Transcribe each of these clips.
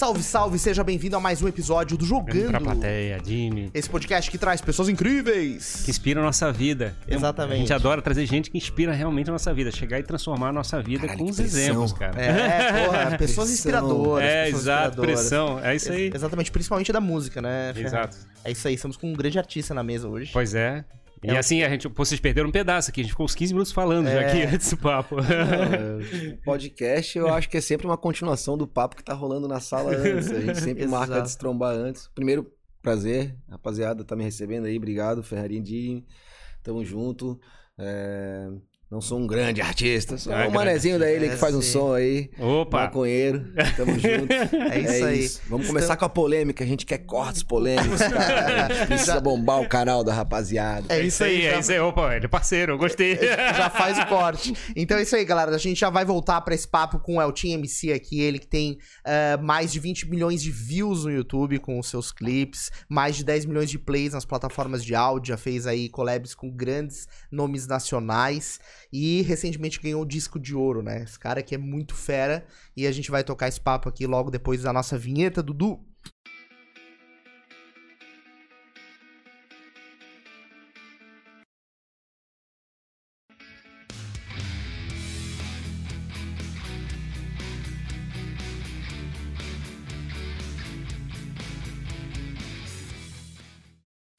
Salve, salve, seja bem-vindo a mais um episódio do Jogando. Pra plateia, Jimmy. Esse podcast que traz pessoas incríveis. Que inspira a nossa vida. Exatamente. A gente adora trazer gente que inspira realmente a nossa vida. Chegar e transformar a nossa vida Caralho, com os exemplos, cara. É, porra, pessoas Pressão. inspiradoras. É, pessoas exato, pressão. É isso aí. Ex- Exatamente, principalmente da música, né? Exato. É isso aí, estamos com um grande artista na mesa hoje. Pois é. E É o- assim, a gente, vocês perderam um pedaço aqui. A gente ficou uns 15 minutos falando já É. aqui antes do papo. É, podcast eu acho que é sempre uma continuação do papo que tá rolando na sala antes. A gente sempre marca de se trombar antes. Primeiro, prazer, rapaziada, tá me recebendo aí. Obrigado, Ferrarinho Di. Tamo junto. É, Não sou um grande artista, sou Ah, um manezinho da ilha É, que faz um sim. som aí. Opa! Maconheiro, tamo junto. É isso aí. Vamos começar com a polêmica. A gente quer cortes polêmicos, cara. A gente precisa bombar o canal da rapaziada. É isso aí, é isso aí. Opa, ele é parceiro, eu gostei. já faz o corte. Então é isso aí, galera. A gente já vai voltar pra esse papo com o Eltin MC aqui, ele que tem eh, mais de 20 milhões de views no YouTube com os seus clipes, mais de 10 milhões de plays nas plataformas de áudio, já fez aí collabs com grandes nomes nacionais e recentemente ganhou o disco de ouro, né? Esse cara aqui é muito fera e a gente vai tocar esse papo aqui logo depois da nossa vinheta, Dudu.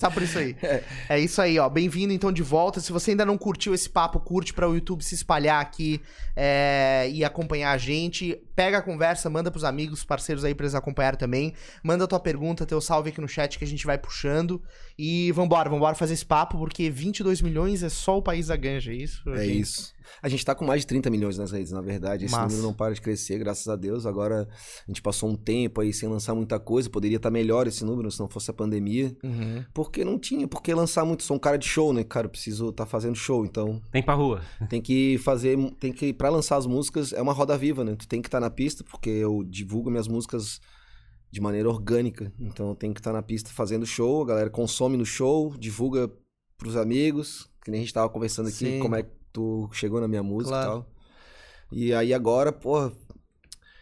Tá por isso aí. É isso aí, ó. Bem-vindo então de volta. Se você ainda não curtiu esse papo, curte para o YouTube se espalhar aqui é, e acompanhar a gente. Pega a conversa, manda pros amigos, parceiros aí pra eles acompanhar também. Manda tua pergunta, teu salve aqui no chat que a gente vai puxando. E vambora, vambora fazer esse papo, porque 22 milhões é só o país da ganja, é isso? É gente? isso. A gente tá com mais de 30 milhões nas redes, na verdade. Esse Massa. número não para de crescer, graças a Deus. Agora a gente passou um tempo aí sem lançar muita coisa. Poderia estar melhor esse número se não fosse a pandemia. Uhum. Porque não tinha por que lançar muito. Sou um cara de show, né, cara? Preciso estar fazendo show. Então Tem pra rua. tem que fazer. Tem que. Pra lançar as músicas, é uma roda viva, né? Tu tem que estar na pista, porque eu divulgo minhas músicas de maneira orgânica. Então eu tenho que estar na pista fazendo show, a galera consome no show, divulga pros amigos, que nem a gente tava conversando aqui, Sim. como é tu chegou na minha música Claro. e tal. E aí agora, porra.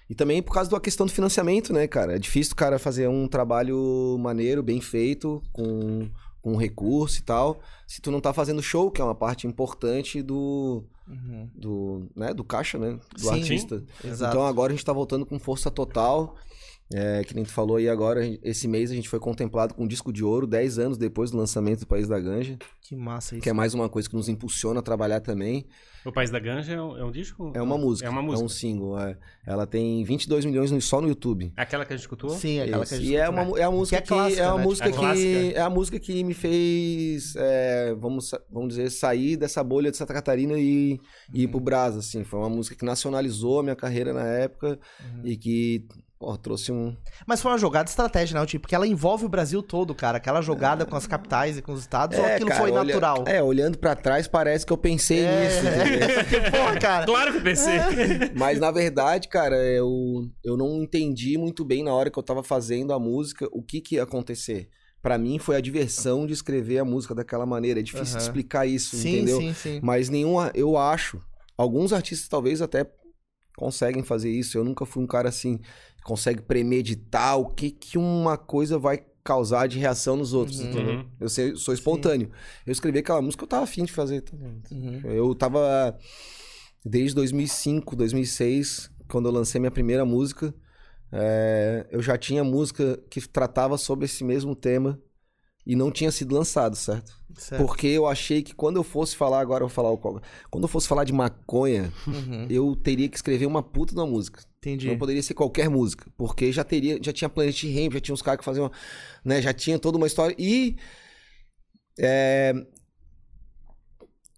E também por causa da questão do financiamento, né, cara? É difícil o cara fazer um trabalho maneiro, bem feito, com, com recurso e tal, se tu não tá fazendo show, que é uma parte importante do, Uhum. do, né, do caixa, né? Do Sim, artista. Exato. Então agora a gente tá voltando com força total. É, que nem tu falou aí agora, esse mês a gente foi contemplado com um disco de ouro, 10 anos depois do lançamento do País da Ganja, Que massa isso. que é mais uma coisa que nos impulsiona a trabalhar também. O País da Ganja é um, é um disco? É uma música. É uma música. um single. é. Ela tem 22 milhões só no YouTube. Aquela que a gente escutou? Sim, aquela que a Isso. gente E é, escutou, uma, né? é a música Que que, é clássica, é uma né? música A que é a música que me fez é, vamos vamos dizer sair dessa bolha de Santa Catarina e, e ir Uhum. pro Brás assim foi uma música que nacionalizou a minha carreira na época Uhum. e que pô, trouxe um Mas foi uma jogada estratégica, né? Tipo, porque ela envolve o Brasil todo, cara. Aquela jogada com as capitais e com os estados, ou aquilo cara, foi olha- natural? é olhando pra trás parece que eu pensei É. nisso entendeu? Pô, cara. Claro que eu pensei. Mas na verdade, cara, eu, eu não entendi muito bem na hora que eu tava fazendo a música o que que ia acontecer. Pra mim foi a diversão de escrever a música daquela maneira. É difícil Aham. explicar isso, Sim, entendeu? sim, sim. Mas nenhuma, eu acho. Alguns artistas talvez até conseguem fazer isso. Eu nunca fui um cara assim consegue premeditar o que que uma coisa vai causar de reação nos outros, Uhum. entendeu? Uhum. Eu sei- sou espontâneo. Eu escrevi aquela música, eu tava afim de fazer. tá? Uhum. Eu tava desde 2005, 2006, quando eu lancei minha primeira música, é, eu já tinha música que tratava sobre esse mesmo tema e não tinha sido lançado, certo? Certo. Porque eu achei que quando eu fosse falar, agora eu vou falar o qual. Quando eu fosse falar de maconha, Uhum. eu teria que escrever uma puta uma música. Entendi. Não poderia ser qualquer música, porque já teria, já tinha Planet Ramp, já tinha uns caras que faziam, né, já tinha toda uma história e é,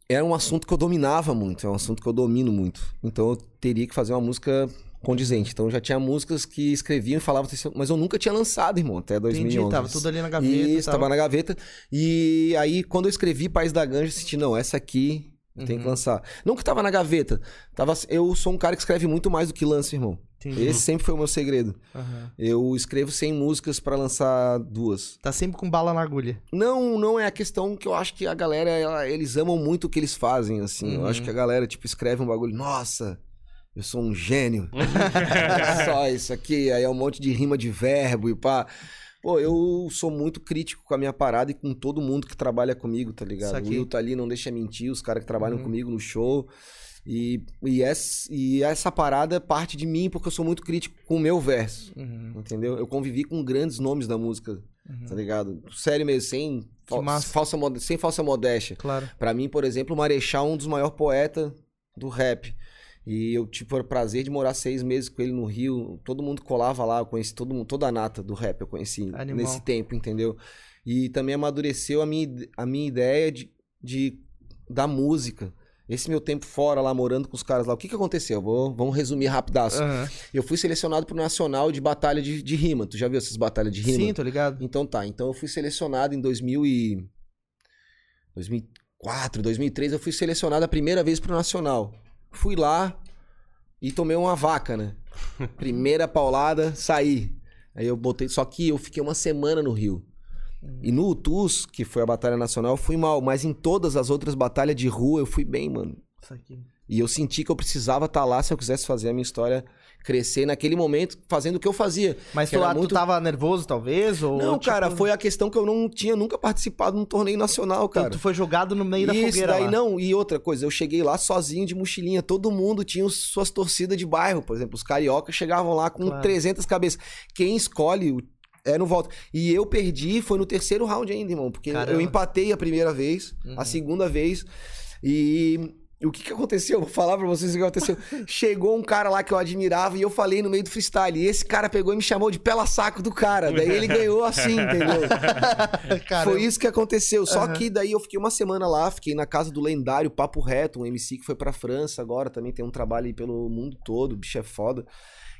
era um assunto que eu dominava muito, é um assunto que eu domino muito. Então eu teria que fazer uma música condizente. Então eu já tinha músicas que escreviam e falavam, mas eu nunca tinha lançado, irmão, até 2011. Entendi, tava tudo ali na gaveta. Isso, tal. tava na gaveta. E aí, quando eu escrevi País da Ganja, eu senti, não, essa aqui eu tenho que Uhum. lançar. Não que tava na gaveta. Tava, eu sou um cara que escreve muito mais do que lança, irmão. Entendi. Esse sempre foi o meu segredo. Aham. Eu escrevo 100 músicas pra lançar duas. Tá sempre com bala na agulha. Não, não é a questão que eu acho que a galera, ela- eles amam muito o que eles fazem, assim. Eu Uhum. acho que a galera, tipo, escreve um bagulho, nossa, eu sou um gênio. é só isso aqui, aí é um monte de rima de verbo e pá. Pô, eu sou muito crítico com a minha parada e com todo mundo que trabalha comigo, tá ligado? O Will tá ali, não deixa mentir, os caras que trabalham Uhum. comigo no show. E, e, essa, e essa parada parte de mim porque eu sou muito crítico com o meu verso, Uhum. entendeu? Eu convivi com grandes nomes da música, Uhum. tá ligado? Sério mesmo, sem, fal- falsa, mod- sem falsa modéstia. Claro. Pra mim, por exemplo, o Marechal é um dos maiores poetas do rap. E eu tive o prazer de morar seis meses com ele no Rio. Todo mundo colava lá, eu conheci todo mundo, toda a nata do rap eu conheci Animal. nesse tempo, entendeu? E também amadureceu a minha, a minha ideia de, de da música. Esse meu tempo fora lá, morando com os caras lá, o que que aconteceu? Vou, vamos resumir rapidaço. Aham. Eu fui selecionado pro Nacional de Batalha de, de Rima. Tu já viu essas batalhas de rima? Sim, tô ligado. Então tá, então eu fui selecionado em 2000 e... 2004, 2003, eu fui selecionado a primeira vez pro Nacional. Fui lá e tomei uma vaca, né? Primeira paulada, saí. Aí eu botei, só que eu fiquei uma semana no Rio. E no UTUS, que foi a batalha nacional, eu fui mal, mas em todas as outras batalhas de rua eu fui bem, mano. E eu senti que eu precisava estar lá se eu quisesse fazer a minha história crescer naquele momento, fazendo o que eu fazia. Mas tu, lá, tu muito- tava nervoso, talvez? Ou, Não, tipo, cara, foi a questão que eu não tinha nunca participado num torneio nacional, então cara. Tu foi jogado no meio da Isso, fogueira daí lá. não. E outra coisa, eu cheguei lá sozinho de mochilinha. Todo mundo tinha suas torcidas de bairro. Por exemplo, os cariocas chegavam lá com Claro. 300 cabeças. Quem escolhe o- é no volta. E eu perdi, foi no terceiro round ainda, irmão. Porque Caramba. eu empatei a primeira vez, Uhum. a segunda vez. E. O que que aconteceu? Vou falar pra vocês o que aconteceu. Chegou um cara lá que eu admirava e eu falei no meio do freestyle. E esse cara pegou e me chamou de pela saco do cara. Daí ele ganhou assim, entendeu? Foi isso que aconteceu. Só Aham. que daí eu fiquei uma semana lá, fiquei na casa do lendário Papo Reto, um MC que foi pra França agora, também tem um trabalho aí pelo mundo todo, o bicho é foda.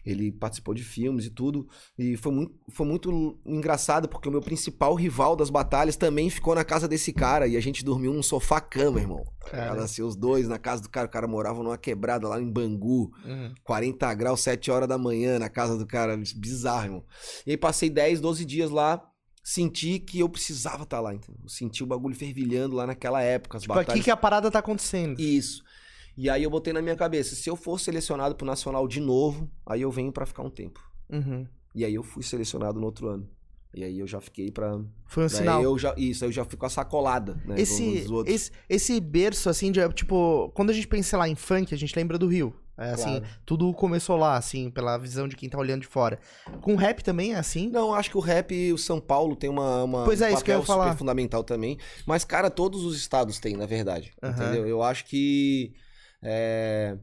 Ele participou de filmes e tudo. E foi muito, foi muito engraçado, porque o meu principal rival das batalhas também ficou na casa desse cara. E a gente dormiu num sofá-cama, irmão. Tá? Cara. Assim, os dois na casa do cara. O cara morava numa quebrada lá em Bangu. Uhum. 40 graus, 7 horas da manhã na casa do cara. Bizarro, irmão. E aí passei 10, 12 dias lá. Senti que eu precisava estar lá, entendeu? Senti o bagulho fervilhando lá naquela época, as Tipo, aqui batalhas. que a parada tá acontecendo. Isso. E aí eu botei na minha cabeça, se eu for selecionado pro Nacional de novo, aí eu venho pra ficar um tempo. Uhum. E aí eu fui selecionado no outro ano. E aí eu já fiquei pra. Foi um Daí sinal. eu já, isso, aí eu já a sacolada, né? Esse, esse, esse berço, assim, de, tipo, quando a gente pensa lá em funk, a gente lembra do Rio. É, assim, Claro. tudo começou lá, assim, pela visão de quem tá olhando de fora. Com rap também é assim? Não, acho que o rap, o São Paulo tem uma, uma Pois é, um isso que eu ia falar. fundamental também. Mas, cara, todos os estados têm, na verdade. Aham. Entendeu? Eu acho que. É,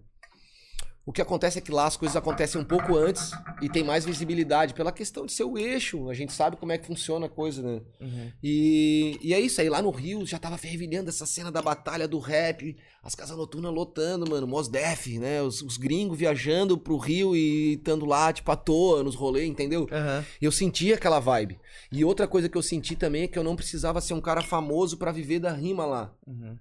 O que acontece é que lá as coisas acontecem um pouco antes e tem mais visibilidade pela questão de ser o eixo. A gente sabe como é que funciona a coisa, né? Uhum. E, e é isso aí, lá no Rio já tava fervilhando essa cena da batalha do rap, as casas noturnas lotando, mano, Mos Def, né? Os, os gringos viajando pro Rio e estando lá, tipo, à toa, nos rolês, entendeu? Aham. Eu senti aquela vibe. E outra coisa que eu senti também é que eu não precisava ser um cara famoso pra viver da rima lá. Uhum.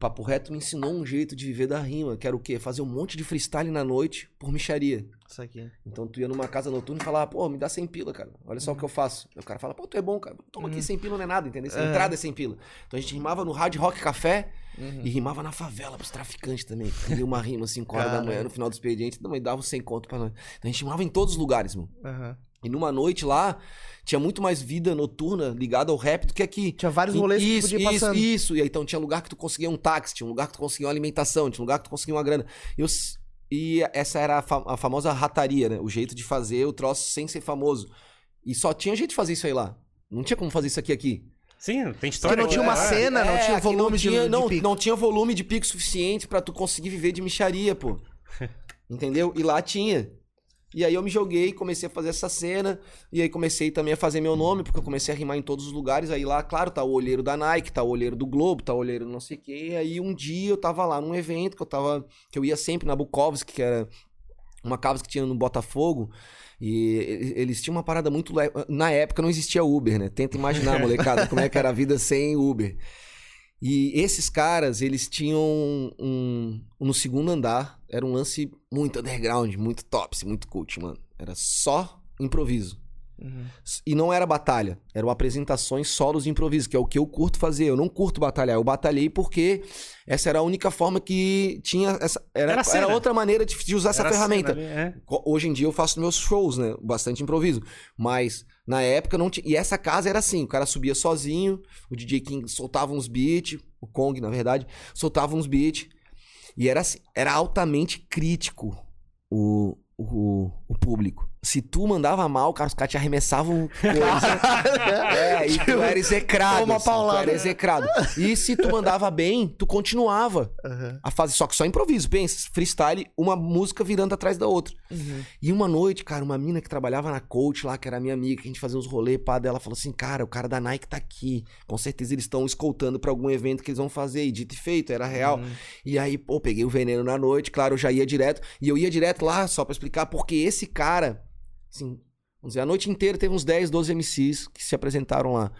Papo Reto me ensinou um jeito de viver da rima, que era o quê? Fazer um monte de freestyle na noite por micharia. Isso aqui. Então tu ia numa casa noturna e falava, pô, me dá 100 pila, cara. Olha só o que eu faço. Aí o cara fala, pô, tu é bom, cara. Toma aqui Uhum. 100 pila não é nada, entendeu? Essa É. entrada é 100 pila. Então a gente rimava no Hard Rock Café Uhum. e rimava na favela pros traficantes também. Queria uma rima 5 horas da manhã no final do expediente, não, e dava 100 conto pra nós. Então a gente rimava em todos os lugares, mano. Aham. E numa noite lá, tinha muito mais vida noturna ligada ao rap do que aqui. Tinha vários rolês que tu isso, podia isso, passando. isso. E aí, então tinha lugar que tu conseguia um táxi, tinha um lugar que tu conseguia uma alimentação, tinha um lugar que tu conseguia uma grana. E, eu s- e essa era a, fa- a famosa rataria, né? O jeito de fazer o troço sem ser famoso. E só tinha jeito de fazer isso aí lá. Não tinha como fazer isso aqui aqui. Sim, tem Porque história. não tinha uma É, cena, não É, tinha volume não de, tinha, de não, pico. não tinha volume de pico suficiente pra tu conseguir viver de micharia, pô. Entendeu? E lá tinha. E aí eu me joguei, comecei a fazer essa cena, e aí comecei também a fazer meu nome, porque eu comecei a rimar em todos os lugares. Aí lá, claro, tá o olheiro da Nike, tá o olheiro do Globo, tá o olheiro não sei o quê. E aí um dia eu tava lá num evento que eu tava. que eu ia sempre na Bukowski, que era uma casa que tinha no Botafogo. E eles- tinham uma parada muito. le- Na época não existia Uber, né? Tenta imaginar, molecada, como é que era a vida sem Uber. E esses caras, eles tinham um, no segundo andar, era um lance muito underground, muito tops, muito cult, mano. Era só improviso. Uhum. E não era batalha, eram apresentações solos de improviso, que é o que eu curto fazer. Eu não curto batalhar, eu batalhei porque essa era a única forma que tinha essa era, Era era, outra maneira de, de usar essa Era a ferramenta. cena é. Hoje em dia eu faço meus shows, né? Bastante improviso. Mas na época não tinha. E essa casa era assim: o cara subia sozinho, o DJ King soltava uns beats, o Kong, na verdade, soltava uns beats. E era, assim, era altamente crítico o, o, o público. Se tu mandava mal, cara, os caras te arremessavam coisa. é, e tu era execrado. Toma assim, tu paulada. era execrado. E se tu mandava bem, tu continuava Uhum. a fazer. Só que só improviso, pensa, freestyle, uma música virando atrás da outra. Uhum. E uma noite, cara, uma mina que trabalhava na coach lá, que era minha amiga, que a gente fazia uns rolês, pá, dela falou assim: Cara, o cara da Nike tá aqui. Com certeza eles estão escoltando pra algum evento que eles vão fazer. E dito e feito, era real. Uhum. E aí, pô, peguei o veneno na noite, claro, eu já ia direto. E eu ia direto lá, só pra explicar, porque esse cara, assim, vamos dizer, a noite inteira teve uns 10, 12 MCs que se apresentaram lá.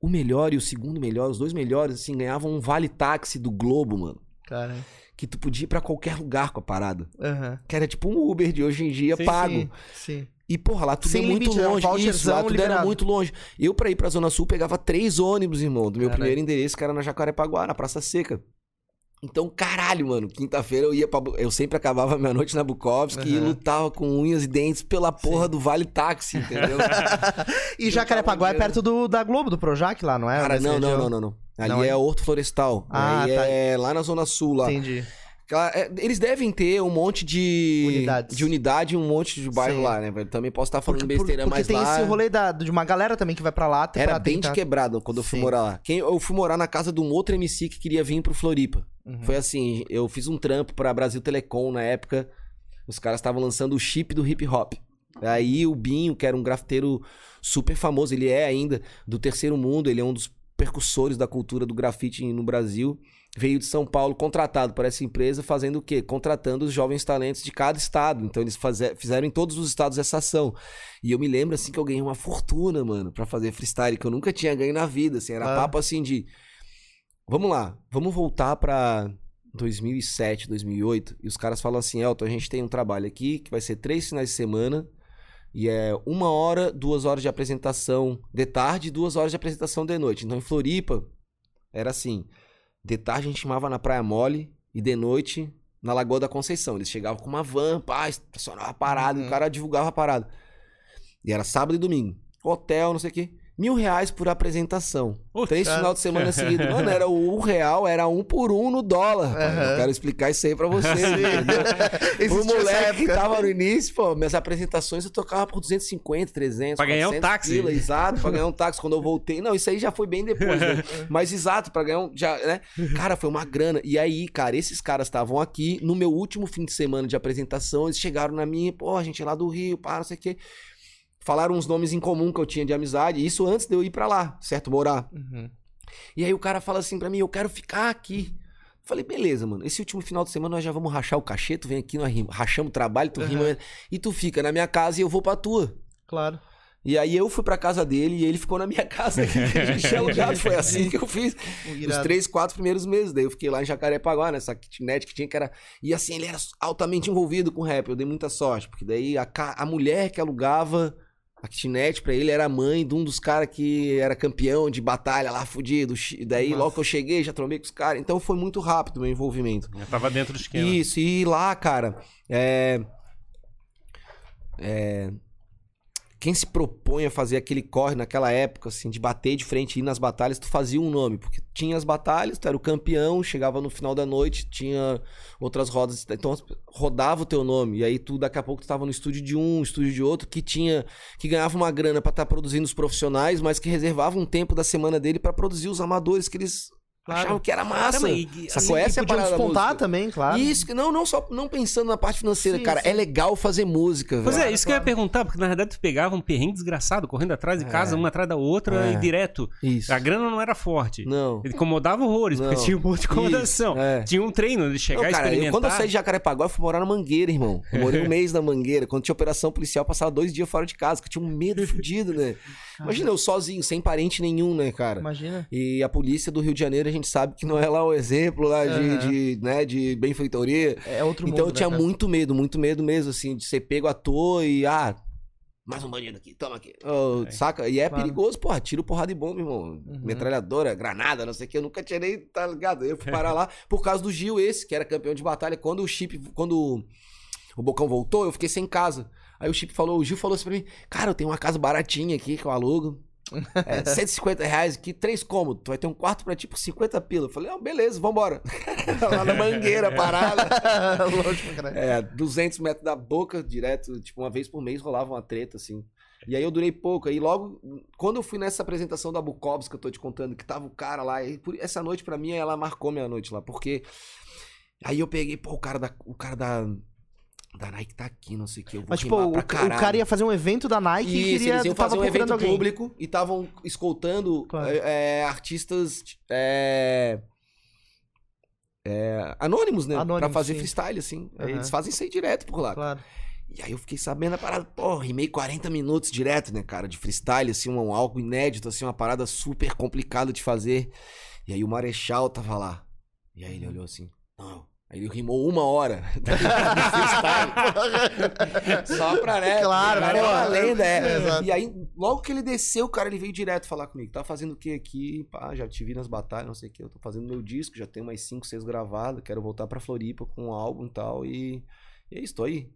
O melhor e o segundo melhor, os dois melhores, assim, ganhavam um vale táxi do Globo, mano. Cara. Que tu podia ir pra qualquer lugar com a parada. Uhum. Que era tipo um Uber de hoje em dia Sim, pago. Sim, sim. E, porra, lá tudo Sem é muito limite, era um longe. Isso, voucherzão lá tudo era liberado. muito longe. Eu, pra ir pra Zona Sul, pegava três ônibus, irmão, do meu Caralho. primeiro endereço, que era na Jacarepaguá, na Praça Seca. Então, caralho, mano, quinta-feira eu ia pra. Eu sempre acabava minha noite na Bukowski e Aham. lutava com unhas e dentes pela porra do Vale Táxi, entendeu? E Eu Jacarepaguá é perto do, da Globo, do Projac lá, não é? Cara, não, não, não, não, não. Ali Não, é é? Horto Florestal. Ah, tá. é lá na Zona Sul, lá. Entendi. É, Eles devem ter um monte de. Unidades. De unidade e um monte de bairro Sim. lá, né, velho? Também posso estar falando Porque, por- besteira, porque mas tem lá. esse rolê da, de uma galera também que vai pra lá. Era pra bem tentar... de quebrado quando eu fui Sim. morar lá. Quem, eu fui morar na casa de um outro MC que queria vir pro Floripa. Uhum. Foi assim, eu fiz um trampo pra Brasil Telecom na época. Os caras estavam lançando o chip do hip hop. Aí o Binho, que era um grafiteiro super famoso, ele é ainda do terceiro mundo, ele é um dos percussores da cultura do grafite no Brasil. Veio de São Paulo contratado para essa empresa, fazendo o quê? Contratando os jovens talentos de cada estado. Então eles fizeram em todos os estados essa ação. E eu me lembro assim que eu ganhei uma fortuna, mano, pra fazer freestyle, que eu nunca tinha ganho na vida. Assim, era Ah. papo assim de. Vamos lá, vamos voltar pra 2007, 2008. E os caras falam assim: Elton, a gente tem um trabalho aqui que vai ser três finais de semana. E é uma hora, duas horas de apresentação de tarde e duas horas de apresentação de noite. Então em Floripa era assim: de tarde a gente chamava na Praia Mole e de noite na Lagoa da Conceição. Eles chegavam com uma van, pá, estacionava a parada, e Uhum. o cara divulgava a parada. E era sábado e domingo. Hotel, não sei o quê. Mil reais por apresentação. Putz, Três final de semana seguidos. Mano, era o um real, era um por um no dólar. Aham. Eu quero explicar isso aí pra você. O moleque que tava no início, pô, minhas apresentações eu tocava por 250, 300, Pra ganhar um 400 táxi. pila, exato, pra ganhar um táxi quando eu voltei. Não, isso aí já foi bem depois, né? Mas exato, pra ganhar um, já, né? Cara, foi uma grana. E aí, cara, esses caras estavam aqui no meu último fim de semana de apresentação, eles chegaram na minha, pô, a gente é lá do Rio, pá, não sei o quê. Falaram uns nomes em comum que eu tinha de amizade, isso antes de eu ir pra lá, certo, morar. Uhum. E aí o cara fala assim pra mim, eu quero ficar aqui. Falei, beleza, mano. Esse último final de semana nós já vamos rachar o cachê, tu vem aqui, nós rima- rachamos o trabalho, tu Uhum. rima, e tu fica na minha casa e eu vou pra tua. Claro. E aí eu fui pra casa dele e ele ficou na minha casa aqui, que a gente tinha alugado. Foi assim que eu fiz os Irado. três, quatro primeiros meses. Daí eu fiquei lá em Jacarepaguá, nessa kitnet que tinha, que era... E assim, ele era altamente envolvido com rap. Eu dei muita sorte, porque daí a, ca- a mulher que alugava a kitnet pra ele era a mãe de um dos caras que era campeão de batalha lá, fudido. Chi- Daí Nossa. logo que eu cheguei, já trombei com os caras. Então foi muito rápido o meu envolvimento. Já tava dentro do esquema. Isso, e lá, cara, é... é, Quem se propõe a fazer aquele corre naquela época, assim, de bater de frente e ir nas batalhas, tu fazia um nome, porque tinha as batalhas, tu era o campeão, chegava no final da noite, tinha outras rodas, então rodava o teu nome, e aí tu, daqui a pouco, tu tava no estúdio de um, estúdio de outro, que tinha, que ganhava uma grana pra estar produzindo os profissionais, mas que reservava um tempo da semana dele pra produzir os amadores que eles Claro. achavam que era massa. Caramba, e- e- Sacou? E Essa é a despontar também, claro. Isso, que não, não só não pensando na parte financeira, Sim, cara. sim. É legal fazer música, Pois velho. é, isso que eu ia perguntar, porque na verdade tu pegava um perrengue desgraçado, correndo atrás de casa, É. uma atrás da outra É. e direto. Isso. A grana não era forte. Não. Ele incomodava horrores, porque Não. tinha um monte de incomodação. É. Tinha um treino de chegar Não, e cara, eu- experimentar. quando eu saí de Jacarepaguá, eu fui morar na Mangueira, irmão. Eu morei um mês na Mangueira. Quando tinha operação policial, eu passava dois dias fora de casa, que eu tinha um medo fudido, né? Imagina eu sozinho, sem parente nenhum, né, cara? Imagina. E a polícia do Rio de Janeiro, a gente sabe que não é lá o exemplo lá de, Aham. de, né, de benfeitoria. É outro mundo. Então eu né, tinha cara? muito medo, muito medo mesmo, assim, de ser pego à toa e, ah, Mais um bandido aqui, toma aqui. Ô, saca? E é Claro. perigoso, porra. Tiro, porrada e bomba, irmão. Uhum. Metralhadora, granada, não sei o que. Eu nunca tinha nem, tá ligado? Eu fui parar lá por causa do Gil, esse, que era campeão de batalha. Quando o Chip, quando o Bocão voltou, eu fiquei sem casa. Aí o Chip falou, o Gil falou assim pra mim, cara, eu tenho uma casa baratinha aqui que eu alugo. É, 150 reais aqui, três cômodos. Tu vai ter um quarto pra ti por 50 pila. Eu falei, ah, beleza, vambora. lá na mangueira, parada. Longe pra caralho. É, 200 metros da boca, direto, tipo, uma vez por mês rolava uma treta, assim. E aí eu durei pouco. Aí logo, quando eu fui nessa apresentação da Bukowski que eu tô te contando, que tava o cara lá, e por- essa noite pra mim, ela marcou minha noite lá, porque aí eu peguei, pô, o cara da, o cara da, da Nike tá aqui, não sei o que, eu vou Mas, tipo, o, o cara ia fazer um evento da Nike e Isso, queria, eles iam fazer um evento alguém. público e estavam escoltando Claro. é, é, artistas é, é, anônimos, né? Anônimos, pra fazer sim. freestyle, assim. Aham. Eles fazem isso aí direto por lá. Claro. E aí eu fiquei sabendo a parada, pô, rimei 40 minutos direto, né, cara, de freestyle, assim, um, algo inédito, assim, uma parada super complicada de fazer. E aí o Marechal tava lá. E aí ele olhou assim, não. Aí ele rimou uma hora. Só pra, né? Claro, o cara é uma lenda, é. É, exato. E aí, logo que ele desceu, cara, ele veio direto falar comigo. Tá fazendo o que aqui? Pá, já te vi nas batalhas, não sei o que. Eu tô fazendo meu disco, já tenho mais 5, 6 gravados. Quero voltar pra Floripa com um álbum e tal. E, e é isso, tô aí.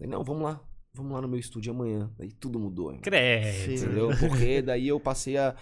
Aí, não, vamos lá. Vamos lá no meu estúdio amanhã. Aí tudo mudou. Credo. Sim. Entendeu? Porque daí eu passei a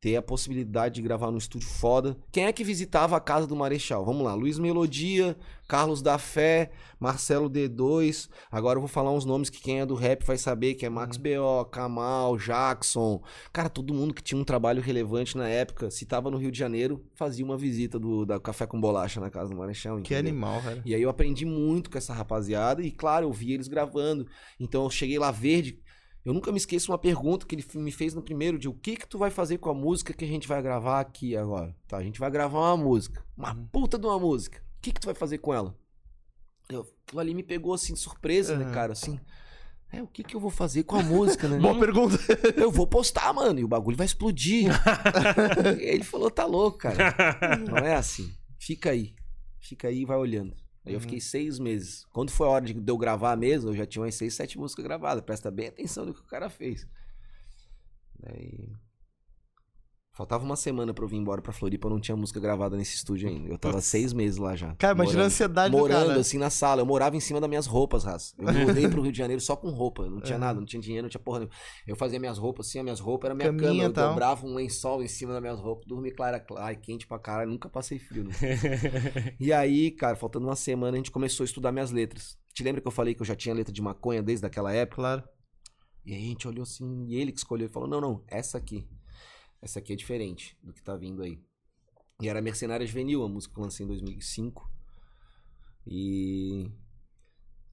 ter a possibilidade de gravar no estúdio foda. Quem é que visitava a casa do Marechal? Vamos lá, Luiz Melodia, Carlos da Fé, Marcelo D2. Agora eu vou falar uns nomes que quem é do rap vai saber, que é Max B.O., Kamal, Jackson. Cara, todo mundo que tinha um trabalho relevante na época, se tava no Rio de Janeiro, fazia uma visita do da Café com Bolacha na casa do Marechal. Que entendeu? animal, velho. E aí eu aprendi muito com essa rapaziada e, claro, eu vi eles gravando. Então eu cheguei lá verde. Eu nunca me esqueço uma pergunta que ele me fez no primeiro dia. O que que tu vai fazer com a música que a gente vai gravar aqui agora? Tá, a gente vai gravar uma música. Uma puta de uma música. O que que tu vai fazer com ela? Eu, aquilo ali me pegou assim de surpresa, né, Aham. cara? Assim, é, o que que eu vou fazer com a música, né? Boa pergunta. eu vou postar, mano, e o bagulho vai explodir. e ele falou, tá louco, cara. Não é assim. Fica aí. Fica aí e vai olhando. Aí eu Uhum. fiquei seis meses. Quando foi a hora de de eu gravar mesmo, eu já tinha umas seis, sete músicas gravadas. Presta bem atenção no que o cara fez. Daí. Faltava uma semana pra eu vir embora pra Floripa, eu não tinha música gravada nesse estúdio ainda. Eu tava seis meses lá já. Cara, imagina a ansiedade do Morando cara. assim na sala. Eu morava em cima das minhas roupas, raça. Eu mudei pro Rio de Janeiro só com roupa. Não tinha Uhum. nada, não tinha dinheiro, não tinha porra nenhuma. Eu fazia minhas roupas assim, as minhas roupas era minha Caminha cama. Eu tal. dobrava um lençol em cima das minhas roupas, dormia clara, clara, quente pra caralho. Nunca passei frio. Né? e aí, cara, faltando uma semana, a gente começou a estudar minhas letras. Te lembra que eu falei que eu já tinha letra de maconha desde aquela época? Claro. E aí a gente olhou assim, e ele que escolheu e falou: não, não, essa aqui. Essa aqui é diferente do que tá vindo aí. E era Mercenária Juvenil, a música que eu lancei em 2005. E.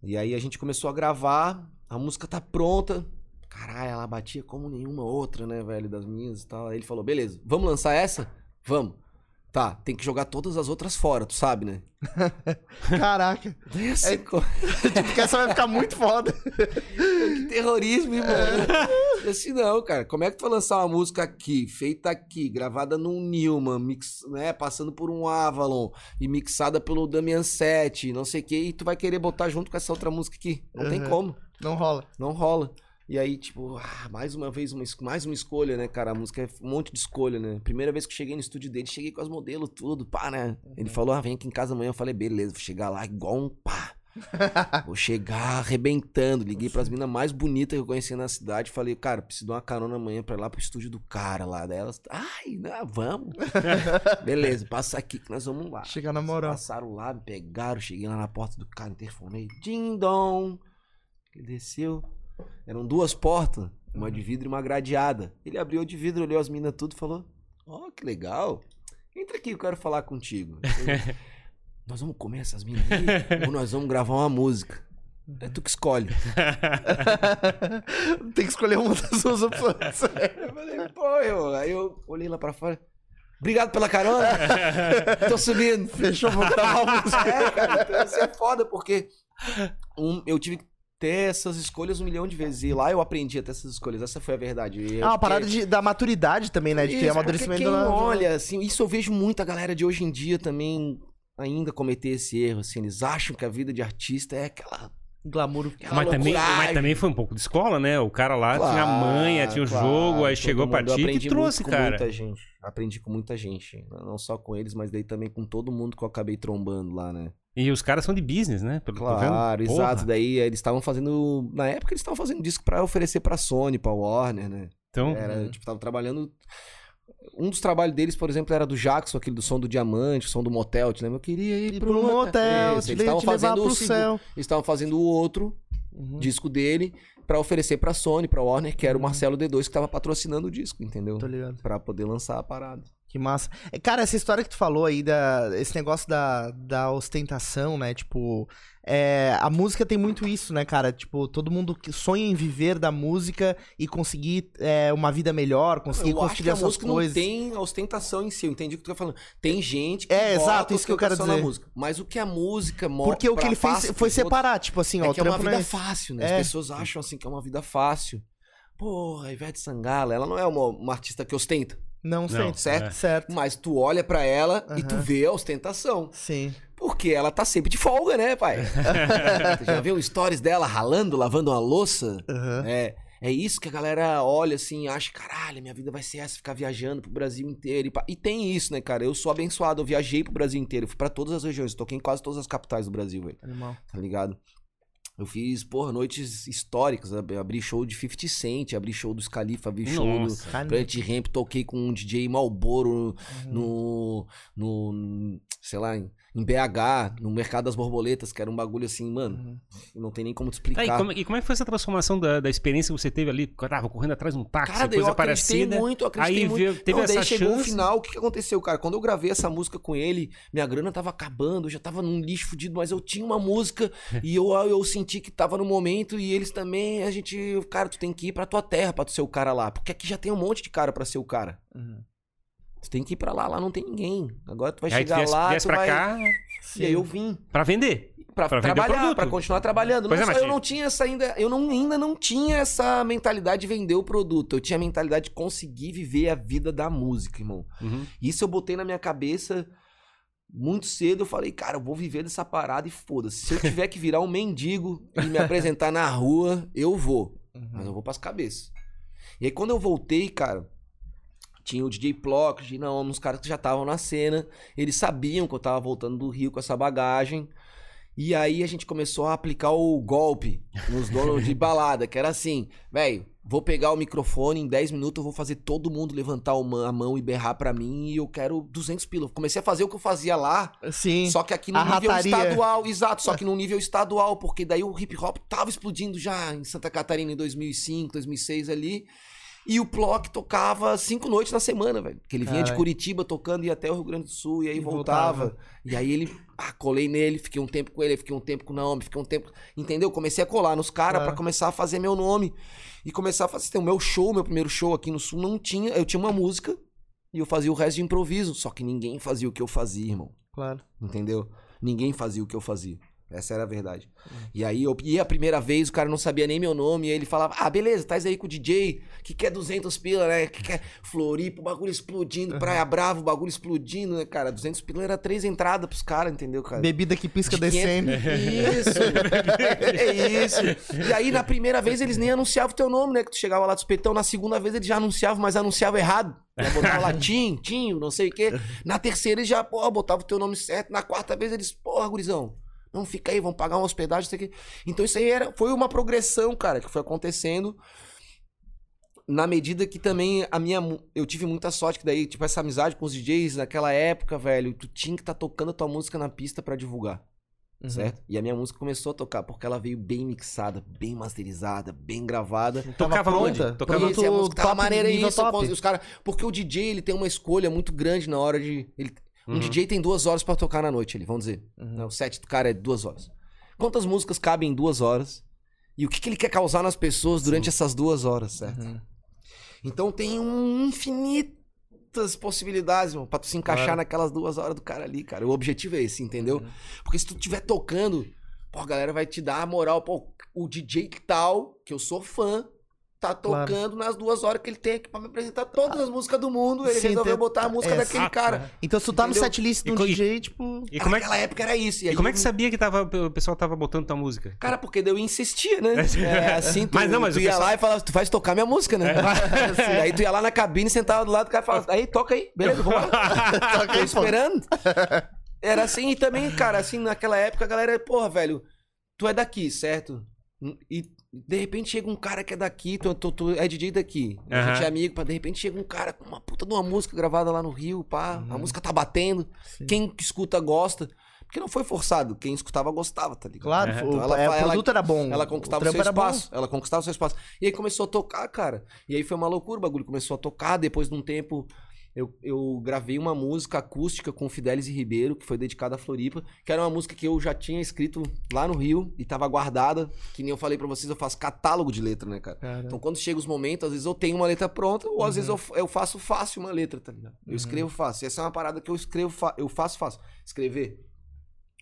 E aí a gente começou a gravar, a música tá pronta. Caralho, ela batia como nenhuma outra, né, velho, das minhas e tal. Aí ele falou: beleza, vamos lançar essa? Vamos. Tá, tem que jogar todas as outras fora, tu sabe, né? Caraca. Daí assim, co- tipo, essa vai ficar muito foda. Que terrorismo, irmão. Eu Assim, não, cara. Como é que tu vai lançar uma música aqui, feita aqui, gravada num Newman, mix, né, passando por um Avalon e mixada pelo Damian 7, não sei o que, e tu vai querer botar junto com essa outra música aqui? Não tem Uhum. como. Não rola. Não rola. E aí, tipo, ah, mais uma vez, uma, mais uma escolha, né, cara? A música é um monte de escolha, né? Primeira vez que eu cheguei no estúdio dele, cheguei com as modelos, tudo, pá, né? Ele falou, ah, vem aqui em casa amanhã. Eu falei, beleza, vou chegar lá igual um pá. Vou chegar arrebentando. Liguei pras minas mais bonitas que eu conhecia na cidade. Falei, cara, preciso de uma carona amanhã pra ir lá pro estúdio do cara lá delas. Ai, não, vamos. Beleza, passa aqui que nós vamos lá. Chegar na moral. Passaram lá, me pegaram, cheguei lá na porta do cara, interfonei. Ding dong. Ele desceu. Eram duas portas, uma de vidro e uma gradeada. Ele abriu a de vidro, olhou as minas tudo e falou: Ó, que legal. Entra aqui, eu quero falar contigo. Eu, nós vamos comer essas minas aí ou nós vamos gravar uma música? É tu que escolhe. Tem que escolher uma das suas opções. Eu falei, pô, eu, aí eu olhei lá pra fora. Obrigado pela carona. Tô subindo. Fechou, vou gravar uma. É, cara, então isso é foda, porque um, eu tive que ter essas escolhas um milhão de vezes. E lá eu aprendi a ter essas escolhas. Essa foi a verdade. E eu Ah, uma fiquei- parada de, da maturidade também, né? De ter Isso, amadurecimento porque quem na- olha, assim, isso eu vejo muita galera de hoje em dia também ainda cometer esse erro, assim. Eles acham que a vida de artista é aquela Glamour. Aquela Mas também, mas também foi um pouco de escola, né? O cara lá tinha a Claro, manha, tinha o claro, jogo, aí chegou. Eu ti e aprendi trouxe, muito com cara. muita gente. Aprendi com muita gente. Não só com eles, mas daí também com todo mundo que eu acabei trombando lá, né? E os caras são de business, né? Pelo tô vendo. Claro, Porra. exato. Daí eles estavam fazendo. Na época eles estavam fazendo disco pra oferecer pra Sony, pra Warner, né? Então, Era, tipo, tava trabalhando. Um dos trabalhos deles, por exemplo, era do Jackson, aquele do som do diamante, o som do motel, te lembra? Eu queria ir pro, pro motel, te, eles le- estavam fazendo pro o céu. Eles estavam fazendo o outro Uhum. disco dele pra oferecer pra Sony, pra Warner, que era o Marcelo D2 que tava patrocinando o disco, entendeu? Tô ligado. Pra poder lançar a parada. Que massa. É, Cara, essa história que tu falou aí, da, esse negócio da, da ostentação, né? Tipo, é, a música tem muito isso, né, cara? Tipo, todo mundo que sonha em viver da música e conseguir é, uma vida melhor, conseguir eu acho construir que a essas música coisas. não tem ostentação em si, eu entendi o que tu tá falando. Tem gente que É, exato, isso que eu quero dizer. música. Mas o que a música mostra Porque o que ele fez foi separar, tipo assim, ó, é o que é uma vida é... fácil, né? É. As pessoas acham assim que é uma vida fácil. Porra, a Ivete Sangalo, ela não é uma, uma artista que ostenta, Não, sei, certo? é. Certo. mas tu olha pra ela e tu vê a ostentação. Sim. Porque ela tá sempre de folga, né, pai? tu já viu stories dela ralando, lavando uma louça? Aham. É, é isso que a galera olha assim, acha, caralho, minha vida vai ser essa, ficar viajando pro Brasil inteiro. E, pá. e tem isso, né, cara? Eu sou abençoado, eu viajei pro Brasil inteiro, eu fui pra todas as regiões, toquei em quase todas as capitais do Brasil, velho, Animal. tá ligado? Eu fiz, porra, ab- históricas, ab- abri show de 50 Cent, abri show do Scalifa, abri show do Nossa. Planet Ramp, toquei com um DJ Malboro Uhum. no, no, sei lá, em em BH, no Mercado das Borboletas, que era um bagulho assim, mano, Uhum. não tem nem como te Tá, explicar. e, como, e como é que foi essa transformação da, da experiência que você teve ali? Tava correndo atrás de um táxi, Cara, daí eu coisa acreditei parecida. muito, eu acreditei aí muito. teve Não, daí essa chegou o chance. final, o que, que aconteceu, cara? Quando eu gravei essa música com ele, minha grana tava acabando, eu já tava num lixo fudido, mas eu tinha uma música e eu, eu senti que tava no momento e eles também, a gente, cara, tu tem que ir pra tua terra pra tu ser o cara lá, porque aqui já tem um monte de cara pra ser o cara. Uhum. Tu tem que ir pra lá, lá não tem ninguém. Agora tu vai aí tu chegar viesse, lá, viesse tu pra vai... cá E aí eu vim. pra vender. Pra, Pra trabalhar, pra continuar trabalhando. Pois Não é, mas eu não tinha essa ainda, eu não, ainda não tinha essa mentalidade de vender o produto. Eu tinha a mentalidade de conseguir viver a vida da música, irmão. Uhum. Isso eu botei na minha cabeça muito cedo. Eu falei, cara, eu vou viver dessa parada e foda-se. Se eu tiver que virar um mendigo e me apresentar na rua, eu vou. Uhum. Mas eu vou pras cabeças. E aí quando eu voltei, cara, tinha o DJ Plock, DJ não, uns caras que já estavam na cena. Eles sabiam que eu tava voltando do Rio com essa bagagem. E aí a gente começou a aplicar o golpe nos donos de balada, que era assim, velho, vou pegar o microfone em 10 minutos, eu vou fazer todo mundo levantar a mão e berrar pra mim e eu quero 200 pila. Comecei a fazer o que eu fazia lá, Sim. só que aqui no nível rataria. estadual, exato, só que no nível estadual, porque daí o hip hop tava explodindo já em Santa Catarina em 2005, 2006 ali. E o Plock tocava cinco noites na semana, velho. Que ele vinha de Caralho. Curitiba tocando e ia até o Rio Grande do Sul e aí E voltava. voltava. E aí ele, ah, colei nele, fiquei um tempo com ele, fiquei um tempo com o Naomi, fiquei um tempo. Entendeu? Comecei a colar nos caras Claro. pra começar a fazer meu nome. E começar a fazer. O meu show, meu primeiro show aqui no Sul, não tinha. Eu tinha uma música e eu fazia o resto de improviso. Só que ninguém fazia o que eu fazia, irmão. Claro. Entendeu? Ninguém fazia o que eu fazia. Essa era a verdade. Uhum. E aí eu ia a primeira vez, o cara não sabia nem meu nome, e aí ele falava: Ah, beleza, tá aí com o DJ, que quer 200 pila, né? Que quer Floripa, o bagulho explodindo, Praia Brava, o bagulho explodindo, né, cara? 200 pila era três entradas pros caras, entendeu, cara? Bebida que pisca De 500 descendo. Isso! é isso! E aí, na primeira vez, eles nem anunciavam o teu nome, né? Que tu chegava lá do espetão. Na segunda vez, eles já anunciavam, mas anunciavam errado. Já botava lá Tim, Tinho, não sei o quê. Na terceira, eles já, pô, botava o teu nome certo. Na quarta vez, eles, porra, gurizão. Não, fica aí, vamos pagar uma hospedagem, não sei o quê. Então, isso aí era, foi uma progressão, cara, que foi acontecendo. Na medida que também a minha. Eu tive muita sorte, que daí, tipo, essa amizade com os DJs naquela época, velho, tu tinha que estar tocando a tua música na pista pra divulgar Uhum. certo? E a minha música começou a tocar porque ela veio bem mixada, bem masterizada, bem gravada. Tocava Tava onde? pronta? Tocava Isso, e a música tava top, maneira isso, top. os cara, porque o DJ ele tem uma escolha muito grande na hora de ele- um Uhum. DJ tem duas horas pra tocar na noite, ele, vamos dizer. Uhum. né? O set do cara é duas horas. Quantas músicas cabem em duas horas? E o que, que ele quer causar nas pessoas durante essas duas horas, certo? Uhum. Então tem um infinitas possibilidades, mano, pra tu se encaixar Claro. naquelas duas horas do cara ali, cara. O objetivo é esse, entendeu? Uhum. Porque se tu estiver tocando, pô, a galera vai te dar a moral, pô, o DJ tal, que eu sou fã, tá Claro. tocando nas duas horas que ele tem aqui pra me apresentar todas as músicas do mundo. Ele Sim, resolveu tem- botar a música é, daquele exato, cara. Então, se tu tá no setlist de E um e- DJ, tipo. E como é que, Naquela época era isso. e aí como é que eu- sabia que tava, o pessoal tava botando tua música? Cara, porque daí eu insistia, né? É, assim, tu, Mas não, mas tu ia pessoal- lá e falava, tu vais tocar minha música, né? Assim, aí tu ia lá na cabine, sentava do lado do cara e falava, aí, toca aí, beleza, vamos lá. Tô esperando. Era assim, e também, cara, assim, naquela época a galera, porra, velho, tu é daqui, certo? E de repente chega um cara que é daqui, tu, tu, tu é DJ daqui. A Aham. gente é amigo, pá, de repente chega um cara com uma puta de uma música gravada lá no Rio, pá, a música tá batendo, Sim. quem escuta gosta. Porque não foi forçado, quem escutava gostava, tá ligado? Claro, o, Então ela é, o produto era bom. Ela conquistava o seu era bom. espaço. Ela conquistava o seu espaço. E aí começou a tocar, cara. E aí foi uma loucura, o bagulho começou a tocar. Depois de um tempo, eu, eu gravei uma música acústica com Fidelis e Ribeiro, que foi dedicada a Floripa, que era uma música que eu já tinha escrito lá no Rio e tava guardada. Que nem eu falei pra vocês, eu faço catálogo de letra, né, cara? Cara. Então, quando chega os momentos, às vezes eu tenho uma letra pronta, ou às vezes Uhum. eu, eu faço fácil uma letra, tá ligado? Eu escrevo fácil. Essa é uma parada que eu escrevo, fa- eu faço fácil. Escrever.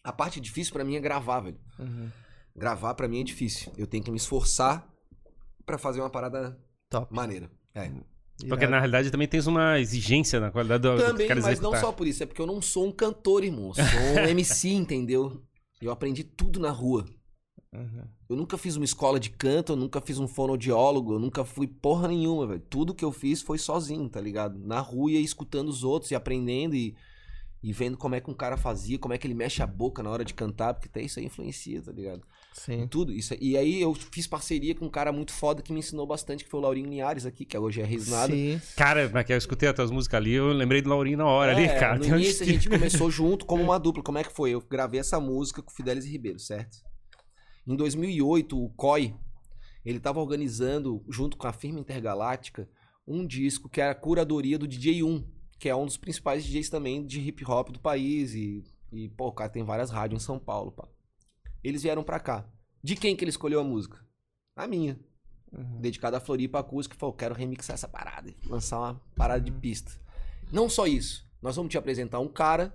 A parte difícil pra mim é gravar, velho. Uhum. Gravar pra mim é difícil. Eu tenho que me esforçar pra fazer uma parada Top. maneira. É. Porque na realidade também tens uma exigência na qualidade do, do que Também, queres mas não só por isso. É porque eu não sou um cantor, irmão. Sou um MC, entendeu? Eu aprendi tudo na rua. Uhum. Eu nunca fiz uma escola de canto, eu nunca fiz um fonoaudiólogo, eu nunca fui porra nenhuma, velho. Tudo que eu fiz foi sozinho, tá ligado? Na rua e escutando os outros e aprendendo e, e vendo como é que um cara fazia, como é que ele mexe a boca na hora de cantar, porque até isso aí influencia, tá ligado? Sim. Tudo isso. E aí eu fiz parceria com um cara muito foda que me ensinou bastante, que foi o Laurinho Linhares aqui, que hoje é Risnado. Sim. Cara, mas que eu escutei as tuas músicas ali, eu lembrei do Laurinho na hora ali, É, cara. No início a gente começou junto como uma dupla. Como é que foi? Eu gravei essa música com Fidelis e Ribeiro, certo? Em 2008, o COI, ele tava organizando, junto com a firma Intergaláctica, um disco que era a curadoria do DJ1, que é um dos principais DJs também de hip hop do país. E, e pô, o cara tem várias rádios em São Paulo, pá. Eles vieram pra cá. De quem que ele escolheu a música? A minha. Uhum. Dedicada a Floripa Acústica. Falou, quero remixar essa parada. Lançar uma parada de pista. Não só isso. Nós vamos te apresentar um cara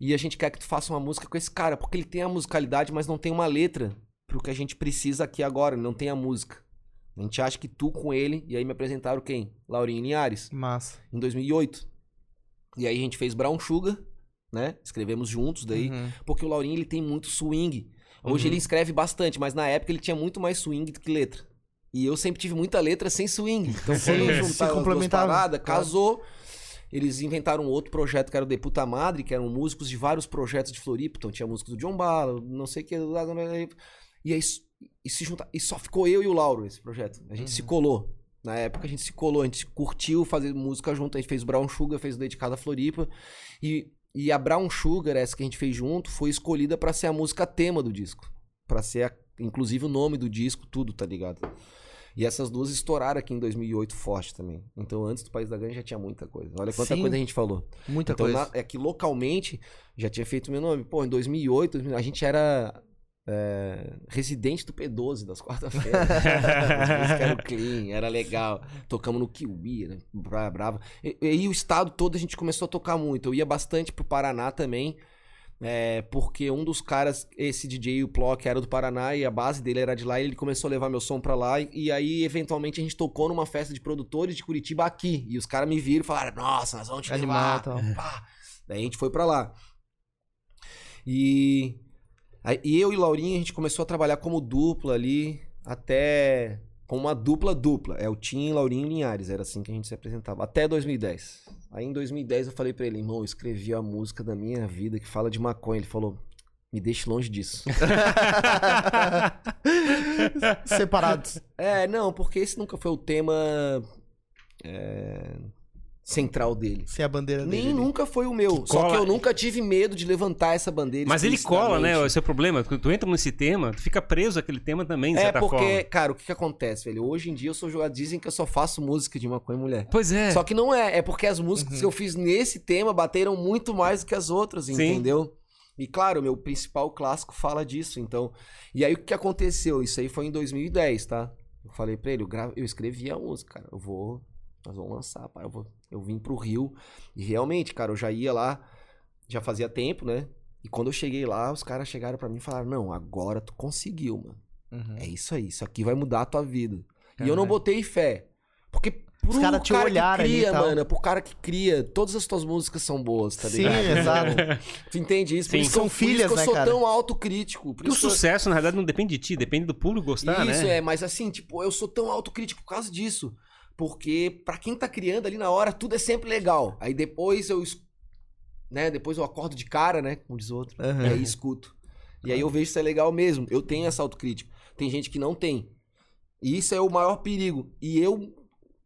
e a gente quer que tu faça uma música com esse cara, porque ele tem a musicalidade, mas não tem uma letra pro que a gente precisa aqui agora, não tem a música. A gente acha que tu com ele, e aí me apresentaram quem? Laurinho Linhares, Massa. em 2008. E aí a gente fez Brown Sugar, né? Escrevemos juntos daí, Uhum. porque o Laurinho ele tem muito swing. Hoje Uhum. ele escreve bastante, mas na época ele tinha muito mais swing do que letra. E eu sempre tive muita letra sem swing. Então quando juntar as duas paradas, casou. Eles inventaram outro projeto que era o Deputa Madre, que eram músicos de vários projetos de Floripa. Então tinha música do John Bala, não sei o que. E aí e se junta, e só ficou eu e o Lauro nesse projeto. A gente se colou. Na época a gente se colou, a gente curtiu fazer música junto. A gente fez Brown Sugar, fez o Dedicado a Floripa. E, e a Brown Sugar, essa que a gente fez junto, foi escolhida pra ser a música tema do disco. Pra ser, a- inclusive, o nome do disco, tudo, tá ligado? E essas duas estouraram aqui em 2008 forte também. Então, antes do País da Ganha já tinha muita coisa. Olha quanta Sim. coisa a gente falou. Muita então, coisa. na- é que localmente já tinha feito meu nome. Pô, em 2008, 2000, a gente era é, residente do P12 das quarta-feiras. Eram clean, era legal. Tocamos no Kiwi, né? Praia Brava. E, e o estado todo a gente começou a tocar muito. Eu ia bastante pro Paraná também. é, porque um dos caras, esse DJ, o Plock, era do Paraná e a base dele era de lá. E ele começou a levar meu som pra lá. E, e aí, eventualmente, a gente tocou numa festa de produtores de Curitiba aqui. E os caras me viram e falaram: Nossa, nós vamos te Animal, levar. Daí a gente foi pra lá. E, aí, e eu e Laurinha, a gente começou a trabalhar como dupla ali, até com uma dupla dupla. É o Tim, Laurinho e Linhares, era assim que a gente se apresentava. Até 2010. Aí em 2010 eu falei pra ele, irmão, eu escrevi a música da minha vida que fala de maconha. Ele falou, me deixe longe disso. Separados. é, não, porque esse nunca foi o tema é, central dele. Ser a bandeira dele. Nem nunca foi o meu. Só cola- que eu nunca tive medo de levantar essa bandeira. Mas ele cola, né? Esse é o problema. Quando tu entra nesse tema, tu fica preso àquele tema também, de É certa porque, forma. cara, o que, que acontece, velho? Hoje em dia eu sou jogador. Dizem que eu só faço música de maconha e mulher. Pois é. Só que não é. É porque as músicas que eu fiz nesse tema bateram muito mais do que as outras, Sim. entendeu? E claro, o meu principal clássico fala disso, então. E aí o que aconteceu? Isso aí foi em 2010, tá? Eu falei pra ele, eu, gra... eu escrevi a música, cara. Eu vou. Nós vamos lançar, pá. Eu, vou... eu vim pro Rio. E realmente, cara, eu já ia lá, já fazia tempo, né? E quando eu cheguei lá, os caras chegaram pra mim e falaram: Não, agora tu conseguiu, mano. Uhum. É isso aí, isso aqui vai mudar a tua vida. E eu não botei fé. Porque pro caras te cara olharam que cria, mano, pro cara que cria, todas as tuas músicas são boas, tá Sim, ligado? exato. Tu entende isso? Por Sim. isso que eu, São por isso filhas, que eu né, sou cara? tão autocrítico. Por Porque o isso que eu- sucesso, na verdade, não depende de ti, depende do público gostar, Isso, né? é, mas assim, tipo, eu sou tão autocrítico por causa disso. Porque pra quem tá criando ali na hora, tudo é sempre legal. Aí depois eu, né, depois eu acordo de cara, né, como diz outro, Aham. e aí escuto. E aí eu vejo se é legal mesmo. Eu tenho essa autocrítica. Tem gente que não tem. E isso é o maior perigo. E eu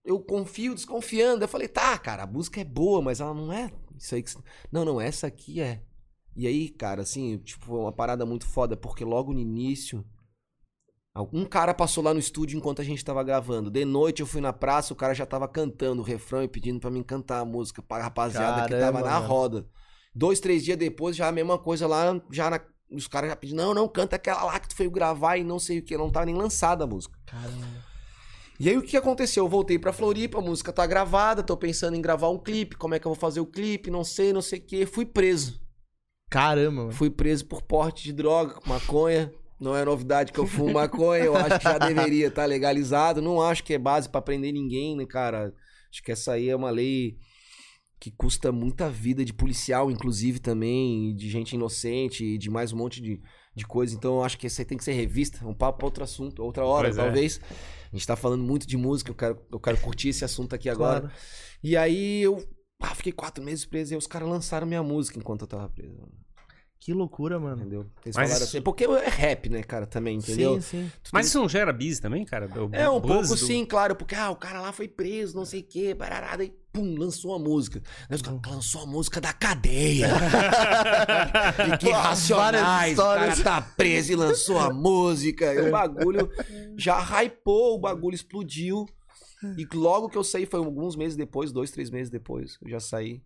eu confio desconfiando. Eu falei, tá, cara, a música é boa, mas ela não é isso aí que... Não, não, essa aqui é. E aí, cara, assim, tipo, foi uma parada muito foda, porque logo no início, um cara passou lá no estúdio enquanto a gente tava gravando. De noite eu fui na praça, o cara já tava cantando o refrão e pedindo pra mim cantar a música pra rapaziada que Caramba, tava na mano. roda. Dois, três dias depois, já a mesma coisa lá, já na- os caras já pedindo, não, não, canta aquela lá que tu foi gravar e não sei o que, não tava nem lançada a música. Caramba. E aí o que aconteceu? Eu voltei pra Floripa, a música tá gravada, tô pensando em gravar um clipe, como é que eu vou fazer o clipe, não sei, não sei o que. Fui preso. Caramba, mano. Fui preso por porte de droga, maconha. Não é novidade que eu fumo maconha, eu acho que já deveria estar legalizado. Não acho que é base pra prender ninguém, né, cara? Acho que essa aí é uma lei que custa muita vida de policial, inclusive, também, de gente inocente, e de mais um monte de, de coisa. Então eu acho que isso aí tem que ser revista. Um papo pra outro assunto, outra hora, Pois é. talvez. A gente tá falando muito de música, eu quero, eu quero curtir esse assunto aqui agora. Claro. E aí eu ah, fiquei quatro meses preso e os caras lançaram minha música enquanto eu tava preso. Que loucura, mano. Entendeu? Eles Mas falaram isso- assim. Porque é rap, né, cara, também, entendeu? Sim, sim. Tu Mas tem- isso não gera bis também, cara? O É, um buzz pouco do- sim, claro, porque ah, o cara lá foi preso, não sei o quê, parará, daí, pum, lançou a música. Aí os caras, lançou a música da cadeia. e que Várias racionais, o cara histórias. tá preso e lançou a música. E o bagulho já hypou, o bagulho explodiu. E logo que eu saí, foi alguns meses depois, dois, três meses depois, eu já saí.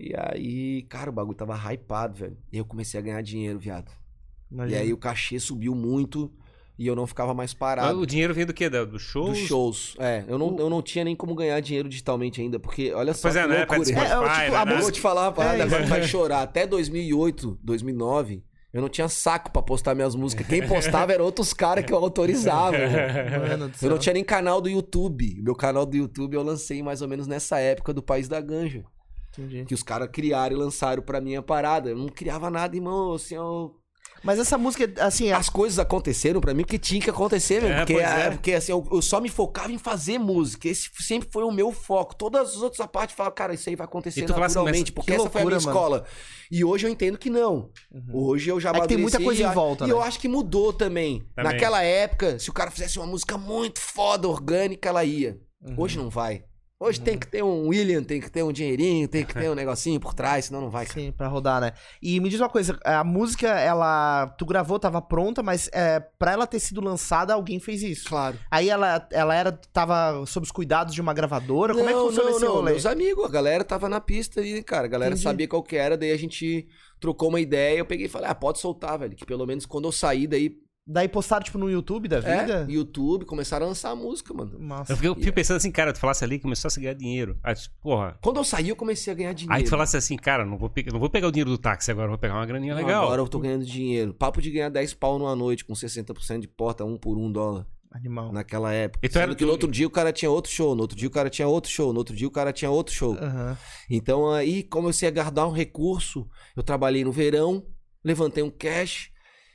E aí, cara, o bagulho tava hypado, velho. E eu comecei a ganhar dinheiro, viado. E Imagina. aí o cachê subiu muito e eu não ficava mais parado. O dinheiro vem do quê? Da- Do show? Dos shows. É, eu não, eu não tinha nem como ganhar dinheiro digitalmente ainda, porque olha só Pois é, que né? É, é, tipo, né? a Eu vou música- te falar uma parada, É, agora vai chorar. Até 2008, 2009, eu não tinha saco pra postar minhas músicas. Quem postava eram outros caras que eu autorizava. Mano Eu não tinha nem canal do YouTube. Meu canal do YouTube eu lancei mais ou menos nessa época do País da Ganja. Entendi. Que os caras criaram e lançaram pra minha parada. Eu não criava nada, irmão. Assim, eu... Mas essa música, assim, é- As coisas aconteceram pra mim porque tinha que acontecer, mesmo. É, porque, ah, é. porque assim, eu, eu só me focava em fazer música. Esse sempre foi o meu foco. Todas as outras partes falavam, cara, isso aí vai acontecer naturalmente, mas porque que essa foi a minha loucura, mano. escola. E hoje eu entendo que não. Hoje eu já É que tem muita coisa em e a- volta, E né? eu acho que mudou também. Também. Naquela época, se o cara fizesse uma música muito foda, orgânica, ela ia. Uhum. Hoje não vai. Hoje tem que ter um William, tem que ter um dinheirinho, tem que ter um negocinho por trás, senão não vai, cara. Sim, pra rodar, né? E me diz uma coisa, a música, ela. Tu gravou, tava pronta, mas é, pra ela ter sido lançada, alguém fez isso. Claro. Aí ela, ela era, tava sob os cuidados de uma gravadora? Como é que funciona esse rolê? Meus amigos, a galera tava na pista aí, cara. A galera Entendi. sabia qual que era, daí a gente trocou uma ideia. Eu peguei e falei, ah, pode soltar, velho. Que pelo menos quando eu saí daí, Daí postaram, tipo, no YouTube da vida? é, YouTube, começaram a lançar a música, mano. Massa. Eu fico, eu fico pensando assim, cara, tu falasse ali que começou a ganhar dinheiro. Aí, tu, porra. Quando eu saí, eu comecei a ganhar dinheiro. Aí tu falasse assim, cara, não vou, pegar, não vou pegar o dinheiro do táxi agora, vou pegar uma graninha legal. Agora eu tô ganhando dinheiro. Papo de ganhar 10 pau numa noite com 60% de porta, um por um dólar. Animal. Naquela época. Então era que no outro dia o cara tinha outro show, no outro dia o cara tinha outro show, no outro dia o cara tinha outro show. Aham. Então aí comecei a guardar um recurso. Eu trabalhei no verão, levantei um cash.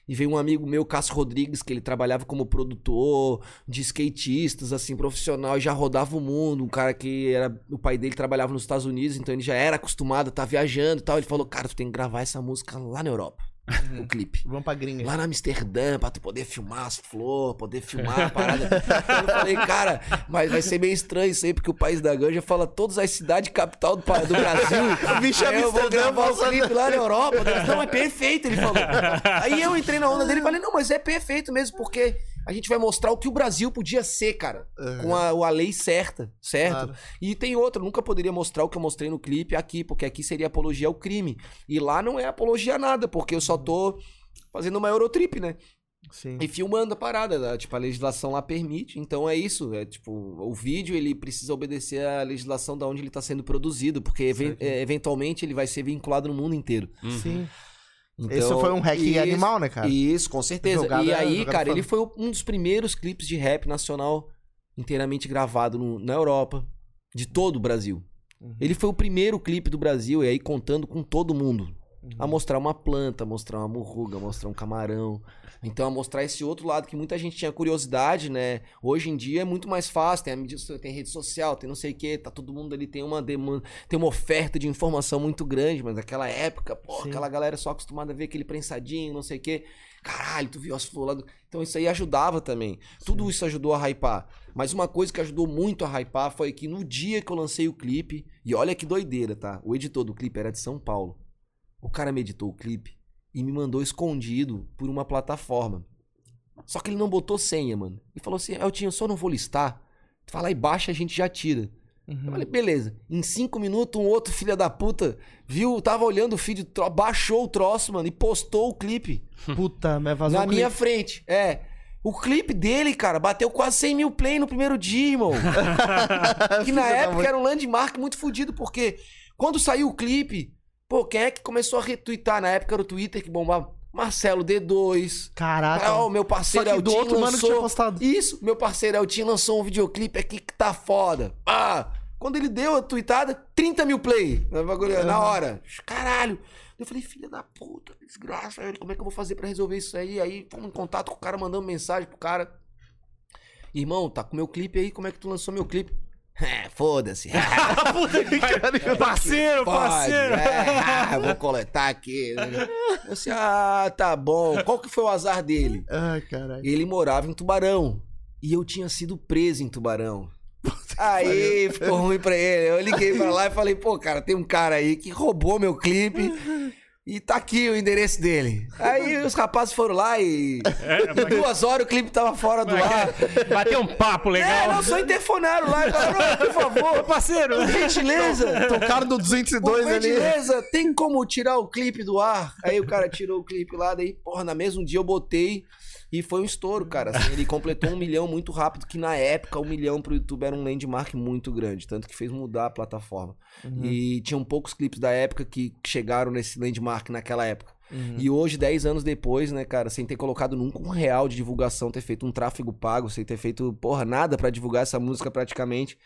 E veio um amigo meu, Cássio Rodrigues, que ele trabalhava como produtor de skatistas, assim, profissional, e já rodava o mundo. Um cara que era. O pai dele trabalhava nos Estados Unidos, então ele já era acostumado a estar viajando e tal. Ele falou: Cara, tu tem que gravar essa música lá na Europa. O clipe. Vamos pra gringa. Lá na Amsterdã, pra tu poder filmar as flores, poder filmar a parada. eu falei, cara, mas vai ser meio estranho isso aí, porque o país da ganja fala todas as cidades capital do, do Brasil. O bicho Aí eu vou gravar o clipe lá na Europa. Não, é perfeito, ele falou. Aí eu entrei na onda dele e falei, não, mas é perfeito mesmo, porque a gente vai mostrar o que o Brasil podia ser, cara. Com a, a lei certa, certo? Claro. E tem outra, nunca poderia mostrar o que eu mostrei no clipe aqui, porque aqui seria apologia ao crime. E lá não é apologia a nada, porque eu só tô fazendo uma Eurotrip, né? Sim. E filmando a parada, né? tipo, a legislação lá permite, então é isso, é tipo, o vídeo ele precisa obedecer à legislação da onde ele tá sendo produzido, porque even- é, eventualmente ele vai ser vinculado no mundo inteiro. Uhum. Sim. Então, Esse foi um hack isso- animal, né, cara? Isso, com certeza. Jogada- e aí, jogada cara, ele foi um dos primeiros clipes de rap nacional inteiramente gravado no- na Europa, de todo o Brasil. Ele foi o primeiro clipe do Brasil, e aí contando com todo mundo. A mostrar uma planta, mostrar uma morruga, a mostrar um camarão. Então, a mostrar esse outro lado que muita gente tinha curiosidade, né? Hoje em dia é muito mais fácil, tem, a mídia, tem rede social, tem não sei o quê, tá todo mundo ali, tem uma demanda, tem uma oferta de informação muito grande, mas naquela época, pô, Sim. aquela galera só acostumada a ver aquele prensadinho, não sei o quê. Caralho, tu viu as flores lá do... Então isso aí ajudava também. Tudo isso ajudou a hypar. Mas uma coisa que ajudou muito a hypar foi que no dia que eu lancei o clipe, e olha que doideira, tá? O editor do clipe era de São Paulo. O cara me editou o clipe e me mandou escondido por uma plataforma. Só que ele não botou senha, mano. E falou assim: eu só não vou listar. Lá e baixa, a gente já tira. Uhum. Eu falei, beleza. Em cinco minutos, um outro filho da puta viu, tava olhando o feed, baixou o troço, mano, e postou o clipe. Puta, mas vazou na minha clipe. frente. É. O clipe dele, cara, bateu quase 100 mil play no primeiro dia, irmão. que na época era um landmark muito fodido, porque quando saiu o clipe, pô, quem é que começou a retweetar? Na época era o Twitter que bombava. Marcelo D2. Caraca. Ah, o meu parceiro do Eltinho outro mano que lançou... tinha postado. Isso, meu parceiro Eltinho lançou um videoclipe aqui que tá foda. Ah, quando ele deu a tweetada, 30 mil play na, bagulho, na hora. Caralho. Eu falei, filha da puta, desgraça, velho, como é que eu vou fazer pra resolver isso aí? Aí fomos em contato com o cara, mandando mensagem pro cara. Irmão, tá com meu clipe aí, como é que tu lançou meu clipe? É, foda-se. Parceiro, Pode, parceiro. é, vou coletar aqui. Disse, ah, tá bom. Qual que foi o azar dele? Ai, caralho. Ele morava em Tubarão. E eu tinha sido preso em Tubarão. Aí ficou ruim pra ele. Eu liguei pra lá e falei, pô, cara, tem um cara aí que roubou meu clipe. E tá aqui o endereço dele. Aí os rapazes foram lá e. Em duas horas o clipe tava fora do ar. Bateu um papo É, legal. não, só interfonaram lá e falaram, "Ô, por favor, Parceiro. por gentileza. Tocaram do Por 202 ali. gentileza, tem como tirar o clipe do ar? Aí o cara tirou o clipe lá, daí, porra, na mesmo dia eu botei e foi um estouro, cara. Assim, ele completou um milhão muito rápido, que na época um milhão pro YouTube era um landmark muito grande, tanto que fez mudar a plataforma. E tinham poucos clipes da época que chegaram nesse landmark naquela época. E hoje, 10 anos depois, né, cara, sem ter colocado nunca um real de divulgação, ter feito um tráfego pago, sem ter feito, porra, nada pra divulgar essa música praticamente,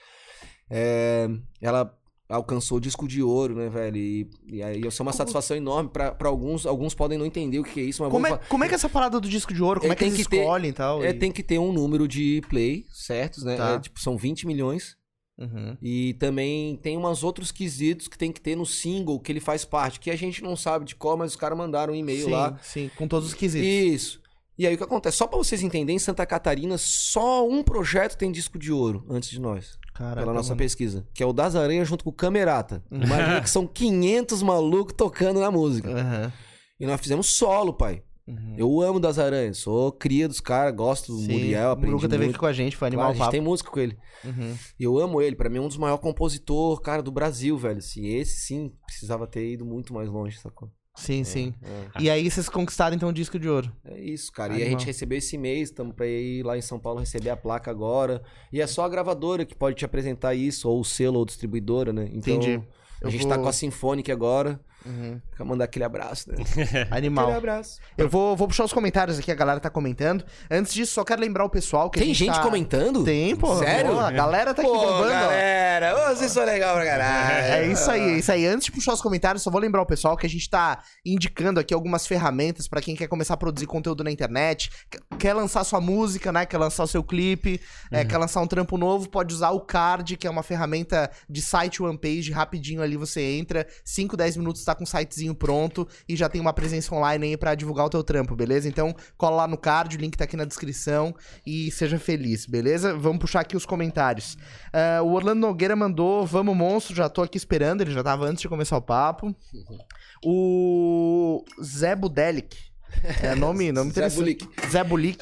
é, ela alcançou o disco de ouro, né, velho? E, e aí isso é uma satisfação enorme pra, pra alguns. Alguns podem não entender o que é isso, mas Como é, como é que é essa parada do disco de ouro? Como É, é, que tem eles que ter- escolhem e tal? É, e- tem que ter um número de play certos, né? Tá. É, tipo, são 20 milhões. Uhum. E também tem umas outros quesitos que tem que ter no single que ele faz parte, que a gente não sabe de qual, mas os caras mandaram um e-mail lá. sim, com todos os quesitos. Isso. E aí o que acontece? Só pra vocês entenderem, em Santa Catarina, só um projeto tem disco de ouro antes de nós. Caraca, pela nossa mano. pesquisa. Que é o Das Aranhas junto com o Camerata. Imagina que são 500 malucos tocando na música. Aham. E nós fizemos solo, pai. Uhum. Eu amo Das Aranhas. Sou cria dos caras, gosto do Sim, Muriel, o aprendi Muruca teve muito. aqui com a gente, foi Claro, animal a gente papo. tem música com ele. Uhum. Eu amo ele. Pra mim é um dos maiores compositores, cara, do Brasil, velho. Assim, esse sim precisava ter ido muito mais longe, sacou? Sim, sim. É. E aí vocês conquistaram então o disco de ouro. É isso, cara. E a Animal. gente recebeu esse mês, estamos pra ir lá em São Paulo receber a placa agora. E é só a gravadora que pode te apresentar isso, ou o selo ou distribuidora, né? Então, Entendi. A gente vou- tá com a Symphonic agora. Uhum. Quer mandar aquele abraço, né? Animal. Aquele abraço. Eu vou, vou puxar os comentários aqui, a galera tá comentando. Antes disso, só quero lembrar o pessoal que a Tem gente tá... comentando? Tem, pô. Sério? Pô, a galera tá aqui Pô, bombando, galera, vocês são legal pra caralho. É isso aí, é isso aí. Antes de puxar os comentários, só vou lembrar o pessoal que a gente tá indicando aqui algumas ferramentas pra quem quer começar a produzir conteúdo na internet, quer- lançar sua música, né? Quer lançar o seu clipe, é, quer lançar um trampo novo, pode usar o Card, que é uma ferramenta de site one page, rapidinho ali você entra, 5, 10 minutos tá com o sitezinho pronto e já tem uma presença online aí pra divulgar o teu trampo, beleza? Então, cola lá no Card, o link tá aqui na descrição e seja feliz, beleza? Vamos puxar aqui os comentários. Ah, o Orlando Nogueira mandou, vamos monstro, já tô aqui esperando, ele já tava antes de começar o papo. O Zé Budelic, é nome, nome Zé interessante. Zé Bulic.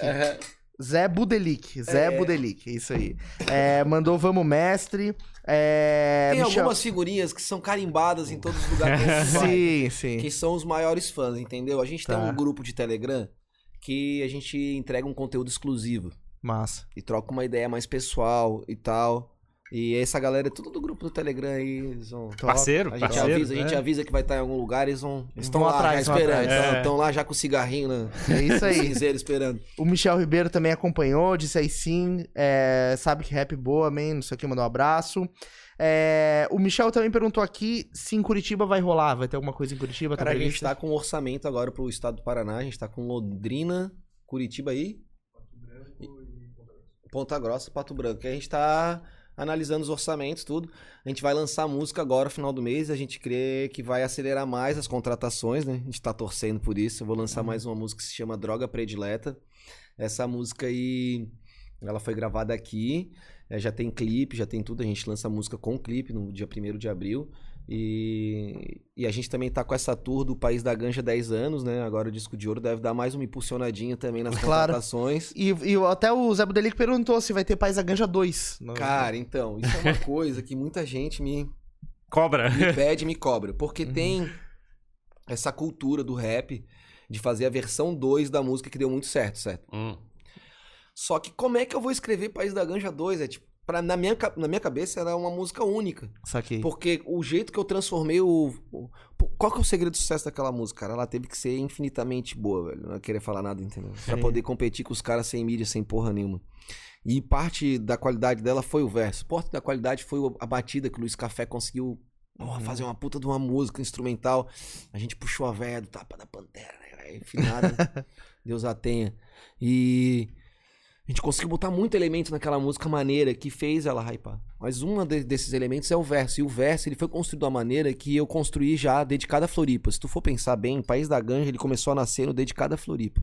Zé Budelic, Zé É. Budelic, isso aí. É, mandou vamos mestre. É, Tem Michel- algumas figurinhas que são carimbadas em todos os lugares que. Sim, sim. que são os maiores fãs, entendeu? A gente Tá. tem um grupo de Telegram que a gente entrega um conteúdo exclusivo Massa. e troca uma ideia mais pessoal e tal. E essa galera é tudo do grupo do Telegram aí. Eles vão... Parceiro, A gente parceiro. avisa, a gente é. avisa que vai estar em algum lugar, eles vão. Eles estão lá atrás, esperando. É. estão lá já com o cigarrinho na É isso aí. esperando. O Michel Ribeiro também acompanhou, disse aí sim, é, sabe que rap boa, man, não sei o que, mandou um abraço. É, o Michel também perguntou aqui se em Curitiba vai rolar, vai ter alguma coisa em Curitiba? Cara, a gente previsto? tá com um orçamento agora pro estado do Paraná, a gente tá com Londrina, Curitiba aí. Ponta Grossa, Pato Branco. E a gente tá analisando os orçamentos, tudo. A gente vai lançar música agora, final do mês. A gente crê que vai acelerar mais as contratações, né? A gente tá torcendo por isso. Eu vou lançar mais uma música que se chama Droga Predileta. Essa música aí, ela foi gravada aqui. é, já tem clipe, já tem tudo. A gente lança a música com clipe no dia 1 de abril. E, e a gente também tá com essa tour do País da Ganja 10 anos, né? Agora o disco de ouro deve dar mais uma impulsionadinha também nas Claro. contratações. E, e até o Zé Budelic perguntou se vai ter País da Ganja 2. no- Cara, então, isso é uma coisa que muita gente me, Cobra. me pede e me cobra. Porque tem essa cultura do rap de fazer a versão 2 da música que deu muito certo, certo? Hum. Só que como é que eu vou escrever País da Ganja 2? É tipo, pra, na, minha, na minha cabeça era uma música única. Saquei. Porque o jeito que eu transformei o. o- qual que é o segredo do sucesso daquela música, cara? Ela teve que ser infinitamente boa, velho. Não ia querer falar nada, entendeu? Pra Sim. poder competir com os caras sem mídia, sem porra nenhuma. E parte da qualidade dela foi o verso. Parte da qualidade foi a batida que o Luiz Café conseguiu Uhum. fazer uma puta de uma música instrumental. A gente puxou a véia do tapa da pantera, né? Finada. Deus a tenha. E. A gente conseguiu botar muito elemento naquela música maneira que fez ela hypar. Mas um de- desses elementos é o verso. E o verso ele foi construído uma maneira que eu construí já dedicado a Floripa. Se tu for pensar bem, o País da Ganja ele começou a nascer no dedicado a Floripa.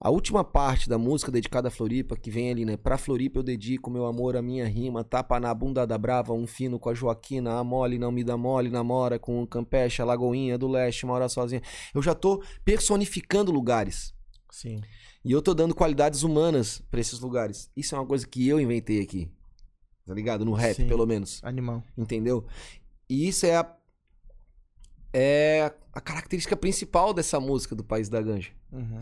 A última parte da música dedicada a Floripa, que vem ali, né? Pra Floripa eu dedico meu amor, a minha rima, tapa na bunda da brava, um fino com a Joaquina, a mole não me dá mole, namora com o Campeche, a Lagoinha do Leste, mora sozinha. Eu já tô personificando lugares. Sim. E eu tô dando qualidades humanas pra esses lugares. Isso é uma coisa que eu inventei aqui. Tá ligado? No rap, Sim. pelo menos. Animal. Entendeu? E isso é a. É a característica principal dessa música do País da Ganja. Uhum.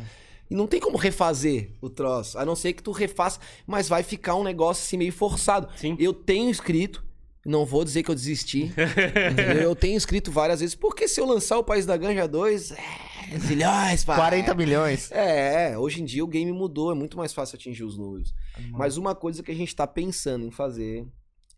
E não tem como refazer o troço. A não ser que tu refaça, mas vai ficar um negócio assim meio forçado. Sim. Eu tenho escrito, não vou dizer que eu desisti. eu tenho escrito várias vezes, porque se eu lançar o País da Ganja 2, é, zilhões, pai. 40 milhões. É, hoje em dia o game mudou, é muito mais fácil atingir os números. Mas uma coisa que a gente tá pensando em fazer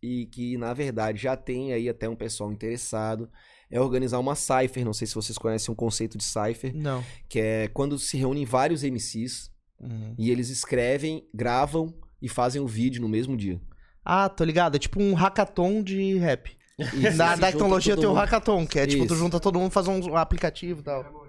e que na verdade já tem aí até um pessoal interessado é organizar uma cipher, não sei se vocês conhecem o conceito de cipher, Não. que é quando se reúnem vários MCs Uhum. e eles escrevem, gravam e fazem o vídeo no mesmo dia. Ah, tô ligado. É tipo um hackathon de rap. Isso, Na da tecnologia tem o hackathon, que é tipo, tu Isso. junta todo mundo, faz um aplicativo e tal.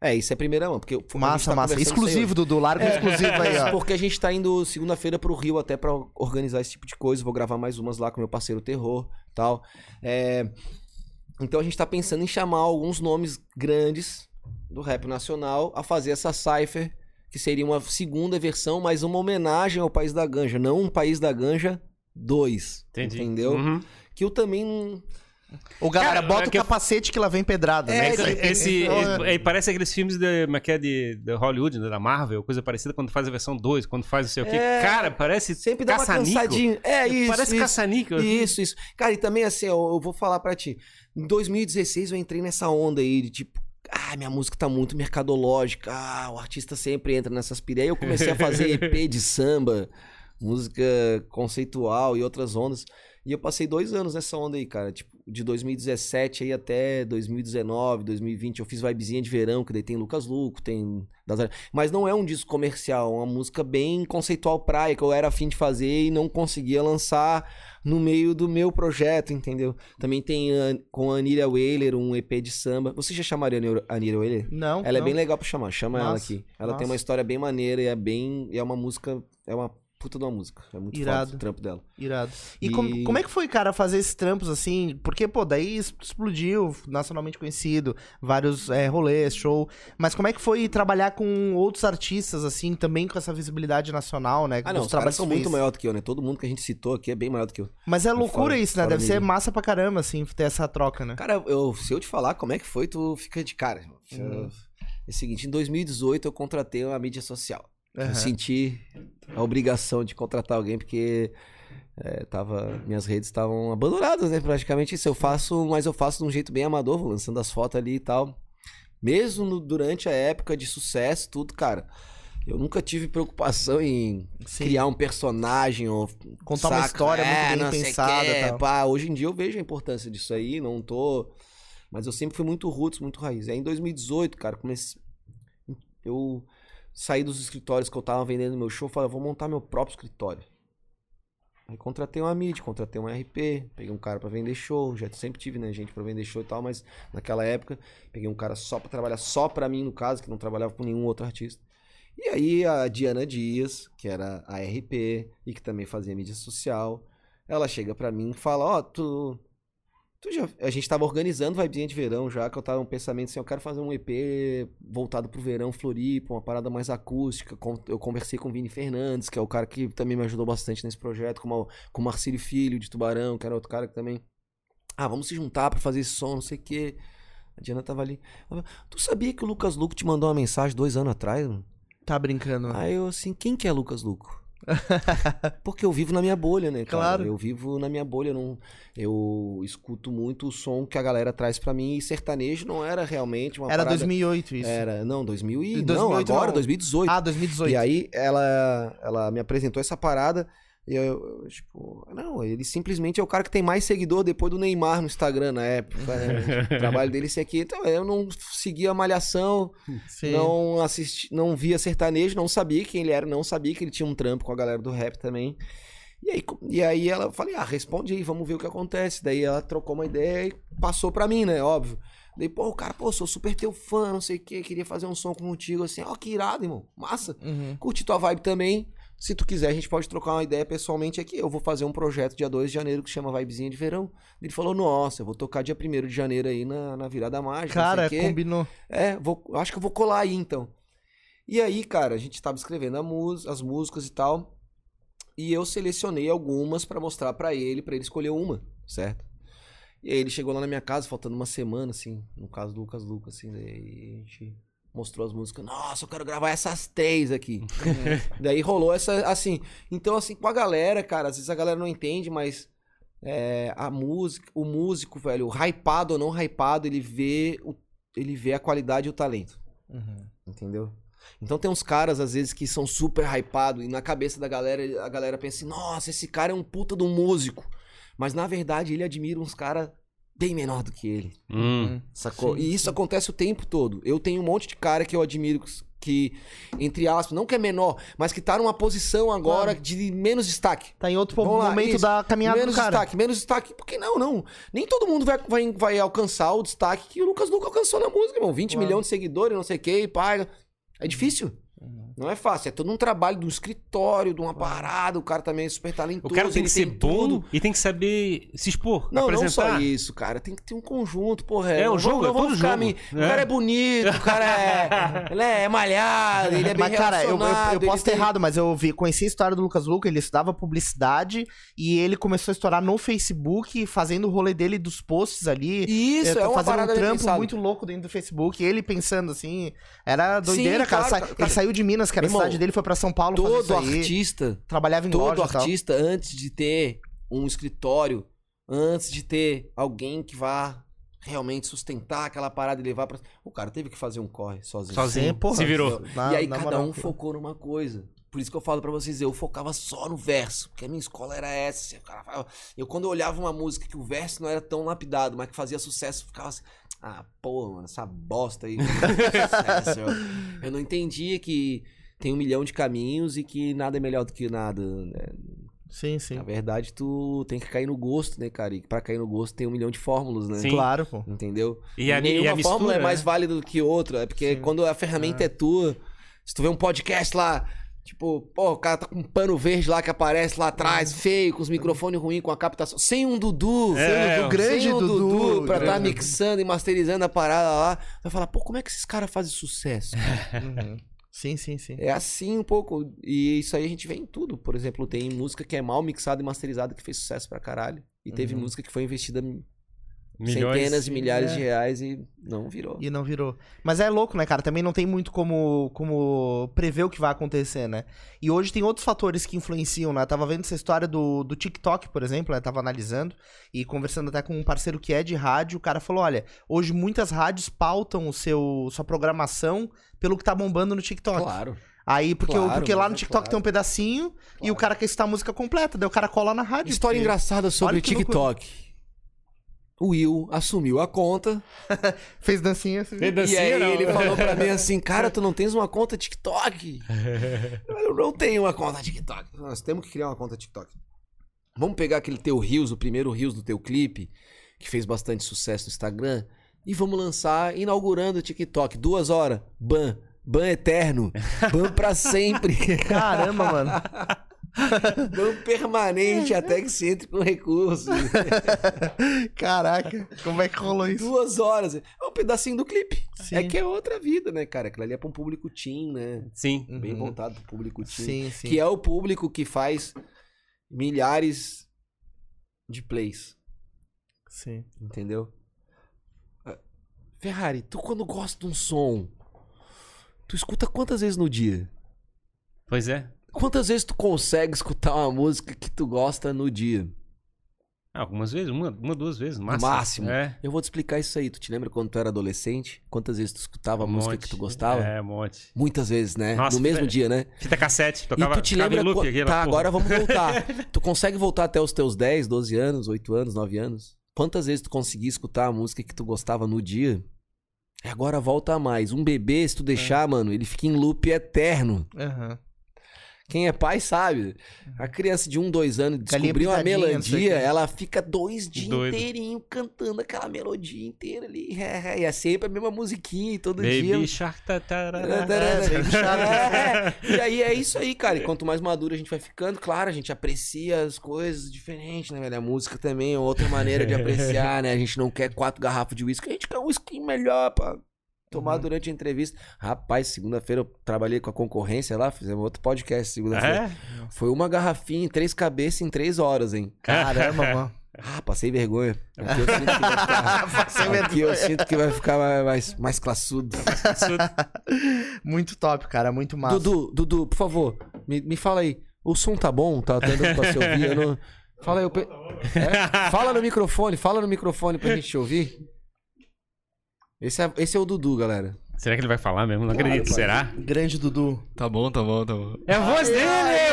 É, isso é primeira mão, porque foi o que a gente Massa, tá massa. conversando Exclusivo, Dudu. Larga exclusivo aí, ó. Porque a gente tá indo segunda-feira pro Rio até pra organizar esse tipo de coisa. Vou gravar mais umas lá com meu parceiro Terror tal. É, Então a gente tá pensando em chamar alguns nomes grandes do rap nacional a fazer essa cipher, que seria uma segunda versão, mas uma homenagem ao País da Ganja, não um País da Ganja 2. Entendi. Entendeu? Uhum. Que eu também. Ô, galera, Cara, bota é o que eu- capacete que lá vem pedrada, né? É, Isso aí. Esse, Então, é, parece aqueles filmes de, é é, de, de Hollywood, né, da Marvel, coisa parecida quando faz a versão 2, quando faz não sei o quê. É, Cara, parece Sempre dá uma caça-níquel. cansadinha. É isso. Parece isso. caça-níquel. Isso, isso. Cara, e também assim, ó, eu vou falar pra ti. Em 2016 eu entrei nessa onda aí de tipo, ah, minha música tá muito mercadológica. Ah, o artista sempre entra nessas pira. Aí eu comecei a fazer EP de samba, música conceitual e outras ondas. E eu passei dois anos nessa onda aí, cara. Tipo, de 2017 aí até 2019, 2020, eu fiz vibezinha de verão, que daí tem Lucas Luco, tem. Mas não é um disco comercial, é uma música bem conceitual praia, que eu era afim de fazer e não conseguia lançar no meio do meu projeto, entendeu? Também tem ah, com a Anira Whaler um EP de samba. Você já chamaria a Anira- a Anira Whaler? Não, Ela é não. bem legal pra chamar, chama ela Massa, aqui. Ela tem massa. uma história bem maneira e é bem. e é uma música. É uma puta de uma música. É muito Irado. foda o trampo dela. Irado. E, E- Como, como é que foi, cara, fazer esses trampos assim? Porque, pô, daí explodiu, nacionalmente conhecido, vários é, rolês, show. Mas como é que foi trabalhar com outros artistas, assim, também com essa visibilidade nacional, né? Ah, não, dos os caras são muito maior do que eu, né? Todo mundo que a gente citou aqui é bem maior do que eu. Mas é loucura Fora- isso, né? Deve ser massa pra caramba, assim, ter essa troca, né? Cara, eu, se eu te falar como é que foi, tu fica de cara. Uhum. É o seguinte, em 2018 eu contratei uma mídia social. Aham. Eu senti a obrigação de contratar alguém, porque é, tava, minhas redes estavam abandonadas, né? Praticamente isso. Eu faço, mas eu faço de um jeito bem amador, vou lançando as fotos ali e tal. Mesmo no- durante a época de sucesso, tudo, cara. Eu nunca tive preocupação em Sim. criar um personagem ou Contar uma saca? história muito bem pensada tal. Pá, hoje em dia eu vejo a importância disso aí, não tô. Mas eu sempre fui muito roots, muito raiz. Aí em 2018, cara, comecei. Eu saí dos escritórios que eu tava vendendo meu show, falei, vou montar meu próprio escritório. Aí contratei uma mídia, contratei um RP, peguei um cara pra vender show, já sempre tive, né, gente pra vender show e tal, mas naquela época peguei um cara só pra trabalhar só pra mim no caso, que não trabalhava com nenhum outro artista. E aí a Diana Dias, que era a RP e que também fazia mídia social, ela chega pra mim e fala: "Ó, tu tu já a gente tava organizando Vibezinha de verão já, que eu tava um pensamento assim, eu quero fazer um EP voltado pro verão Floripa, uma parada mais acústica. Eu conversei com o Vini Fernandes, que é o cara que também me ajudou bastante nesse projeto, com, o- com o Marcílio Filho de Tubarão, que era outro cara que também ah, vamos se juntar pra fazer esse som, não sei o quê. A Diana tava ali. Tu sabia que o Lucas Luco te mandou uma mensagem dois anos atrás? mano?" Tá brincando. Aí eu assim, quem que é Lucas Luco? Porque eu vivo na minha bolha, né, cara? Claro. Eu vivo na minha bolha, eu não, eu escuto muito o som que a galera traz pra mim e sertanejo não era realmente uma Era parada... 2008 isso. Era, não, 2000 e... 2008 não, agora, não. 2018. Ah, 2018. E aí ela, ela me apresentou essa parada e eu, eu, tipo, não, ele simplesmente é o cara que tem mais seguidor depois do Neymar no Instagram na época. né? o trabalho dele esse aqui. Então, eu não seguia a malhação, Sim. não assisti, não via sertanejo, não sabia quem ele era, não sabia que ele tinha um trampo com a galera do rap também. E aí, e aí ela falei, ah, responde aí, vamos ver o que acontece. Daí ela trocou uma ideia e passou pra mim, né? Óbvio. Daí, pô, o cara, pô, sou super teu fã, não sei o que, queria fazer um som contigo, assim, ó, que irado, irmão, massa. Uhum. Curti tua vibe também. Se tu quiser, a gente pode trocar uma ideia pessoalmente aqui. Eu vou fazer um projeto dia 2 de janeiro que chama Vibezinha de Verão. Ele falou, nossa, eu vou tocar dia 1 de janeiro aí na, na virada mágica. Cara, combinou. É, vou, acho que eu vou colar aí então. E aí, cara, a gente tava escrevendo as músicas e tal. E eu selecionei algumas pra mostrar pra ele, pra ele escolher uma, certo? E aí ele chegou lá na minha casa, faltando uma semana, assim, no caso do Lucas Lucas, assim, daí a gente mostrou as músicas. Nossa, eu quero gravar essas três aqui. daí rolou essa, assim. Então, assim, com a galera, cara, às vezes a galera não entende, mas é, a música, o músico, velho, hypado ou não hypado, ele vê, o, ele vê a qualidade e o talento. Uhum. Entendeu? Então tem uns caras, às vezes, que são super hypados e na cabeça da galera, a galera pensa assim, nossa, esse cara é um puta um músico. Mas na verdade ele admira uns caras bem menor do que ele. Hum. Sacou? Sim, e isso acontece o tempo todo. Eu tenho um monte de cara que eu admiro que, entre aspas, não que é menor, mas que tá numa posição agora Claro. de menos destaque. Tá em outro Vamos lá, momento isso. da caminhada menos do cara. destaque, menos destaque. Porque não, não. Nem todo mundo vai, vai, vai alcançar o destaque que o Lucas nunca alcançou na música, irmão. 20 Claro. milhões de seguidores, não sei o que, e paga. É difícil. Não é fácil. É todo um trabalho de um escritório, de uma parada. O cara também é super talentoso. O cara tem ele que ser bom tudo. e tem que saber se expor, Não, não apresentar. só isso, cara. Tem que ter um conjunto, porra. É, não o jogo, vamos- não é vamos todo ficar jogo. me- O É. cara é bonito, o cara é, ele é malhado, ele é bem Mas, cara, eu, eu- eu posso ter tem- errado, mas eu vi, conheci a história do Lucas Luca, ele estudava publicidade e ele começou a estourar no Facebook, fazendo o rolê dele dos posts ali. Isso, eh, é uma fazendo parada um trampo muito louco dentro do Facebook. Ele pensando assim, era doideira, Sim, cara. claro, Sa- cara. Ele saiu de Minas, que era a Irmão, cidade dele, foi pra São Paulo fazer Todo artista Trabalhava em todo loja tal. artista, antes de ter um escritório, antes de ter alguém que vá realmente sustentar aquela parada e levar pra. O cara teve que fazer um corre sozinho. Sozinho. Sim, porra. Se virou. Na- e aí cada moral. um focou numa coisa. Por isso que eu falo pra vocês, eu focava só no verso, porque a minha escola era essa. assim, Eu quando eu olhava uma música que o verso não era tão lapidado, mas que fazia sucesso, eu ficava assim, ah, pô, mano, essa bosta aí. sucesso. eu, eu não entendia que tem um milhão de caminhos e que nada é melhor do que nada. né? Sim, sim. Na verdade, tu tem que cair no gosto, né, cara? E pra cair no gosto tem um milhão de fórmulas, né? Sim. Claro, pô. Entendeu? E a, Nenhuma e a mistura, fórmula é mais né? válida do que outra. É porque Sim. quando a ferramenta é. tua, se tu vê um podcast lá, tipo, pô, o cara tá com um pano verde lá que aparece lá atrás, feio, com os microfones ruins, com a captação. Sem um Dudu, É, sem um o grande sem um Dudu, pra grande tá Dudu. mixando e masterizando a parada lá. Vai falar, pô, como é que esses caras fazem sucesso? Uhum. Sim, sim, sim. É assim um pouco. E isso aí a gente vê em tudo. Por exemplo, tem música que é mal mixada e masterizada que fez sucesso pra caralho. E teve Uhum. música que foi investida Milhões. centenas de milhares É. de reais e não virou. E não virou. Mas é louco, né, cara? Também não tem muito como, como prever o que vai acontecer, né? E hoje tem outros fatores que influenciam, né? Eu tava vendo essa história do, do TikTok, por exemplo, né? Tava analisando e conversando até com um parceiro que é de rádio. O cara falou: olha, hoje muitas rádios pautam o seu, sua programação pelo que tá bombando no TikTok. Claro. Aí, porque, Claro, porque lá no é TikTok claro. tem um pedacinho e o cara quer escutar a música completa, daí o cara cola na rádio. História porque- engraçada sobre que loucura. O Will assumiu a conta Fez dancinha. Fez e dancinha, aí não. ele falou pra mim assim, cara, tu não tens uma conta TikTok? Eu não tenho uma conta TikTok. Nós temos que criar uma conta TikTok. Vamos pegar aquele teu Reels, o primeiro Reels do teu clipe, que fez bastante sucesso no Instagram, e vamos lançar inaugurando o TikTok. Duas horas, ban. Ban eterno. Ban pra sempre. Caramba, mano. ban permanente até que se entre com recurso. Caraca, como é que rolou isso? Duas horas. É um pedacinho do clipe. Sim. É que é outra vida, né, cara? Aquilo ali é pra um público teen, né? Sim. Uhum. Bem voltado pro público teen. Sim, sim. Que é o público que faz milhares de plays. Sim. Entendeu? Ah, Ferrari, tu quando gosta de um som, tu escuta quantas vezes no dia? Pois é. Quantas vezes tu consegue escutar uma música que tu gosta no dia? Ah, algumas vezes, uma, uma duas vezes, no máximo. máximo. É. Eu vou te explicar isso aí. Tu te lembra quando tu era adolescente? Quantas vezes tu escutava a música monte. que tu gostava? É, um monte. Muitas vezes, né? Nossa, no mesmo velho. dia, né? Fita cassete, E tocava, tu te lembra. loop, aquela Tá, porra. agora vamos voltar. tu consegue voltar até os teus 10, 12 anos, 8 anos, 9 anos? Quantas vezes tu conseguia escutar a música que tu gostava no dia? E agora volta a mais. Um bebê, se tu deixar, mano, ele fica em loop eterno. Aham. Quem é pai sabe. A criança de um, dois anos descobriu uma melodia, ela fica dois dias Doido. inteirinho cantando aquela melodia inteira ali. E é sempre a mesma musiquinha e todo Baby dia. Shark, tarará. É, Baby Shark. É, E aí é isso aí, cara. E quanto mais maduro a gente vai ficando, claro, a gente aprecia as coisas diferentes, né, velho? A música também é outra maneira de apreciar, né? A gente não quer quatro garrafas de uísque, a gente quer um uísque melhor pra tomar Uhum. durante a entrevista. Rapaz, segunda-feira eu trabalhei com a concorrência lá, fizemos outro podcast segunda-feira. É? Foi uma garrafinha em três cabeças em três horas, hein? Caramba, mano. Ah, passei vergonha. Aqui eu sinto que vai ficar, aqui eu sinto que vai ficar mais, mais, mais classudo. Muito top, cara. Muito massa. Dudu, Dudu, por favor, me, me fala aí. O som tá bom? Tá dando pra se ouvir? Eu não... Fala aí. Eu pe... É? Fala no microfone, fala no microfone pra gente te ouvir. Esse é, esse é o Dudu, galera. Será que ele vai falar mesmo? Não acredito. Será? Grande Dudu. Tá bom, tá bom, tá bom. É a voz dele!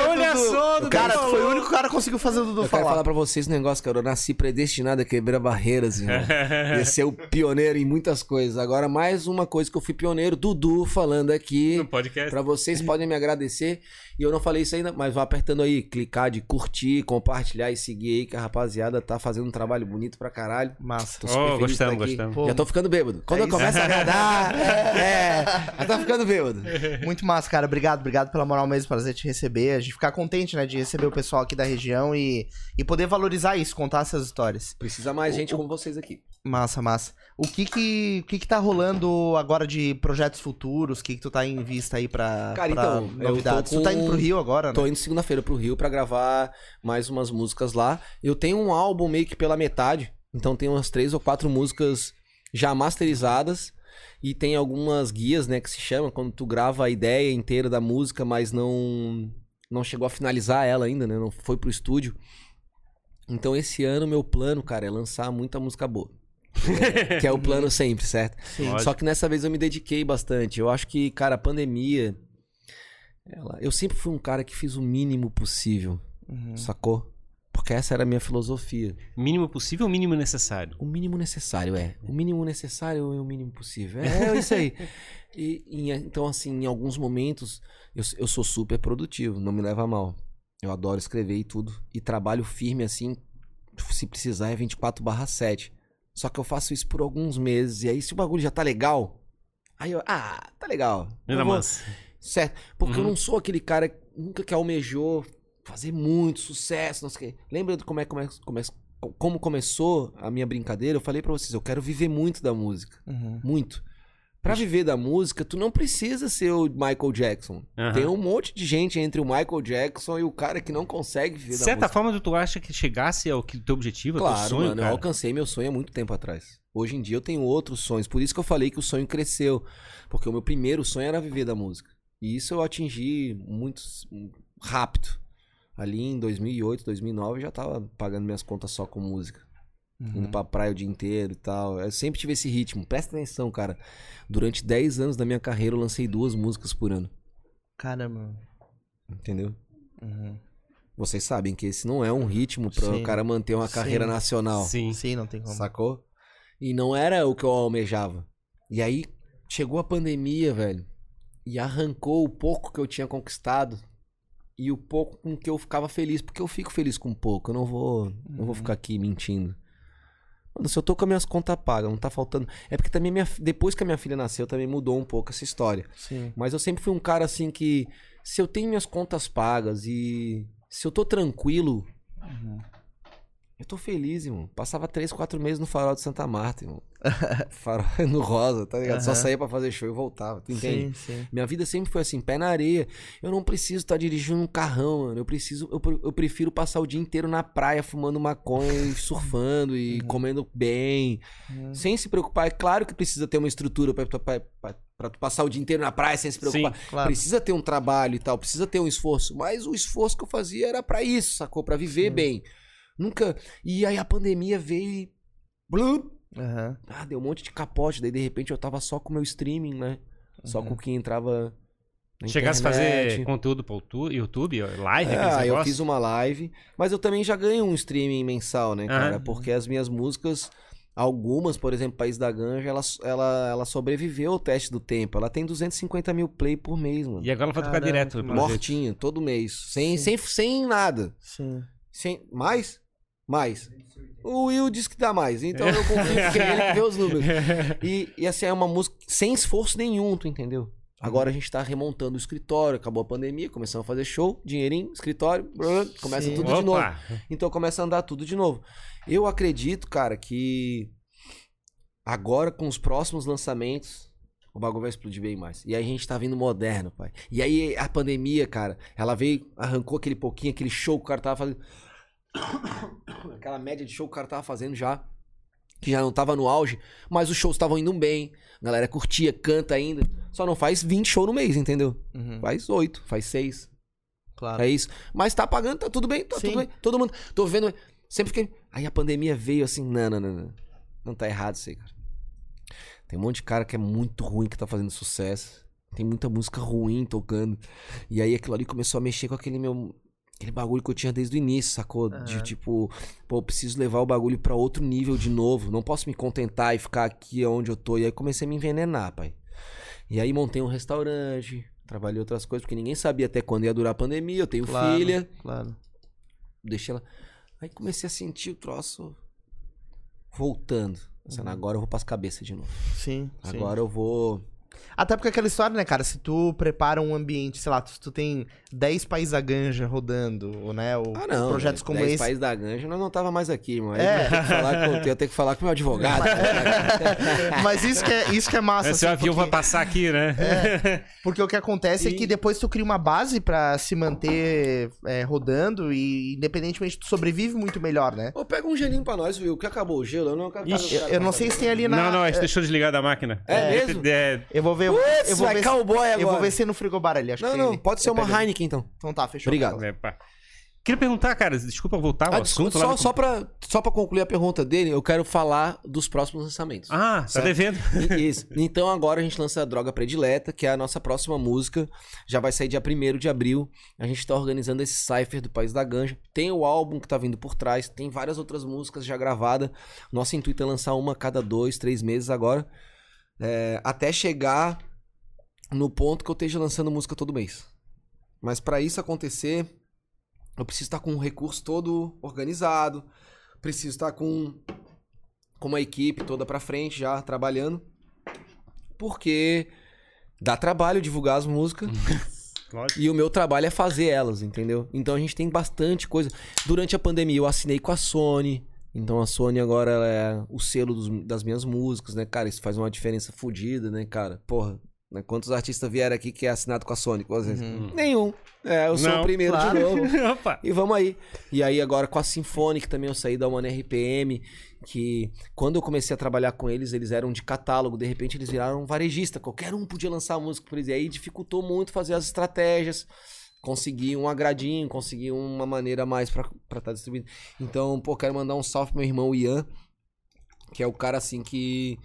olha só, Dudu. Cara, tu foi o único cara que conseguiu fazer o Dudu Eu quero falar. falar pra vocês um negócio, cara. Eu nasci predestinado a quebrar barreiras, irmão. Ia ser o pioneiro em muitas coisas. Agora, mais uma coisa que eu fui pioneiro, Dudu falando aqui. No podcast. Pra vocês podem me agradecer. E eu não falei isso ainda, mas vá apertando aí, clicar de curtir, compartilhar e seguir aí, que a rapaziada tá fazendo um trabalho bonito pra caralho. Massa. Tô super Oh, feliz gostamos, aqui. gostamos. Pô, Já tô ficando bêbado. Quando É eu começo a agradar, é, já tô ficando bêbado. Muito massa, cara. Obrigado, obrigado pela moral mesmo, prazer te receber. A gente ficar contente, né, de receber o pessoal aqui da região e, e poder valorizar isso, contar essas histórias. Precisa mais gente como vocês aqui. Massa, massa. O que que, o que que tá rolando agora de projetos futuros? O que que tu tá em vista aí pra, Cara, pra então, novidades? tô Tu tá com- indo pro Rio agora, né? Tô indo segunda-feira pro Rio pra gravar mais umas músicas lá. Eu tenho um álbum meio que pela metade, então tem umas três ou quatro músicas já masterizadas. E tem algumas guias, né, que se chama quando tu grava a ideia inteira da música, mas não não chegou a finalizar ela ainda, né? Não foi pro estúdio. Então esse ano meu plano, cara, é lançar muita música boa. que é o plano sempre, certo? Sim. Só que nessa vez eu me dediquei bastante. Eu acho que, cara, a pandemia. ela- eu sempre fui um cara que fiz o mínimo possível, Uhum. sacou? Porque essa era a minha filosofia. Mínimo possível ou mínimo necessário? O mínimo necessário, é. O mínimo necessário é o mínimo possível. É, é isso aí. E, e, então, assim, em alguns momentos, eu, eu sou super produtivo, não me leva a mal. Eu adoro escrever e tudo. E trabalho firme, assim, se precisar, é 24 7. Só que eu faço isso por alguns meses. E aí, se o bagulho já tá legal, aí eu, ah, tá legal. Eu Ainda mais. Certo. Porque eu Uhum. não sou aquele cara que nunca que almejou fazer muito sucesso, não sei o quê. Lembra de como é come, come, como começou a minha brincadeira? Eu falei pra vocês, eu quero viver muito da música. Uhum. Muito. Pra viver da música, tu não precisa ser o Michael Jackson. Aham. Tem um monte de gente entre o Michael Jackson e o cara que não consegue viver De da certa música. forma, tu acha que chegasse ao que teu objetivo, ao teu Claro, sonho, mano, eu alcancei meu sonho há muito tempo atrás. Hoje em dia eu tenho outros sonhos. Por isso que eu falei que o sonho cresceu. Porque o meu primeiro sonho era viver da música. E isso eu atingi muito s- rápido. Ali em 2008, 2009, eu já tava pagando minhas contas só com música. Indo pra praia o dia inteiro e tal. Eu sempre tive esse ritmo. Presta atenção, cara. Durante 10 anos da minha carreira, eu lancei duas músicas por ano. Caramba. Entendeu? Uhum. Vocês sabem que esse não é um ritmo pra Sim. o cara manter uma Sim. carreira nacional. Sim. Sim, não tem como. Sacou? E não era o que eu almejava. E aí chegou a pandemia, velho. E arrancou o pouco que eu tinha conquistado. E o pouco com que eu ficava feliz. Porque eu fico feliz com pouco. Eu não vou, não vou ficar aqui mentindo. Mano, se eu tô com as minhas contas pagas, não tá faltando. É porque também minha, depois que a minha filha nasceu, também mudou um pouco essa história. Sim. Mas eu sempre fui um cara assim que. Se eu tenho minhas contas pagas e. Se eu tô tranquilo. Eu tô feliz, irmão. Passava três, quatro meses no farol de Santa Marta, irmão. farol no rosa, tá ligado? Só Aham. saía pra fazer show e voltava. Tu entende? Sim, sim. Minha vida sempre foi assim, pé na areia. Eu não preciso estar dirigindo um carrão, mano. Eu preciso, eu, eu prefiro passar o dia inteiro na praia fumando maconha e surfando e comendo bem, Uhum. sem se preocupar. É claro que precisa ter uma estrutura pra, pra, pra, pra tu passar o dia inteiro na praia sem se preocupar. Claro. Precisa ter um trabalho e tal, precisa ter um esforço. Mas o esforço que eu fazia era pra isso, sacou? Pra viver Sim. bem. Nunca. E aí a pandemia veio e. Aham. ah, deu um monte de capote. Daí de repente eu tava só com o meu streaming, né? Só Uhum. com o que entrava. Na Chegasse a fazer conteúdo pro tu- YouTube, live, É, aqueles aí eu fiz uma live, mas eu também já ganho um streaming mensal, né, cara? Aham. Porque as minhas músicas, algumas, por exemplo, País da Ganja, ela, ela, ela sobreviveu ao teste do tempo. Ela tem 250 mil play por mês, mano. E agora ela vai tocar direto. jeito. Mortinha, todo mês. Sem, Sim. sem, sem nada. Sim. Sem, mais? Mais. O Will disse que dá mais, então eu confio que é ele que vê os números. E, e assim, é uma música sem esforço nenhum, tu entendeu? Agora a gente tá remontando o escritório, acabou a pandemia, começamos a fazer show, dinheirinho, escritório, começa Sim. tudo de novo. Opa! Então começa a andar tudo de novo. Eu acredito, cara, que agora com os próximos lançamentos, o bagulho vai explodir bem mais. E aí a gente tá vindo moderno, pai. E aí a pandemia, cara, ela veio, arrancou aquele pouquinho, aquele show que o cara tava fazendo. Aquela média de show que o cara tava fazendo já. Que já não tava no auge, mas os shows estavam indo bem. A galera curtia, canta ainda. Só não faz 20 shows no mês, entendeu? Uhum. Faz 8, faz 6. Claro. É isso. Mas tá pagando, tá tudo bem, tá Sim. tudo bem. Todo mundo. Tô vendo. Sempre fiquei. Aí a pandemia veio assim, não, não, não, não. Não tá errado isso aí, cara. Tem um monte de cara que é muito ruim que tá fazendo sucesso. Tem muita música ruim tocando. E aí aquilo ali começou a mexer com aquele meu. Aquele bagulho que eu tinha desde o início, sacou? De Aham. tipo, pô, eu preciso levar o bagulho pra outro nível de novo. Não posso me contentar e ficar aqui onde eu tô. E aí comecei a me envenenar, pai. E aí montei um restaurante, trabalhei outras coisas, porque ninguém sabia até quando ia durar a pandemia. Eu tenho Claro. filha, Claro. deixei ela. Aí comecei a sentir o troço voltando. Pensando, agora eu vou pras cabeças de novo. Sim, sim. Agora eu vou. Até porque aquela história, né, cara? Se tu prepara um ambiente, sei lá, se tu tem 10 países da ganja rodando, ou, né? Ou Ah, não. projetos né? como 10 esse. países da Ganja, nós não tava mais aqui, mano. É. eu, ia ter que falar com, eu ter que falar com meu advogado. Mas isso que é, isso que é massa. Esse assim, avião porque, vai passar aqui, né? porque o que acontece é E- que depois tu cria uma base pra se manter é, rodando e, independentemente, tu sobrevive muito melhor, né? Ô, pega um gelinho pra nós, viu? Que acabou o gelo. Eu não. Ixi, Eu, eu não sei se tem ali na. Não, não, a gente deixou desligar da máquina. É mesmo? É, Eu vou ver. eu Putz, vou vai ver, cowboy agora. eu vou ver se no frigobar ali. Acho Não, que não, ali. pode ser Eu uma pego ali. Heineken então. Então tá, fechou. Obrigado. é, pá. Queria perguntar, cara, desculpa voltar ao Ah, assunto. desculpa, lá só, só, pra, só pra concluir a pergunta dele, eu quero falar dos próximos lançamentos. Ah, tá Certo. devendo. E- Isso. Então agora a gente lança a Droga Predileta, que é a nossa próxima música. Já vai sair dia 1 de abril. A gente tá organizando esse Cypher do País da Ganja. Tem o álbum que tá vindo por trás, tem várias outras músicas já gravadas. Nosso intuito é lançar uma a cada dois, três meses agora. É, até chegar no ponto que eu esteja lançando música todo mês. Mas pra isso acontecer, eu preciso estar com o recurso todo organizado. Preciso estar com, com uma equipe toda pra frente já trabalhando. Porque dá trabalho divulgar as músicas. E o meu trabalho é fazer elas, entendeu? Então a gente tem bastante coisa. Durante a pandemia eu assinei com a Sony, Então a Sony agora é o selo dos- das minhas músicas, né, cara? Isso faz uma diferença fodida, né, cara? Porra, né? quantos artistas vieram aqui que é assinado com a Sony com? Uhum. Nenhum. É, eu sou Não, o primeiro claro. de novo. E vamos aí. E aí agora com a Symphonic também eu saí da One RPM, que quando eu comecei a trabalhar com eles, eles eram de catálogo, de repente eles viraram um varejista, qualquer um podia lançar música por eles. E aí dificultou muito fazer as estratégias, conseguir um agradinho, conseguir uma maneira mais pra estar distribuindo. Então, pô, quero mandar um salve pro meu irmão Ian, que é o cara assim que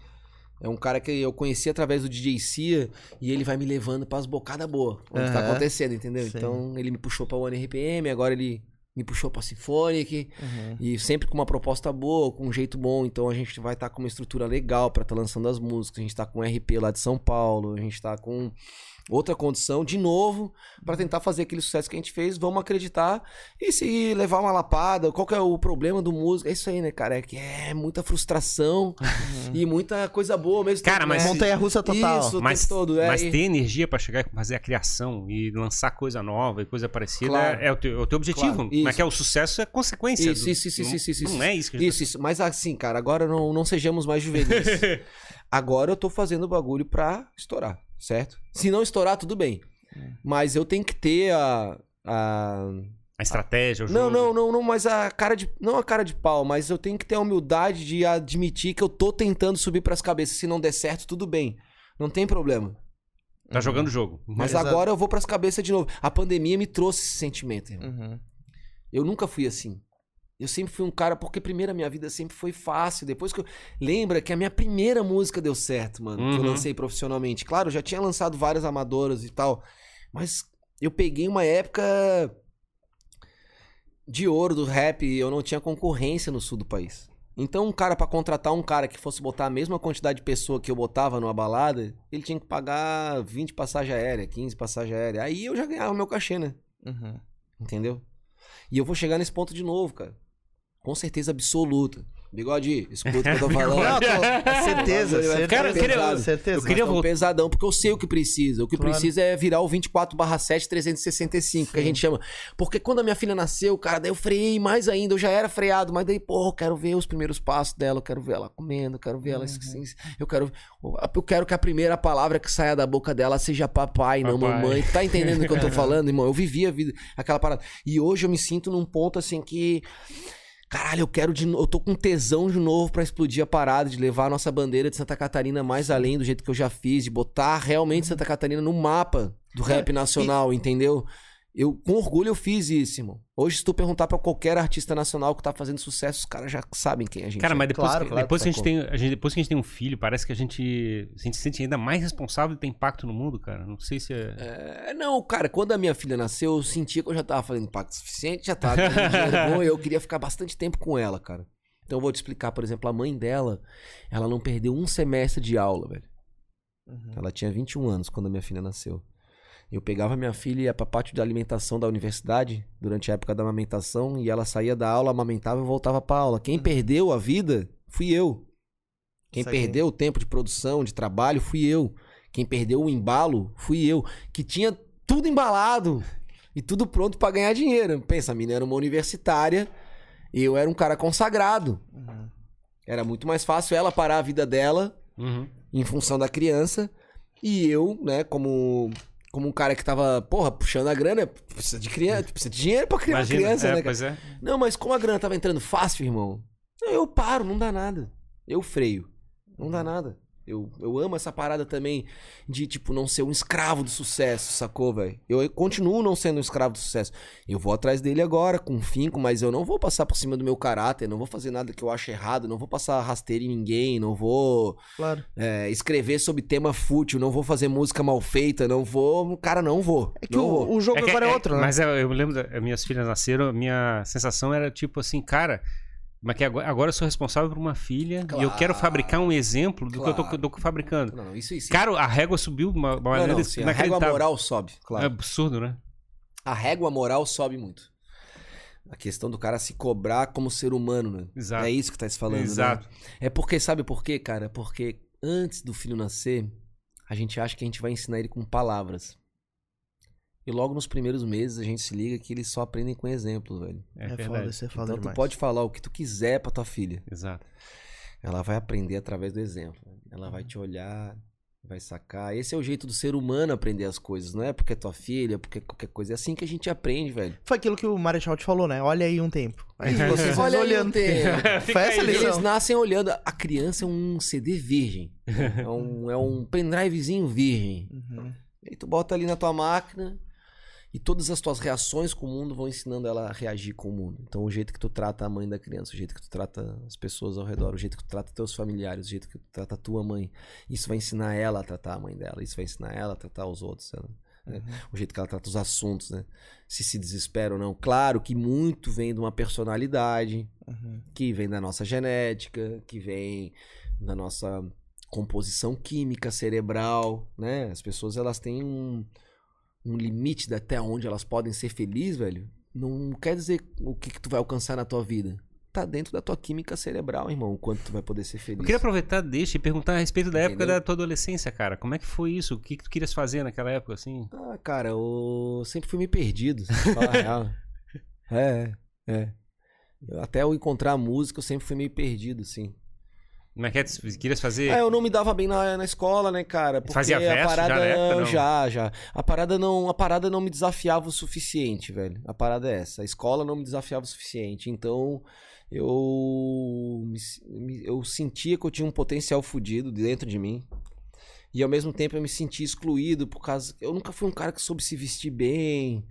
é um cara que eu conheci através do DJ Cia e ele vai me levando pras bocadas boas. Onde tá Aham. acontecendo, entendeu? Sim. Então ele me puxou pra One RPM, agora ele me puxou pra Symphonic. Uhum. E sempre com uma proposta boa, com um jeito bom. Então a gente vai estar com uma estrutura legal pra estar lançando as músicas. A gente tá com RP lá de São Paulo. A gente tá com outra condição de novo pra tentar fazer aquele sucesso que a gente fez. Vamos acreditar. E se levar uma lapada, qual que é o problema do músico? É isso aí, né, cara? É que é muita frustração e muita coisa boa mesmo. Cara, tempo, mas- né? Montanha russa total. Isso, Mas, todo. É, mas e- ter energia pra chegar e fazer a criação e lançar coisa nova e coisa parecida Claro. é, é o teu, é o teu objetivo. Claro, mas que é o sucesso é consequência. Isso, do- isso, isso, não, isso, isso, Não isso. é isso que a gente Isso, isso. Mas assim, cara, agora não, não sejamos mais juvenis. agora eu tô fazendo o bagulho pra estourar, certo? Se não estourar, tudo bem. Mas eu tenho que ter a. a... A estratégia, o Não, jogo. não, não, não, mas a cara de. Não a cara de pau, mas eu tenho que ter a humildade de admitir que eu tô tentando subir pras cabeças. Se não der certo, tudo bem. Não tem problema. Tá jogando o jogo. Mas Exato. agora eu vou pras cabeças de novo. A pandemia me trouxe esse sentimento, irmão. Uhum. Eu nunca fui assim. Eu sempre fui um cara, porque primeiro a minha vida sempre foi fácil. Depois que eu. Lembra que a minha primeira música deu certo, mano. Que eu Uhum. lancei profissionalmente. Claro, eu já tinha lançado várias amadoras e tal. Mas eu peguei uma época de ouro do rap eu não tinha concorrência no sul do país. Então, um cara, pra contratar um cara que fosse botar a mesma quantidade de pessoa que eu botava numa balada, ele tinha que pagar 20 passagem aérea, 15 passagem aérea. Aí eu já ganhava o meu cachê, né? Uhum. Entendeu? E eu vou chegar nesse ponto de novo, cara. Com certeza absoluta. Bigode, escuta o que eu tô falando. Não, tô, é certeza, ficar Cara, eu queria- certeza. eu queria um pesadão, porque eu sei o que precisa. O que Claro. precisa é virar o 24 7 365, que a Sim. gente chama. Porque quando a minha filha nasceu, cara, daí eu freiei mais ainda. Eu já era freado, mas daí, pô, eu quero ver os primeiros passos dela, eu quero ver ela comendo, eu quero ver ela. Uhum. assim, Eu quero. Eu quero que a primeira palavra que saia da boca dela seja papai, não Papai. mamãe. Tá entendendo o que eu tô falando, irmão? Eu vivi a vida, aquela parada. E hoje eu me sinto num ponto assim que. Caralho, eu quero de novo. Eu tô com tesão de novo pra explodir a parada, de levar a nossa bandeira de Santa Catarina mais além do jeito que eu já fiz, de botar realmente Santa Catarina no mapa do rap nacional, entendeu? Eu, com orgulho, eu fiz isso, irmão. Hoje, se tu perguntar pra qualquer artista nacional que tá fazendo sucesso, os caras já sabem quem a gente Cara, é. mas depois, Claro, que, claro, depois, que a gente tem, a gente, depois que a gente tem um filho, parece que a gente, a gente se sente ainda mais responsável de ter impacto no mundo, cara. Não sei se é. É, não, cara, quando a minha filha nasceu, eu sentia que eu já tava fazendo impacto suficiente, já tava bom, e eu queria ficar bastante tempo com ela, cara. Então eu vou te explicar, por exemplo, a mãe dela, ela não perdeu um semestre de aula, velho. Uhum. Ela tinha 21 anos quando a minha filha nasceu. Eu pegava minha filha e ia pra pátio de alimentação da universidade, durante a época da amamentação, e ela saía da aula, amamentava e voltava pra aula. Quem perdeu a vida, fui eu. Quem perdeu o tempo de produção, de trabalho, fui eu. Quem perdeu o embalo, fui eu. Que tinha tudo embalado e tudo pronto pra ganhar dinheiro. Pensa, a mina era uma universitária e eu era um cara consagrado. Uhum. Era muito mais fácil ela parar a vida dela Uhum. em função da criança. E eu, né, como, como um cara que tava, porra, puxando a grana, precisa de criança, precisa de dinheiro pra criar uma Imagina, criança, é, né? Pois é. Não, mas como a grana tava entrando fácil, irmão, eu paro, não dá nada. Eu freio. Não dá nada. Eu, eu amo essa parada também de, tipo, não ser um escravo do sucesso, sacou, velho? Eu continuo não sendo um escravo do sucesso. Eu vou atrás dele agora, com finco, mas eu não vou passar por cima do meu caráter, não vou fazer nada que eu acho errado, não vou passar rasteira em ninguém, não vou Claro. é, escrever sobre tema fútil, não vou fazer música mal feita, não vou. Cara, não vou. É que o, vou. o jogo que- agora é outro, né? Mas eu, eu lembro, das minhas filhas nasceram, a minha sensação era tipo assim, cara, mas que agora, agora eu sou responsável por uma filha e eu quero Claro. fabricar um exemplo do que eu tô, Claro. que fabricando. Não, não, isso isso. Cara, a régua subiu uma, uma maneira não, a régua moral sobe, É claro. absurdo, né? A régua moral sobe muito. A questão do cara se cobrar como ser humano, né? Exato. É isso que tá se falando, Exato. né? É porque, sabe por quê, cara? Porque antes do filho nascer, a gente acha que a gente vai ensinar ele com palavras. E logo nos primeiros meses a gente se liga que eles só aprendem com exemplos, velho. É, É, foda, você fala Então tu demais. pode falar o que tu quiser pra tua filha. Exato. Ela vai aprender através do exemplo. Ela vai te olhar, vai sacar. Esse é o jeito do ser humano aprender as coisas, não é porque é tua filha, porque é qualquer coisa. É assim que a gente aprende, velho. Foi aquilo que o Marechal te falou, né? Olha aí um tempo. Aí vocês Olha aí olhando. o tempo. Foi essa a Eles nascem olhando. A criança é um CD virgem. É um, é um pendrivezinho virgem. Uhum. E aí tu bota ali na tua máquina e todas as tuas reações com o mundo vão ensinando ela a reagir com o mundo. Então o jeito que tu trata a mãe da criança, o jeito que tu trata as pessoas ao redor, o jeito que tu trata teus familiares, o jeito que tu trata a tua mãe, isso vai ensinar ela a tratar a mãe dela, isso vai ensinar ela a tratar os outros, né? Uhum. o jeito que ela trata os assuntos, né? Se se desespera ou não. Claro que muito vem de uma personalidade, Uhum. que vem da nossa genética, que vem da nossa composição química cerebral, né? As pessoas elas têm um, um limite de até onde elas podem ser felizes, velho. Não quer dizer o que, que tu vai alcançar na tua vida. Tá dentro da tua química cerebral, irmão, o quanto tu vai poder ser feliz. Eu queria aproveitar, deixa e perguntar a respeito da época Entendeu? da tua adolescência, cara. Como é que foi isso? O que, que tu querias fazer naquela época, assim? Ah, cara, eu sempre fui meio perdido, pra falar real. É, é. Eu- até eu encontrar a música, eu sempre fui meio perdido, assim. Como é que é? Querias fazer? É, eu não me dava bem na, na escola, né, cara? Porque Fazia a verso já parada época, não? já, já. A parada não, a parada não me desafiava o suficiente, velho. A parada é essa. A escola não me desafiava o suficiente. Então, eu me, eu sentia que eu tinha um potencial fudido dentro de mim. E ao mesmo tempo eu me sentia excluído por causa eu nunca fui um cara que soube se vestir bem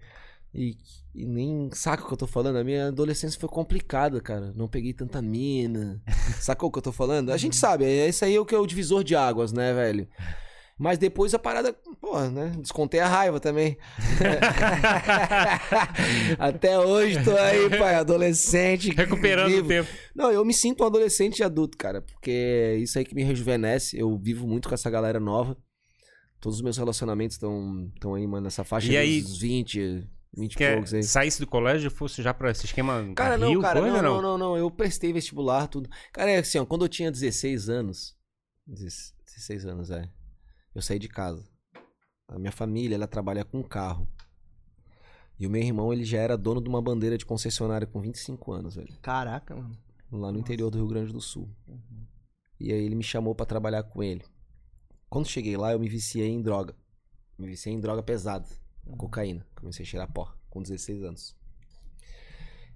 e, e nem saca o que eu tô falando. A minha adolescência foi complicada, cara. Não peguei tanta mina. Sacou o que eu tô falando? A gente sabe, é- esse aí é o que é o divisor de águas, né, velho? Mas depois a parada, porra, né? Descontei a raiva também. Até hoje tô aí, pai, adolescente. Recuperando vivo. o tempo. Não, eu me sinto um adolescente e adulto, cara, porque é isso aí que me rejuvenesce. Eu vivo muito com essa galera nova. Todos os meus relacionamentos estão aí, mano, nessa faixa E aí, dos 20, 20 e Quer poucos aí. saísse do colégio e fosse já pra esse esquema Cara, Rio, não, cara, coisa, não, não, não, não. Eu prestei vestibular, tudo. Cara, é assim, ó, quando eu tinha 16 anos. 16 anos, é. Eu saí de casa. A minha família, ela trabalha com carro. E o meu irmão, ele já era dono de uma bandeira de concessionária com 25 anos, velho. Caraca, mano. Lá no interior do Rio Grande do Sul. E aí ele me chamou pra trabalhar com ele. Quando cheguei lá, eu me viciei em droga. Me viciei em droga pesada. Cocaína. Comecei a cheirar pó com 16 anos.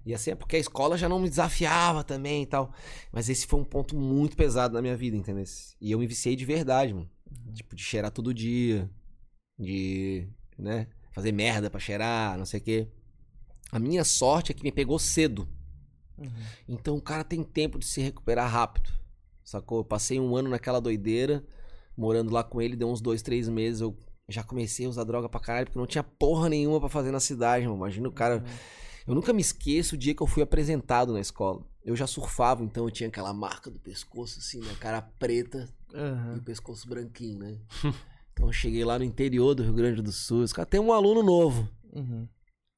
E assim é porque a escola já não me desafiava também e tal. Mas esse foi um ponto muito pesado na minha vida, entendeu? E eu me viciei de verdade, mano. Tipo, de cheirar todo dia. De, né? Fazer merda pra cheirar, não sei o quê. A minha sorte é que me pegou cedo. Então o cara tem tempo de se recuperar rápido. Sacou? Eu passei um ano naquela doideira, morando lá com ele, deu uns dois, três meses. Eu já comecei a usar droga pra caralho, porque não tinha porra nenhuma pra fazer na cidade, mano. Imagina o cara. Eu nunca me esqueço o dia que eu fui apresentado na escola. Eu já surfava, então eu tinha aquela marca do pescoço, assim, né? Cara preta e Aham. o pescoço branquinho, né? então eu cheguei lá no interior do Rio Grande do Sul. Os caras tem um aluno novo. Uhum.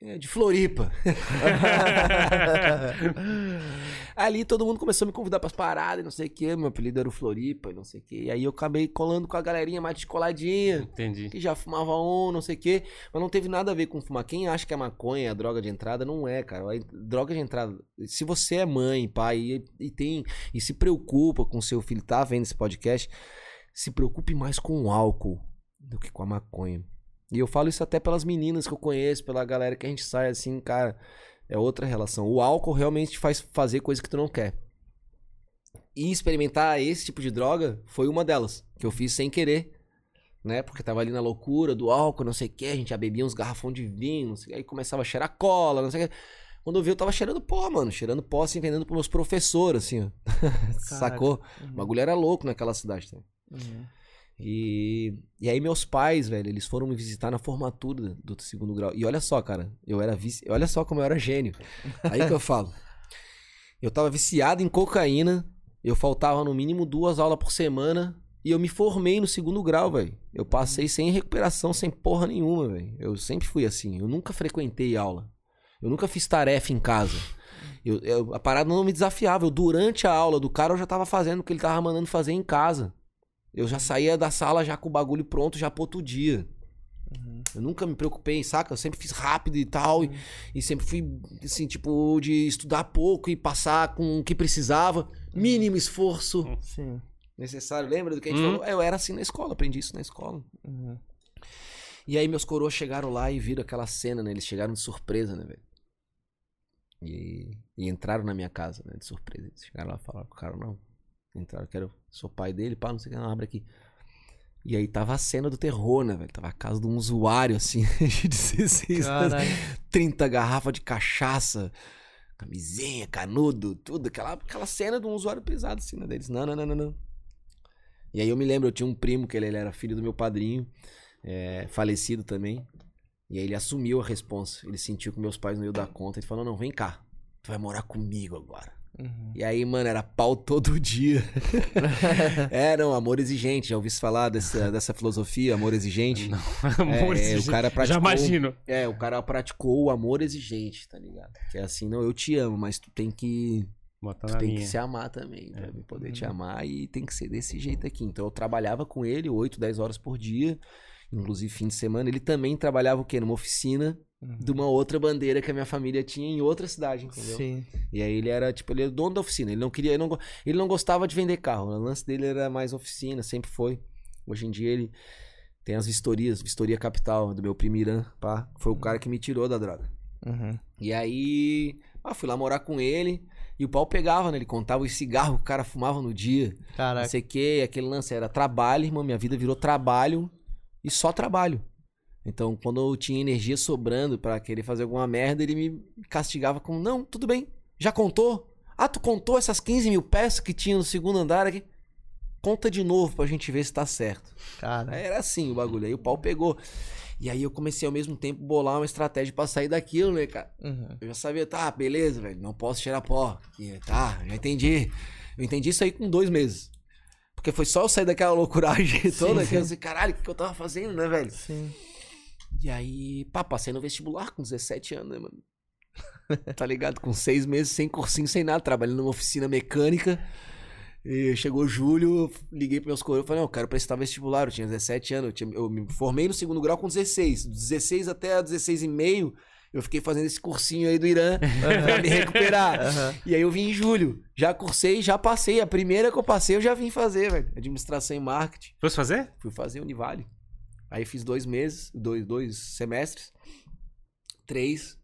É, de Floripa. Ali todo mundo começou a me convidar pras paradas e não sei o que. Meu apelido era o Floripa não sei o que. E aí eu acabei colando com a galerinha mais descoladinha. Entendi. Que já fumava um, não sei o que. Mas não teve nada a ver com fumar. Quem acha que a maconha é a droga de entrada, não é, cara. A droga de entrada. Se você é mãe, pai e, e tem. E se preocupa com seu filho, tá vendo esse podcast, se preocupe mais com o álcool do que com a maconha. E eu falo isso até pelas meninas que eu conheço, pela galera que a gente sai assim, cara. É outra relação. O álcool realmente te faz fazer coisa que tu não quer. E experimentar esse tipo de droga foi uma delas, que eu fiz sem querer, né? Porque tava ali na loucura do álcool, não sei o que, a gente já bebia uns garrafão de vinho, não sei, aí começava a cheirar cola, não sei o que. Quando eu vi, eu tava cheirando pó, mano. Cheirando pó, assim, vendendo pros meus professores, assim, ó. Sacou? O bagulho era louco naquela cidade também. Uhum. E, e aí meus pais, velho, eles foram me visitar na formatura do segundo grau. E olha só, cara, eu era vice, olha só como eu era gênio. Aí que eu falo. Eu tava viciado em cocaína, eu faltava no mínimo duas aulas por semana e eu me formei no segundo grau, velho. Eu passei sem recuperação, sem porra nenhuma, velho. Eu sempre fui assim, eu nunca frequentei aula. Eu nunca fiz tarefa em casa. Eu, eu- a parada não me desafiava. Eu, durante a aula do cara, eu já tava fazendo o que ele tava mandando fazer em casa. Eu já saía da sala já com o bagulho pronto já pro outro dia. Eu nunca me preocupei, saca? Eu sempre fiz rápido e tal. E, e sempre fui, assim, tipo, de estudar pouco e passar com o que precisava. Mínimo esforço Sim. necessário. Lembra do que a gente Hum. falou? Eu era assim na escola, aprendi isso na escola. Uhum. E aí meus coroas chegaram lá e viram aquela cena, né? Eles chegaram de surpresa, né, velho? E, e entraram na minha casa, né? De surpresa. Eles chegaram lá e falaram com o cara, não. Entraram, quero, sou pai dele, pá, não sei o que, não, abre aqui. E aí tava a cena do terror, né, velho? Tava a casa de um usuário, assim, de 16 anos. Caralho. 30 garrafas de cachaça, camisinha, canudo, tudo. Aquela, aquela cena de um usuário pesado, assim, né? Deles, não, não, não, não, não. E aí eu me lembro, eu tinha um primo, que ele, ele era filho do meu padrinho, é, falecido também. E aí ele assumiu a responsa. Ele sentiu que meus pais não iam dar conta. Ele falou, não, vem cá, tu vai morar comigo agora. Uhum. E aí, mano, era pau todo dia. é, não, amor exigente. Já ouvi falar dessa, dessa filosofia, amor exigente? Amor, é, o exigente. cara Já praticou, imagino. é, o cara praticou o amor exigente, tá ligado? Que é assim, não, eu te amo, mas tu tem que, Bota tu tem minha. que se amar também, pra eu poder Uhum. te amar e tem que ser desse jeito aqui. Então eu trabalhava com ele 8, 10 horas por dia, inclusive fim de semana. Ele também trabalhava o quê? Numa oficina Uhum. de uma outra bandeira que a minha família tinha em outra cidade, entendeu? Sim. E aí ele era, tipo, ele era dono da oficina. Ele não queria, ele não, ele não gostava de vender carro. O lance dele era mais oficina, sempre foi. Hoje em dia ele tem as vistorias, Vistoria Capital, do meu primo Irã, pá. Foi o cara que me tirou da droga. Uhum. E aí, ah, fui lá morar com ele. E o pau pegava, né? Ele contava os cigarros que o cara fumava no dia. Não Caraca. sei o que, aquele lance era trabalho, irmão. Minha vida virou trabalho e só trabalho. Então, quando eu tinha energia sobrando pra querer fazer alguma merda, ele me castigava com: Não, tudo bem, já contou? Ah, tu contou essas 15 mil peças que tinha no segundo andar aqui? Conta de novo pra gente ver se tá certo. Cara. Era assim o bagulho. Aí o pau pegou. E aí eu comecei ao mesmo tempo bolar uma estratégia pra sair daquilo, né, cara? Uhum. Eu já sabia, tá, beleza, velho, não posso cheirar pó. E, tá, já entendi. Eu entendi isso aí com dois meses. Porque foi só eu sair daquela loucuragem toda que eu disse, caralho, o que, que eu tava fazendo, né, velho? Sim. E aí, pá, passei no vestibular com 17 anos, né, mano? tá ligado? Com seis meses, sem cursinho, sem nada, trabalhando numa oficina mecânica. E chegou julho, liguei pros meus coroas, falei, não, eu quero prestar vestibular, eu tinha 17 anos, eu, tinha- eu me formei no segundo grau com 16. Dos 16 até 16 e meio, eu fiquei fazendo esse cursinho aí do Irã pra me recuperar. E aí eu vim em julho, já cursei, já passei. A primeira que eu passei eu já vim fazer, velho. Administração e marketing. Fosse fazer? Fui fazer Univale. Aí fiz dois meses, dois, dois semestres, três.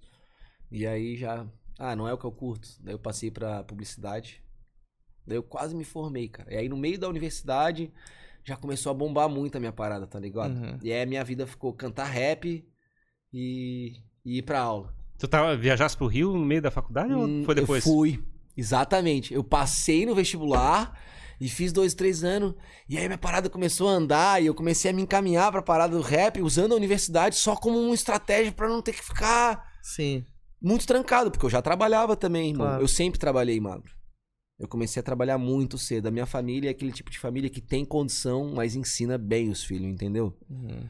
E aí já. Ah, não é o que eu curto. Daí eu passei pra publicidade. Daí eu quase me formei, cara. E aí no meio da universidade já começou a bombar muito a minha parada, tá ligado? Uhum. E aí a minha vida ficou cantar rap e, e ir pra aula. Tu tava, viajasse pro Rio no meio da faculdade Hum, ou foi depois? Eu fui. Exatamente. Eu passei no vestibular e fiz dois, três anos. E aí minha parada começou a andar e eu comecei a me encaminhar pra parada do rap, usando a universidade só como uma estratégia pra não ter que ficar Sim. muito trancado, porque eu já trabalhava também, irmão. Claro. Eu sempre trabalhei, magro. Eu comecei a trabalhar muito cedo. A minha família é aquele tipo de família que tem condição, mas ensina bem os filhos, entendeu? Uhum.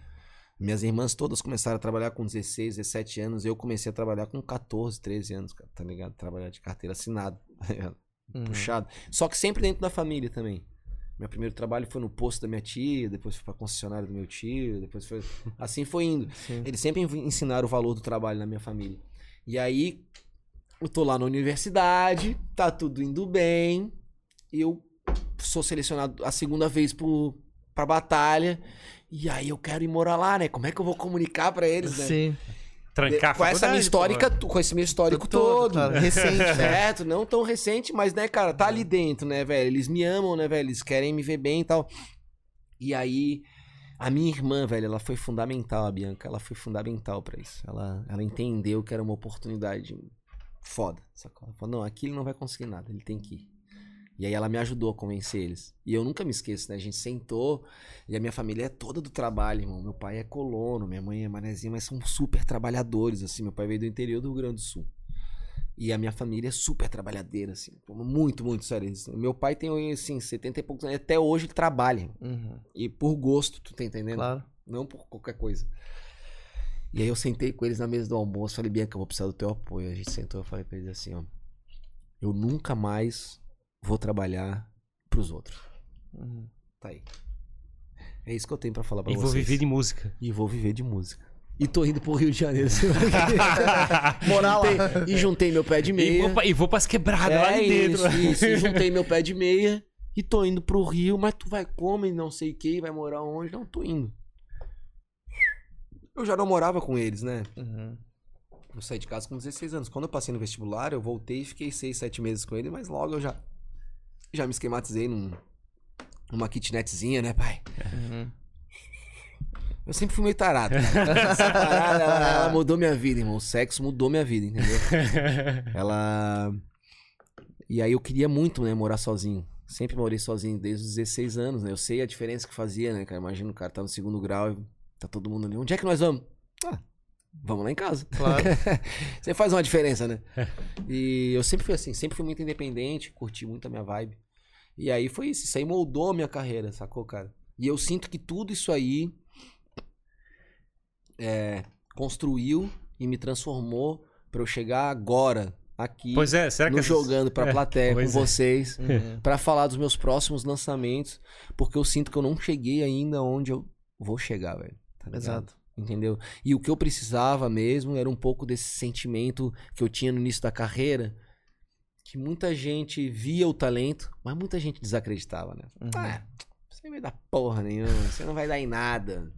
Minhas irmãs todas começaram a trabalhar com 16, 17 anos. Eu comecei a trabalhar com 14, 13 anos, tá ligado? Trabalhar de carteira assinada. tá? Uhum. Puxado. Só que sempre dentro da família também. Meu primeiro trabalho foi no posto da minha tia, depois foi pra concessionária do meu tio, depois foi. Assim foi indo. Sim. Eles sempre ensinaram o valor do trabalho na minha família. E aí, eu tô lá na universidade, tá tudo indo bem. Eu sou selecionado a segunda vez pro, pra batalha. E aí eu quero ir morar lá, né? Como é que eu vou comunicar pra eles, né? Sim. Trancar com essa minha histórica, pô. com esse meu histórico Todo, todo. cara. Recente, né? Certo, não tão recente, mas, né, cara, tá ali dentro, né, velho? Eles me amam, né, velho? Eles querem me ver bem e tal. E aí, a minha irmã, velho, ela foi fundamental, a Bianca. Ela foi fundamental pra isso. Ela, ela entendeu que era uma oportunidade foda, sacou? Ela falou, não, aqui ele não vai conseguir nada, ele tem que ir. E aí ela me ajudou a convencer eles. E eu nunca me esqueço, né? A gente sentou e a minha família é toda do trabalho, irmão. Meu pai é colono, minha mãe é manezinha, mas são super trabalhadores, assim. Meu pai veio do interior do Rio Grande do Sul. E a minha família é super trabalhadeira, assim. Muito, muito sério. Meu pai tem, assim, 70 e poucos anos. Até hoje ele trabalha. Uhum. E por gosto, tu tá entendendo? Claro. Não por qualquer coisa. E aí eu sentei com eles na mesa do almoço. Falei, Bianca, eu vou precisar do teu apoio. A gente sentou, eu falei pra eles assim, ó. Eu nunca mais vou trabalhar pros outros. Uhum. Tá aí. É isso que eu tenho pra falar pra E vocês. vou viver de música. E vou viver de música. E tô indo pro Rio de Janeiro. Morar lá. E juntei meu pé de E meia. vou, pra, e vou pras quebradas lá É de dentro. isso, isso. E juntei meu pé de meia e tô indo pro Rio, mas tu vai como e não sei o que, vai morar onde? Não, tô indo. Eu já não morava com eles, né? Uhum. Eu saí de casa com 16 anos. Quando eu passei no vestibular, eu voltei e fiquei 6, 7 meses com ele, mas logo eu já, já me esquematizei num, numa kitnetzinha, né, pai? Uhum. Eu sempre fui meio tarado. cara. Essa parada, ela, ela mudou minha vida, irmão. O sexo mudou minha vida, entendeu? Ela. E aí eu queria muito, né, morar sozinho. Sempre morei sozinho desde os 16 anos, né? Eu sei a diferença que fazia, né, cara? Imagina o cara tá no segundo grau e tá todo mundo ali. Onde é que nós vamos? Ah, vamos lá em casa. Claro. Você faz uma diferença, né? E eu sempre fui assim, sempre fui muito independente, curti muito a minha vibe. E aí foi isso, isso aí moldou a minha carreira, sacou, cara? E eu sinto que tudo isso aí é, construiu e me transformou pra eu chegar agora aqui Pois é, será que no essas- jogando pra É, plateia com é. vocês Uhum. pra falar dos meus próximos lançamentos, porque eu sinto que eu não cheguei ainda onde eu vou chegar, velho. tá ligado? Exato. Entendeu? E o que eu precisava mesmo era um pouco desse sentimento que eu tinha no início da carreira, que muita gente via o talento, mas muita gente desacreditava, né? Uhum. Ah, você não vai dar porra nenhuma, você não vai dar em nada.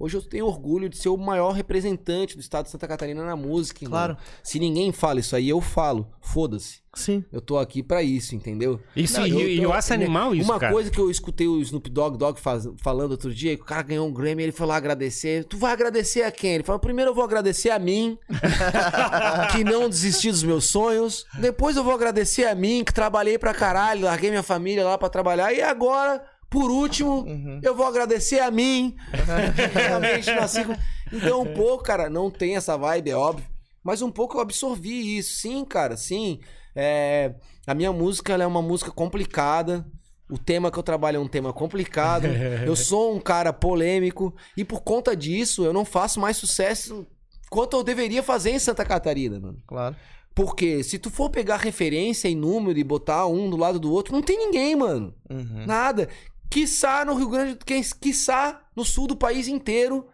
Hoje eu tenho orgulho de ser o maior representante do estado de Santa Catarina na música. Claro. Se ninguém fala isso aí, eu falo. Foda-se. Sim. Eu tô aqui pra isso, entendeu? Isso, Não, e, eu e eu acho animal isso, Uma cara. coisa que eu escutei o Snoop Dogg, Dogg faz- falando outro dia, que o cara ganhou um Grammy, ele foi lá agradecer. Tu vai agradecer a quem? Ele falou: primeiro eu vou agradecer a mim, que não desisti dos meus sonhos. Depois eu vou agradecer a mim, que trabalhei pra caralho, larguei minha família lá pra trabalhar. E agora, por último, Uhum. eu vou agradecer a mim. realmente nasci com- Então, um pouco, cara, não tem essa vibe, é óbvio. Mas um pouco eu absorvi isso. Sim, cara, sim. É, A minha música é uma música complicada. O tema que eu trabalho é um tema complicado. eu sou um cara polêmico. E por conta disso, eu não faço mais sucesso quanto eu deveria fazer em Santa Catarina, mano. Claro. Porque se tu for pegar referência em número e botar um do lado do outro, não tem ninguém, mano. Uhum. Nada. Quiçá no Rio Grande do Sul, quiçá no sul do país inteiro,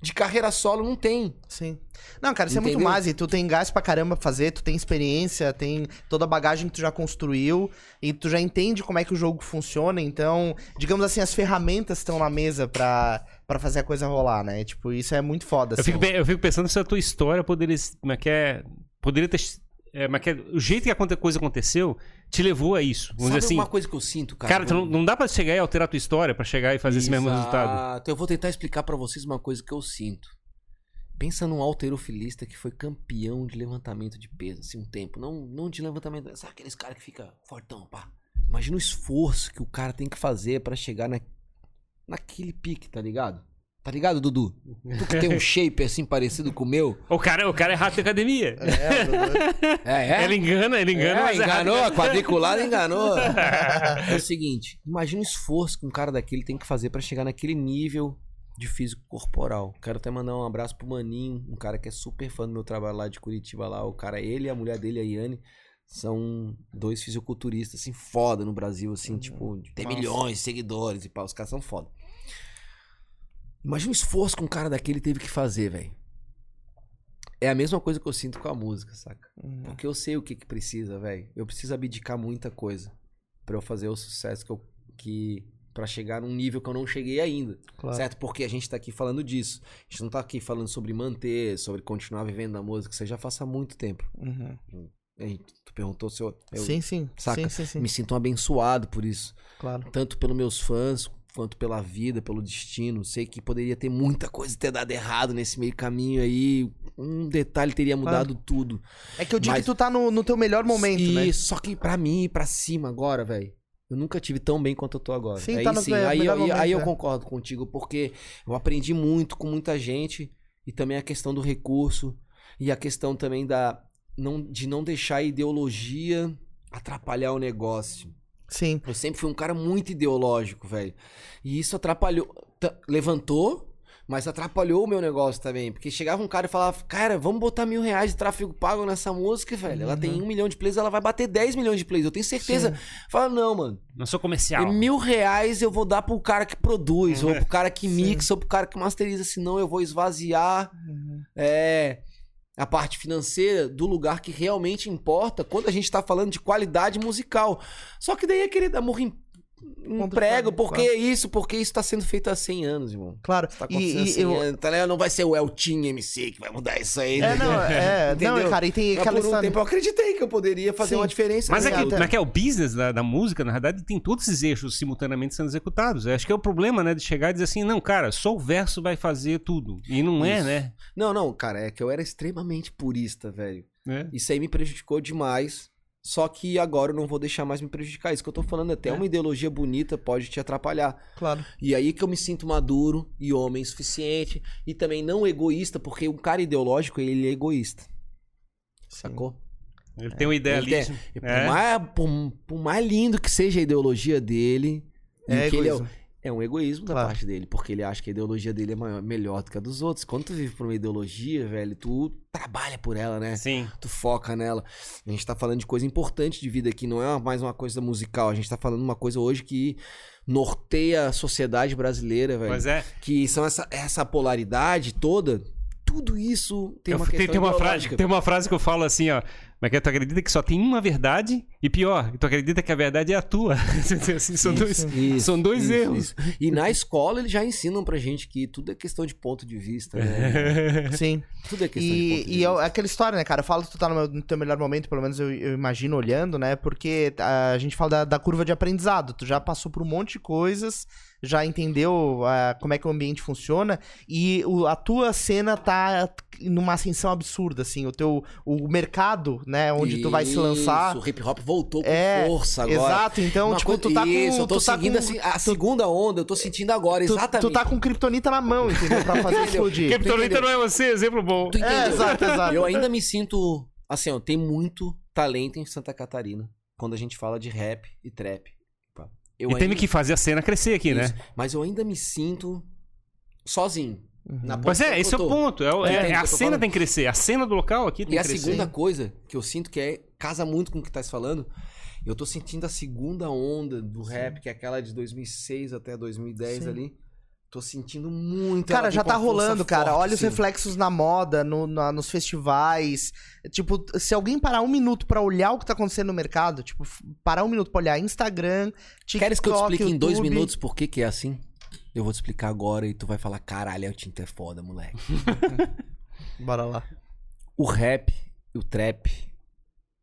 de carreira solo, não tem. Sim. Não, cara, isso é muito Entendeu? mais. E tu tem gás pra caramba pra fazer, tu tem experiência, tem toda a bagagem que tu já construiu e tu já entende como é que o jogo funciona. Então, digamos assim, as ferramentas estão na mesa pra, pra fazer a coisa rolar, né? Tipo, isso é muito foda. Eu assim. fico, pe- eu fico pensando se a tua história poderia. Como é que é? Poderia ter. É, como é que é, o jeito que a coisa aconteceu te levou a isso. Vamos Sabe dizer assim. uma coisa que eu sinto, cara? Cara, não, não dá pra chegar e alterar a tua história pra chegar e fazer esse mesmo resultado. Exato. Eu vou tentar explicar pra vocês uma coisa que eu sinto. Pensa num alterofilista que foi campeão de levantamento de peso, assim, um tempo. Não, não de levantamento, sabe aqueles caras que fica fortão, pá. Imagina o esforço que o cara tem que fazer pra chegar na, naquele pique, tá ligado? Tá ligado, Dudu? Tu que tem um shape assim parecido com o meu. O cara, o cara é rato de academia. É, Dudu. É, Ele engana, ele engana, É, mas é enganou, a quadriculada enganou. É o seguinte, imagina o esforço que um cara daquele tem que fazer pra chegar naquele nível de físico corporal. Quero até mandar um abraço pro Maninho, um cara que é super fã do meu trabalho lá de Curitiba lá. O cara, ele e a mulher dele, a Iane, são dois fisiculturistas, assim, foda no Brasil, assim, tipo, tem Nossa. milhões de seguidores e pá, os caras são foda. Imagina o esforço que um cara daquele teve que fazer, velho. É a mesma coisa que eu sinto com a música, saca? Uhum. Porque eu sei o que que precisa, velho. Eu preciso abdicar muita coisa pra eu fazer o sucesso que eu que para chegar num nível que eu não cheguei ainda, Claro. certo? Porque a gente tá aqui falando disso. A gente não tá aqui falando sobre manter, sobre continuar vivendo da música, eu já faço há muito tempo. Uhum. Aí, tu perguntou se eu, eu Sim, sim. saca? Sim, sim, sim. me sinto um abençoado por isso, Claro. tanto pelos meus fãs quanto pela vida, pelo destino. Sei que poderia ter muita coisa ter dado errado nesse meio caminho aí. Um detalhe teria mudado tudo. É que eu digo Mas- que tu tá no, no teu melhor momento, e né? só que pra mim pra cima agora, velho. Eu nunca tive tão bem quanto eu tô agora. Sim, aí tá no sim, aí, eu- momento, aí eu é. concordo contigo, porque eu aprendi muito com muita gente e também a questão do recurso e a questão também da não, de não deixar a ideologia atrapalhar o negócio. Sim. Eu sempre fui um cara muito ideológico, velho. E isso atrapalhou, levantou, Mas atrapalhou o meu negócio também. Porque chegava um cara e falava, cara, vamos botar mil reais de tráfego pago nessa música, velho. Ela tem um milhão de plays, ela vai bater 10 milhões de plays. Eu tenho certeza. Fala, não, mano. Não sou comercial. E mil reais eu vou dar pro cara que produz, ou pro cara que Sim. mixa, ou pro cara que masteriza, senão eu vou esvaziar é, a parte financeira do lugar que realmente importa quando a gente tá falando de qualidade musical. Só que daí é querer dar em, Ponto prego, porque claro. é isso, porque isso tá sendo feito há 100 anos, irmão. Claro. Tá E, e 100 eu, anos, tá ligado? Não vai ser o Eltinho MC que vai mudar isso aí. É, né? não, é, não, Entendeu? cara, e tem Mas aquela por um história. tempo eu acreditei que eu poderia fazer Sim. uma diferença. Mas é que, mas é que o business da, da música, na verdade, tem todos esses eixos simultaneamente sendo executados. Eu acho que é o problema, né? De chegar e dizer assim, não, cara, só o verso vai fazer tudo. E não é, Isso. né? Não, não, cara, é que eu era extremamente purista, velho. É. Isso aí me prejudicou demais. Só que agora eu não vou deixar mais me prejudicar. Isso que eu tô falando, até É. uma ideologia bonita pode te atrapalhar. Claro. E aí que eu me sinto maduro e homem suficiente. E também não egoísta, porque um cara ideológico, ele é egoísta. Sacou? Ele tem um Ele idealismo. tem- e por, É. mais, por, por mais lindo que seja a ideologia dele, É que ele é, um egoísmo da Claro. parte dele, porque ele acha que a ideologia dele é maior- melhor do que a dos outros. Quando tu vive por uma ideologia, velho, tu trabalha por ela, né? Sim. Tu foca nela. A gente tá falando de coisa importante de vida aqui, não é mais uma coisa musical. A gente tá falando uma coisa hoje que norteia a sociedade brasileira, velho. Mas é. Que são essa, essa polaridade toda. Tudo isso tem Eu- uma tem, questão tem uma frase, tem uma frase que eu falo assim, ó. Mas que tu acredita que só tem uma verdade? E pior, tu acredita que a verdade é a tua. Assim, são, dois, Isso, são dois isso, erros. isso. E na escola eles já ensinam pra gente que tudo é questão de ponto de vista, né? Sim. Tudo é questão de ponto E, de e é vista. aquela história, né, cara? Fala que tu tá no, meu- no teu melhor momento, pelo menos eu, eu imagino olhando, né? Porque a gente fala da, da curva de aprendizado. Tu já passou por um monte de coisas, já entendeu ah, como é que o ambiente funciona e o- a tua cena tá numa ascensão absurda, assim. O teu o mercado, né, onde tu vai se lançar. Isso, o hip hop voltou com É, força agora. Exato, então, Uma tipo, coisa- tu tá com. Isso, eu tô tu tá seguindo com, assim, a segunda onda, eu tô sentindo agora, tu, exatamente. tu tá com kryptonita na mão, entendeu? Pra fazer explodir. Kryptonita entendeu? não é você, exemplo bom. Tu É, entendeu? exato, exato. Eu ainda me sinto. Assim, ó, tem muito talento em Santa Catarina quando a gente fala de rap e trap. Eu E ainda- tem que fazer a cena crescer aqui, Isso, né? Mas eu ainda me sinto sozinho. Na Pois posição é, esse é o ponto. É, é- o a cena falando? tem que crescer. A cena do local aqui tem E a que crescer. segunda coisa que eu sinto que é casa muito com o que tá se falando, eu tô sentindo a segunda onda do rap, que é aquela de 2006 até 2010 Sim. ali. Tô sentindo muito. Cara, já tá rolando, cara. forte, Olha os assim. reflexos na moda, no- na- nos festivais. Tipo, se alguém parar um minuto pra olhar o que tá acontecendo no mercado, tipo, parar um minuto pra olhar Instagram, TikTok, Queres que eu te explique em dois YouTube? minutos por que que é assim? Eu vou te explicar agora e tu vai falar, caralho, o Tinto é foda, moleque. Bora lá. O rap, o trap,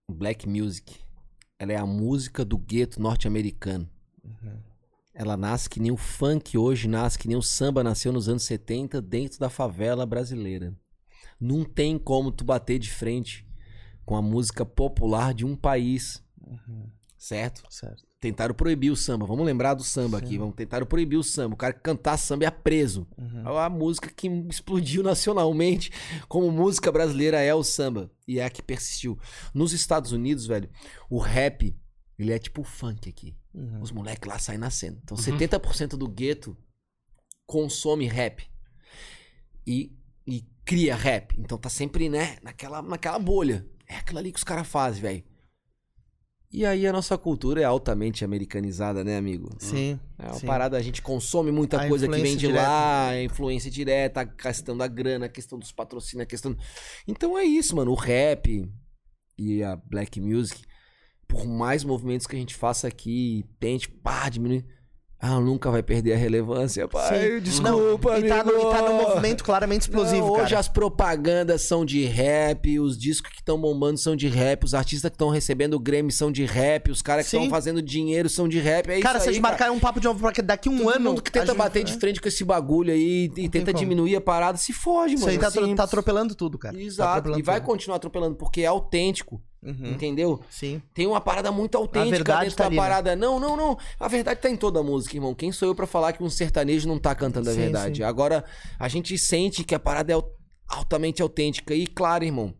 o black music, ela é a música do gueto norte-americano. Ela nasce que nem o funk hoje nasce, que nem o samba nasceu nos anos 70 dentro da favela brasileira. Não tem como tu bater de frente com a música popular de um país. Certo? Certo. Tentaram proibir o samba. Vamos lembrar do samba aqui. Vamos tentar proibir o samba. O cara que cantar samba é preso. Uhum. É a música que explodiu nacionalmente como música brasileira é o samba. E é a que persistiu. Nos Estados Unidos, velho, o rap, ele é tipo o funk aqui. Uhum. Os moleques lá saem nascendo. Então 70% do gueto consome rap. E, e cria rap. Então tá sempre, né, naquela, naquela bolha. É aquilo ali que os caras fazem, velho. E aí a nossa cultura é altamente americanizada, né, amigo? Sim. É uma sim. parada, a gente consome muita A coisa que vem de direta. lá, a influência direta, a questão da grana, a questão dos patrocínios, a questão. Então é isso, mano. O rap e a black music, por mais movimentos que a gente faça aqui, tente, pá, diminuir. Ah, nunca vai perder a relevância, pai. Sim. Desculpa, Não, e, tá no, e tá num movimento claramente explosivo, Não, hoje cara. as propagandas são de rap, os discos que estão bombando são de rap, os artistas que estão recebendo o Grammy são de rap, os caras que estão fazendo dinheiro são de rap. É Cara, isso se a aí, gente cara. marcar um papo de novo pra que daqui um Todo ano. mundo que tenta gente- bater de frente com esse bagulho aí e tenta como. diminuir a parada, se foge, Isso mano. aí tá, é tá atropelando tudo, cara. Tá Exato. atropelando e vai tudo. continuar atropelando, porque é autêntico. Uhum. Entendeu? Sim. Tem uma parada muito autêntica dentro tá da ali, né? parada. Não, não, não. A verdade tá em toda a música, irmão. Quem sou eu pra falar que um sertanejo não tá cantando a Sim, verdade? sim. Agora, a gente sente que a parada é altamente autêntica. E claro, irmão.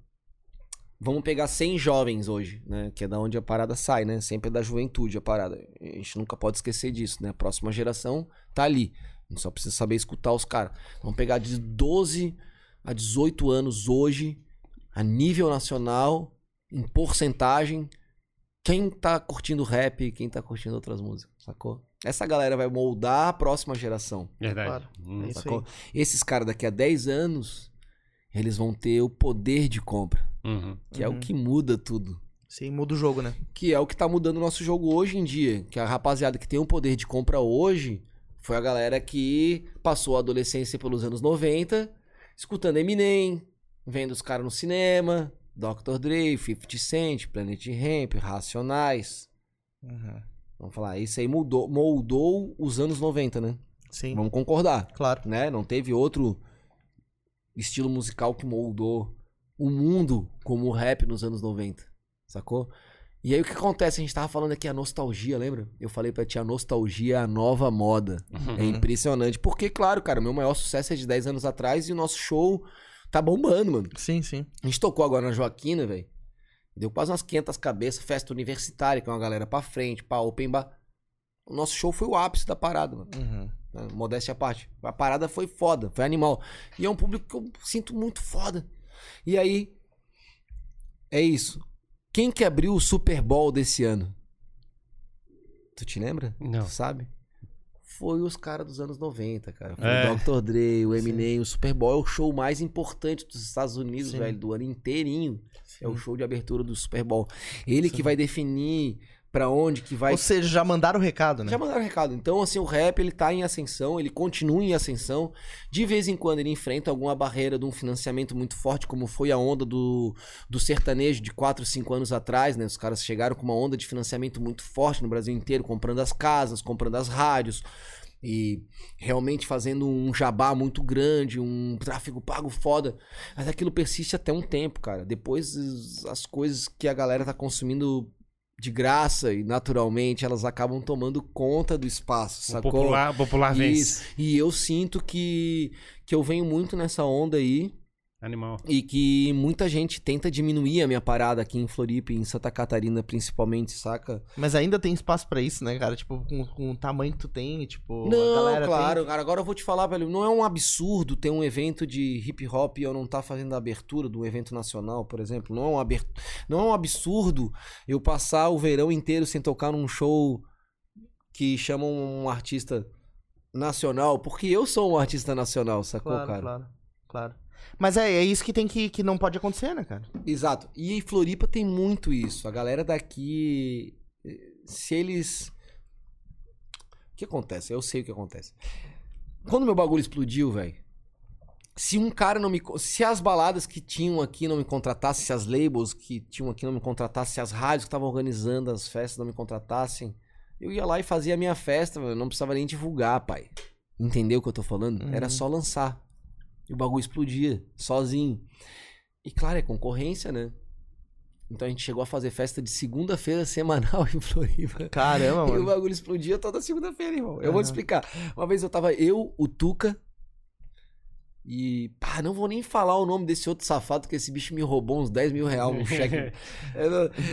Vamos pegar 100 jovens hoje, né? Que é da onde a parada sai, né? Sempre é da juventude a parada. A gente nunca pode esquecer disso, né? A próxima geração tá ali. A gente só precisa saber escutar os caras. Vamos pegar de 12 a 18 anos hoje, a nível nacional, em porcentagem, quem tá curtindo rap e quem tá curtindo outras músicas, sacou? Essa galera vai moldar a próxima geração. Verdade. Claro. Hum. É isso Sacou? Esses caras daqui a 10 anos, eles vão ter o poder de compra, Uhum. que é o Uhum. que muda tudo. Sim, muda o jogo, né? Que é o que tá mudando o nosso jogo hoje em dia. Que a rapaziada que tem o poder de compra hoje foi a galera que passou a adolescência pelos anos 90, escutando Eminem, vendo os caras no cinema, Dr. Dre, 50 Cent, Planet Ramp, Racionais. Uhum. Vamos falar, isso aí mudou, moldou os anos 90, né? Sim, Vamos concordar. claro. né? Não teve outro estilo musical que moldou o mundo como o rap nos anos 90, sacou? E aí o que acontece? A gente tava falando aqui a nostalgia, lembra? Eu falei pra ti, a nostalgia é a nova moda. É impressionante. Porque, claro, cara, o meu maior sucesso é de 10 anos atrás e o nosso show tá bombando, mano. Sim, sim. A gente tocou agora na Joaquina, velho. Deu quase umas 500 cabeças, festa universitária, com uma galera pra frente, pra open bar. O nosso show foi o ápice da parada, mano Uhum. né? Modéstia à parte. A parada foi foda, foi animal. E é um público que eu sinto muito foda. E aí, é isso. Quem que abriu o Super Bowl desse ano? Tu te lembra? Não. Tu sabe? Foi os caras dos anos 90, cara. Foi É. o Dr. Dre, o Eminem. O Super Bowl é o show mais importante dos Estados Unidos, Sim. velho, do ano inteirinho. É o Sim. show de abertura do Super Bowl. Ele Sim. que vai definir pra onde que vai Ou seja, já mandaram o recado, né? já mandaram recado. Então, assim, o rap, ele tá em ascensão, ele continua em ascensão. De vez em quando ele enfrenta alguma barreira de um financiamento muito forte, como foi a onda do, do sertanejo de 4, 5 anos atrás, né? Os caras chegaram com uma onda de financiamento muito forte no Brasil inteiro, comprando as casas, comprando as rádios. E realmente fazendo um jabá muito grande, um tráfego pago foda. Mas aquilo persiste até um tempo, cara. Depois as coisas que a galera tá consumindo de graça e naturalmente elas acabam tomando conta do espaço, O sacou? popular, o popular vence. Isso. E eu sinto que, que eu venho muito nessa onda aí Animal. e que muita gente tenta diminuir a minha parada aqui em Floripa e em Santa Catarina principalmente, saca? Mas ainda tem espaço pra isso, né, cara? Tipo, com, com o tamanho que tu tem, tipo, a Não, galera claro, tem... cara. Agora eu vou te falar, velho. Não é um absurdo ter um evento de hip hop e eu não tá fazendo a abertura do evento nacional, por exemplo. Não é um, aber... não é um absurdo eu passar o verão inteiro sem tocar num show que chamam um artista nacional, porque eu sou um artista nacional, sacou, Claro, cara? claro, claro. Mas é, é isso que tem que, que não pode acontecer, né, cara? Exato. E em Floripa tem muito isso. A galera daqui, eh, se eles. O que acontece? Eu sei o que acontece. Quando meu bagulho explodiu, velho. Se um cara não me. Se as baladas que tinham aqui não me contratassem, se as labels que tinham aqui não me contratassem, se as rádios que estavam organizando as festas não me contratassem, eu ia lá e fazia a minha festa. Não precisava nem divulgar, pai. Entendeu o que eu tô falando? Uhum. Era só lançar. E o bagulho explodia, sozinho. E claro, é concorrência, né? Então a gente chegou a fazer festa de segunda-feira semanal em Floripa. Caramba, E o mano. bagulho explodia toda segunda-feira, irmão. Eu vou te explicar. Uma vez eu tava eu, o Tuca. E, pá, não vou nem falar o nome desse outro safado, que esse bicho me roubou uns 10 mil reais no cheque.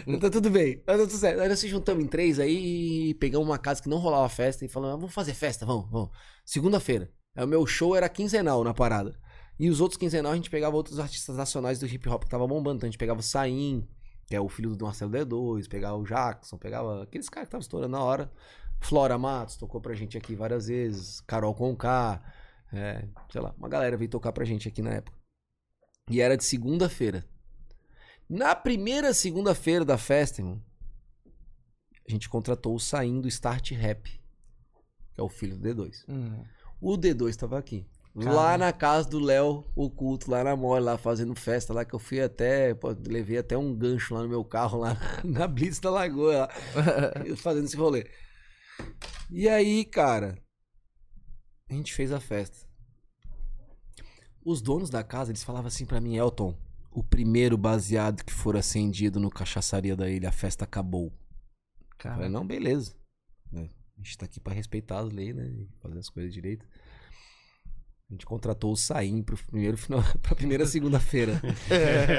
Não- tá tudo bem, tá tudo certo. Aí nós se juntamos em três aí e pegamos uma casa que não rolava festa e falamos, ah, vamos fazer festa, vamos, vamos. Segunda-feira. O meu show era quinzenal na parada. E os outros quinzenal a gente pegava outros artistas nacionais do hip hop que tava bombando. Então a gente pegava o Saim, que é o filho do Marcelo D2, pegava o Jackson, pegava aqueles caras que estavam estourando na hora. Flora Matos tocou pra gente aqui várias vezes. Carol Conká, é, sei lá, uma galera veio tocar pra gente aqui na época. E era de segunda-feira. Na primeira segunda-feira da festa, irmão, a gente contratou o Saim do Start Rap, que é o filho do D2. Hum. O D2 tava aqui. Lá Caramba. na casa do Léo, oculto, lá na mole, lá fazendo festa, lá que eu fui até, pô, levei até um gancho lá no meu carro, lá na Blitz da Lagoa, lá, fazendo esse rolê. E aí, cara, a gente fez a festa. Os donos da casa, eles falavam assim pra mim, Elton, o primeiro baseado que for acendido no cachaçaria da ilha, a festa acabou. Cara, não, beleza. né? A gente tá aqui pra respeitar as leis, né? E fazer as coisas direito. A gente contratou o Saim pro primeiro final, pra primeira segunda-feira.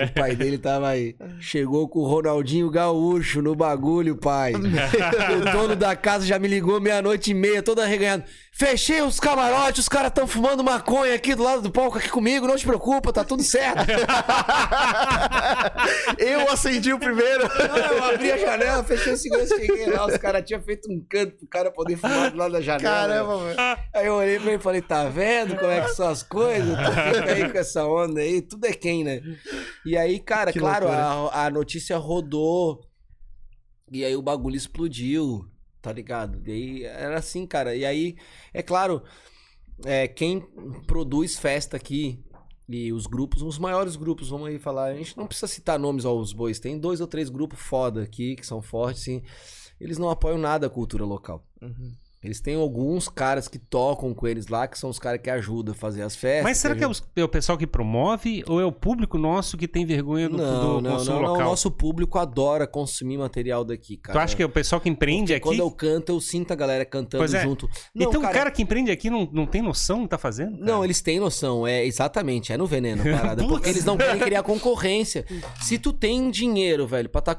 o pai dele tava aí. Chegou com o Ronaldinho Gaúcho no bagulho, pai. o dono da casa já me ligou meia-noite e meia, todo arreganhado. Fechei os camarotes, os caras estão fumando maconha aqui do lado do palco aqui comigo, não te preocupa, tá tudo certo. Eu acendi o primeiro. eu abri a janela, fechei o segurança, cheguei lá, os caras tinham feito um canto pro cara poder fumar do lado da janela. Caramba, velho. Aí eu olhei pra ele e falei, tá vendo como é que são as coisas? Tu fica aí com essa onda aí, tudo é quem, né? E aí, cara, Que claro, a, a notícia rodou. E aí o bagulho explodiu, tá ligado? E aí era assim, cara. E aí, é claro, é, quem produz festa aqui e os grupos, os maiores grupos, vamos aí falar, a gente não precisa citar nomes aos bois, tem dois ou três grupos foda aqui que são fortes, sim. Eles não apoiam nada a cultura local. Uhum. Eles têm alguns caras que tocam com eles lá, que são os caras que ajudam a fazer as festas. Mas será que é o, é o pessoal que promove ou é o público nosso que tem vergonha do, Não, do não, consumo não, não. O local? nosso público adora consumir material daqui, cara. Tu acha que é o pessoal que empreende Porque aqui? Quando eu canto, eu sinto a galera cantando é. junto. Não, então o cara que empreende aqui não, não tem noção do que tá fazendo? Não, cara? eles têm noção, é exatamente, é no veneno parada. porque eles não querem criar concorrência. Se tu tem dinheiro, velho, pra estar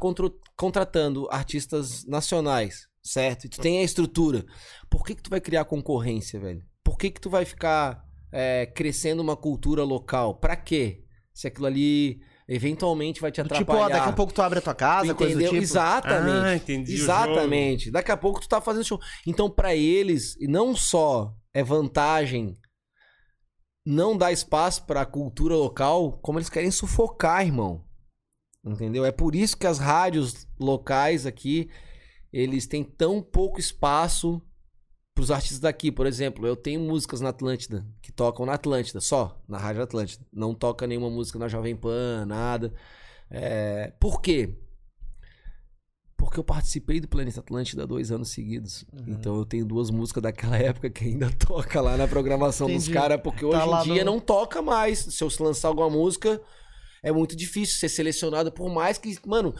contratando artistas nacionais, certo? E tu tem a estrutura, por que que tu vai criar concorrência, velho? Por que que tu vai ficar é, crescendo uma cultura local? Pra quê? Se aquilo ali eventualmente vai te Tipo, atrapalhar. ó, daqui a pouco tu abre a tua casa, Tu coisa do entendeu? tipo. Exatamente. Ah, entendi Exatamente. Daqui a pouco tu tá fazendo show. Então, pra eles, e não só é vantagem não dar espaço pra cultura local, como eles querem sufocar, irmão. Entendeu? É por isso que as rádios locais aqui, eles têm tão pouco espaço pros artistas daqui. Por exemplo, eu tenho músicas na Atlântida, que tocam na Atlântida, só na Rádio Atlântida. Não toca nenhuma música na Jovem Pan, nada. É... Por quê? Porque eu participei do Planeta Atlântida dois anos seguidos. Uhum. Então eu tenho duas músicas daquela época que ainda toca lá na programação dos caras, porque Tá hoje em dia no- não toca mais. Se eu lançar alguma música, é muito difícil ser selecionado, por mais que. Mano,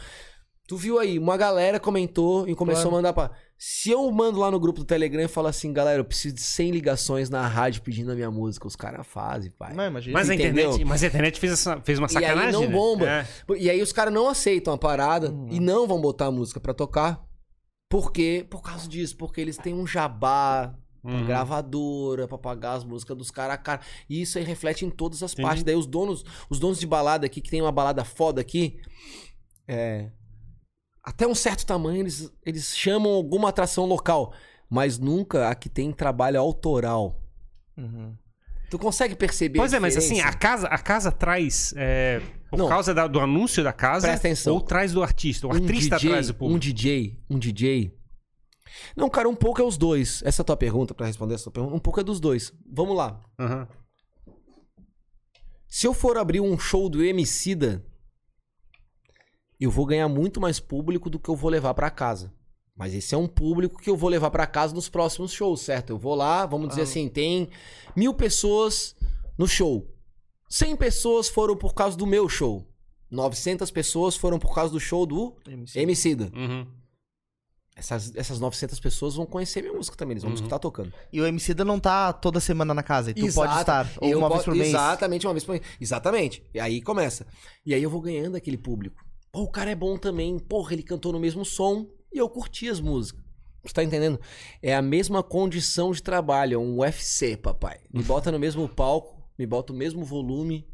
tu viu aí, uma galera comentou e começou Claro. a mandar pra. Se eu mando lá no grupo do Telegram e falo assim, galera, eu preciso de 100 ligações na rádio pedindo a minha música, os caras fazem, pai. Não, imagina. Mas a, internet, mas a internet fez, essa, fez uma E aí sacanagem. não né? bomba. É. E aí os caras não aceitam a parada Uhum. e não vão botar a música pra tocar. Por quê? Por causa disso. Porque eles têm um jabá, uma Uhum. gravadora pra pagar as músicas dos caras. Cara. E isso aí reflete em todas as Entendi. partes. Daí os donos, os donos de balada aqui, que tem uma balada foda aqui, é, até um certo tamanho eles, eles chamam alguma atração local. Mas nunca a que tem trabalho autoral. Uhum. Tu consegue perceber Pois é, mas assim, a casa, a casa traz. é, por Não. causa da- do anúncio da casa. Presta atenção. Ou traz do artista. O um artista DJ, traz o um público. DJ, um DJ. Não, cara, um pouco é os dois. Essa é a tua pergunta, pra responder essa tua pergunta, um pouco é dos dois. Vamos lá. Aham. Se eu for abrir um show do Emicida, eu vou ganhar muito mais público do que eu vou levar pra casa. Mas esse é um público que eu vou levar pra casa nos próximos shows, certo? Eu vou lá, vamos dizer Ah. assim, tem mil pessoas no show. 100 pessoas foram por causa do meu show. 900 pessoas foram por causa do show do MC. Emicida. Uhum. Essas, essas 900 pessoas vão conhecer minha música também, eles vão Uhum. escutar tocando. E o MC não tá toda semana na casa. E tu pode Exato. estar. Ou Eu uma vez por mês. Exatamente, uma vez por mês. Exatamente. E aí começa. E aí eu vou ganhando aquele público. Pô, o cara é bom também. Porra, ele cantou no mesmo som e eu curti as músicas. Você tá entendendo? É a mesma condição de trabalho, é um UFC, papai. Me bota no mesmo palco, me bota o mesmo volume,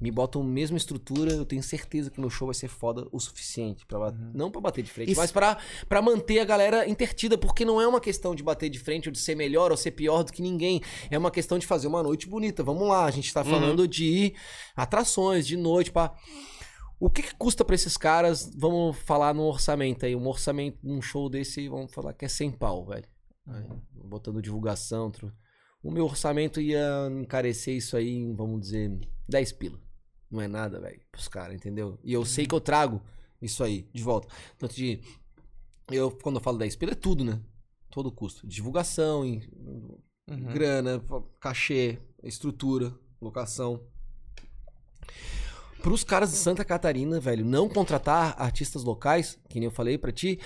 me bota a mesma estrutura, eu tenho certeza que meu show vai ser foda o suficiente para não pra bater de frente, Uhum. Isso- mas pra para manter a galera intertida, porque não é uma questão de bater de frente ou de ser melhor ou ser pior do que ninguém, é uma questão de fazer uma noite bonita. Vamos lá, a gente tá Uhum. falando de atrações, de noite, pá. O que, que custa pra esses caras? Vamos falar no orçamento aí. Um orçamento, um show desse, vamos falar que é 100 pau, velho. Aí, Botando divulgação. tro- O meu orçamento ia encarecer isso aí em, vamos dizer, 10 pila. Não é nada, velho, pros caras, entendeu? E eu sei que eu trago isso aí de volta. Tanto de. Eu, quando eu falo 10 pila, é tudo, né? Todo custo. Divulgação, em- Uhum. grana, cachê, estrutura, locação. Para os caras de Santa Catarina, velho, não contratar artistas locais, que nem eu falei pra ti,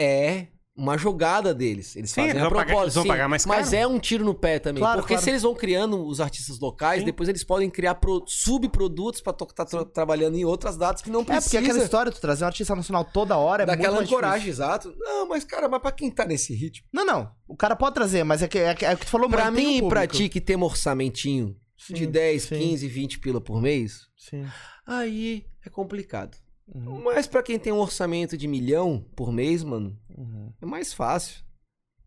é uma jogada deles. Eles Sim, fazem eles a pagar- propósito, eles vão sim, pagar mais Mas caro. é um tiro no pé também. Claro, porque claro. se eles vão criando os artistas locais, Sim. depois eles podem criar pro- subprodutos pra estar trabalhando em outras datas que não É, porque precisa aquela história de tu trazer um artista nacional toda hora é daquela muito mais ancoragem, exato. Não, mas cara, mas pra quem tá nesse ritmo? Não, não. O cara pode trazer, mas é que, é, é o que tu falou, Pra mim e pra ti que tem um orçamentinho de Sim, 10, sim. 15, 20 pila por mês, Sim. aí é complicado. Uhum, Mas pra quem tem um orçamento de milhão por mês, mano, uhum. é mais fácil.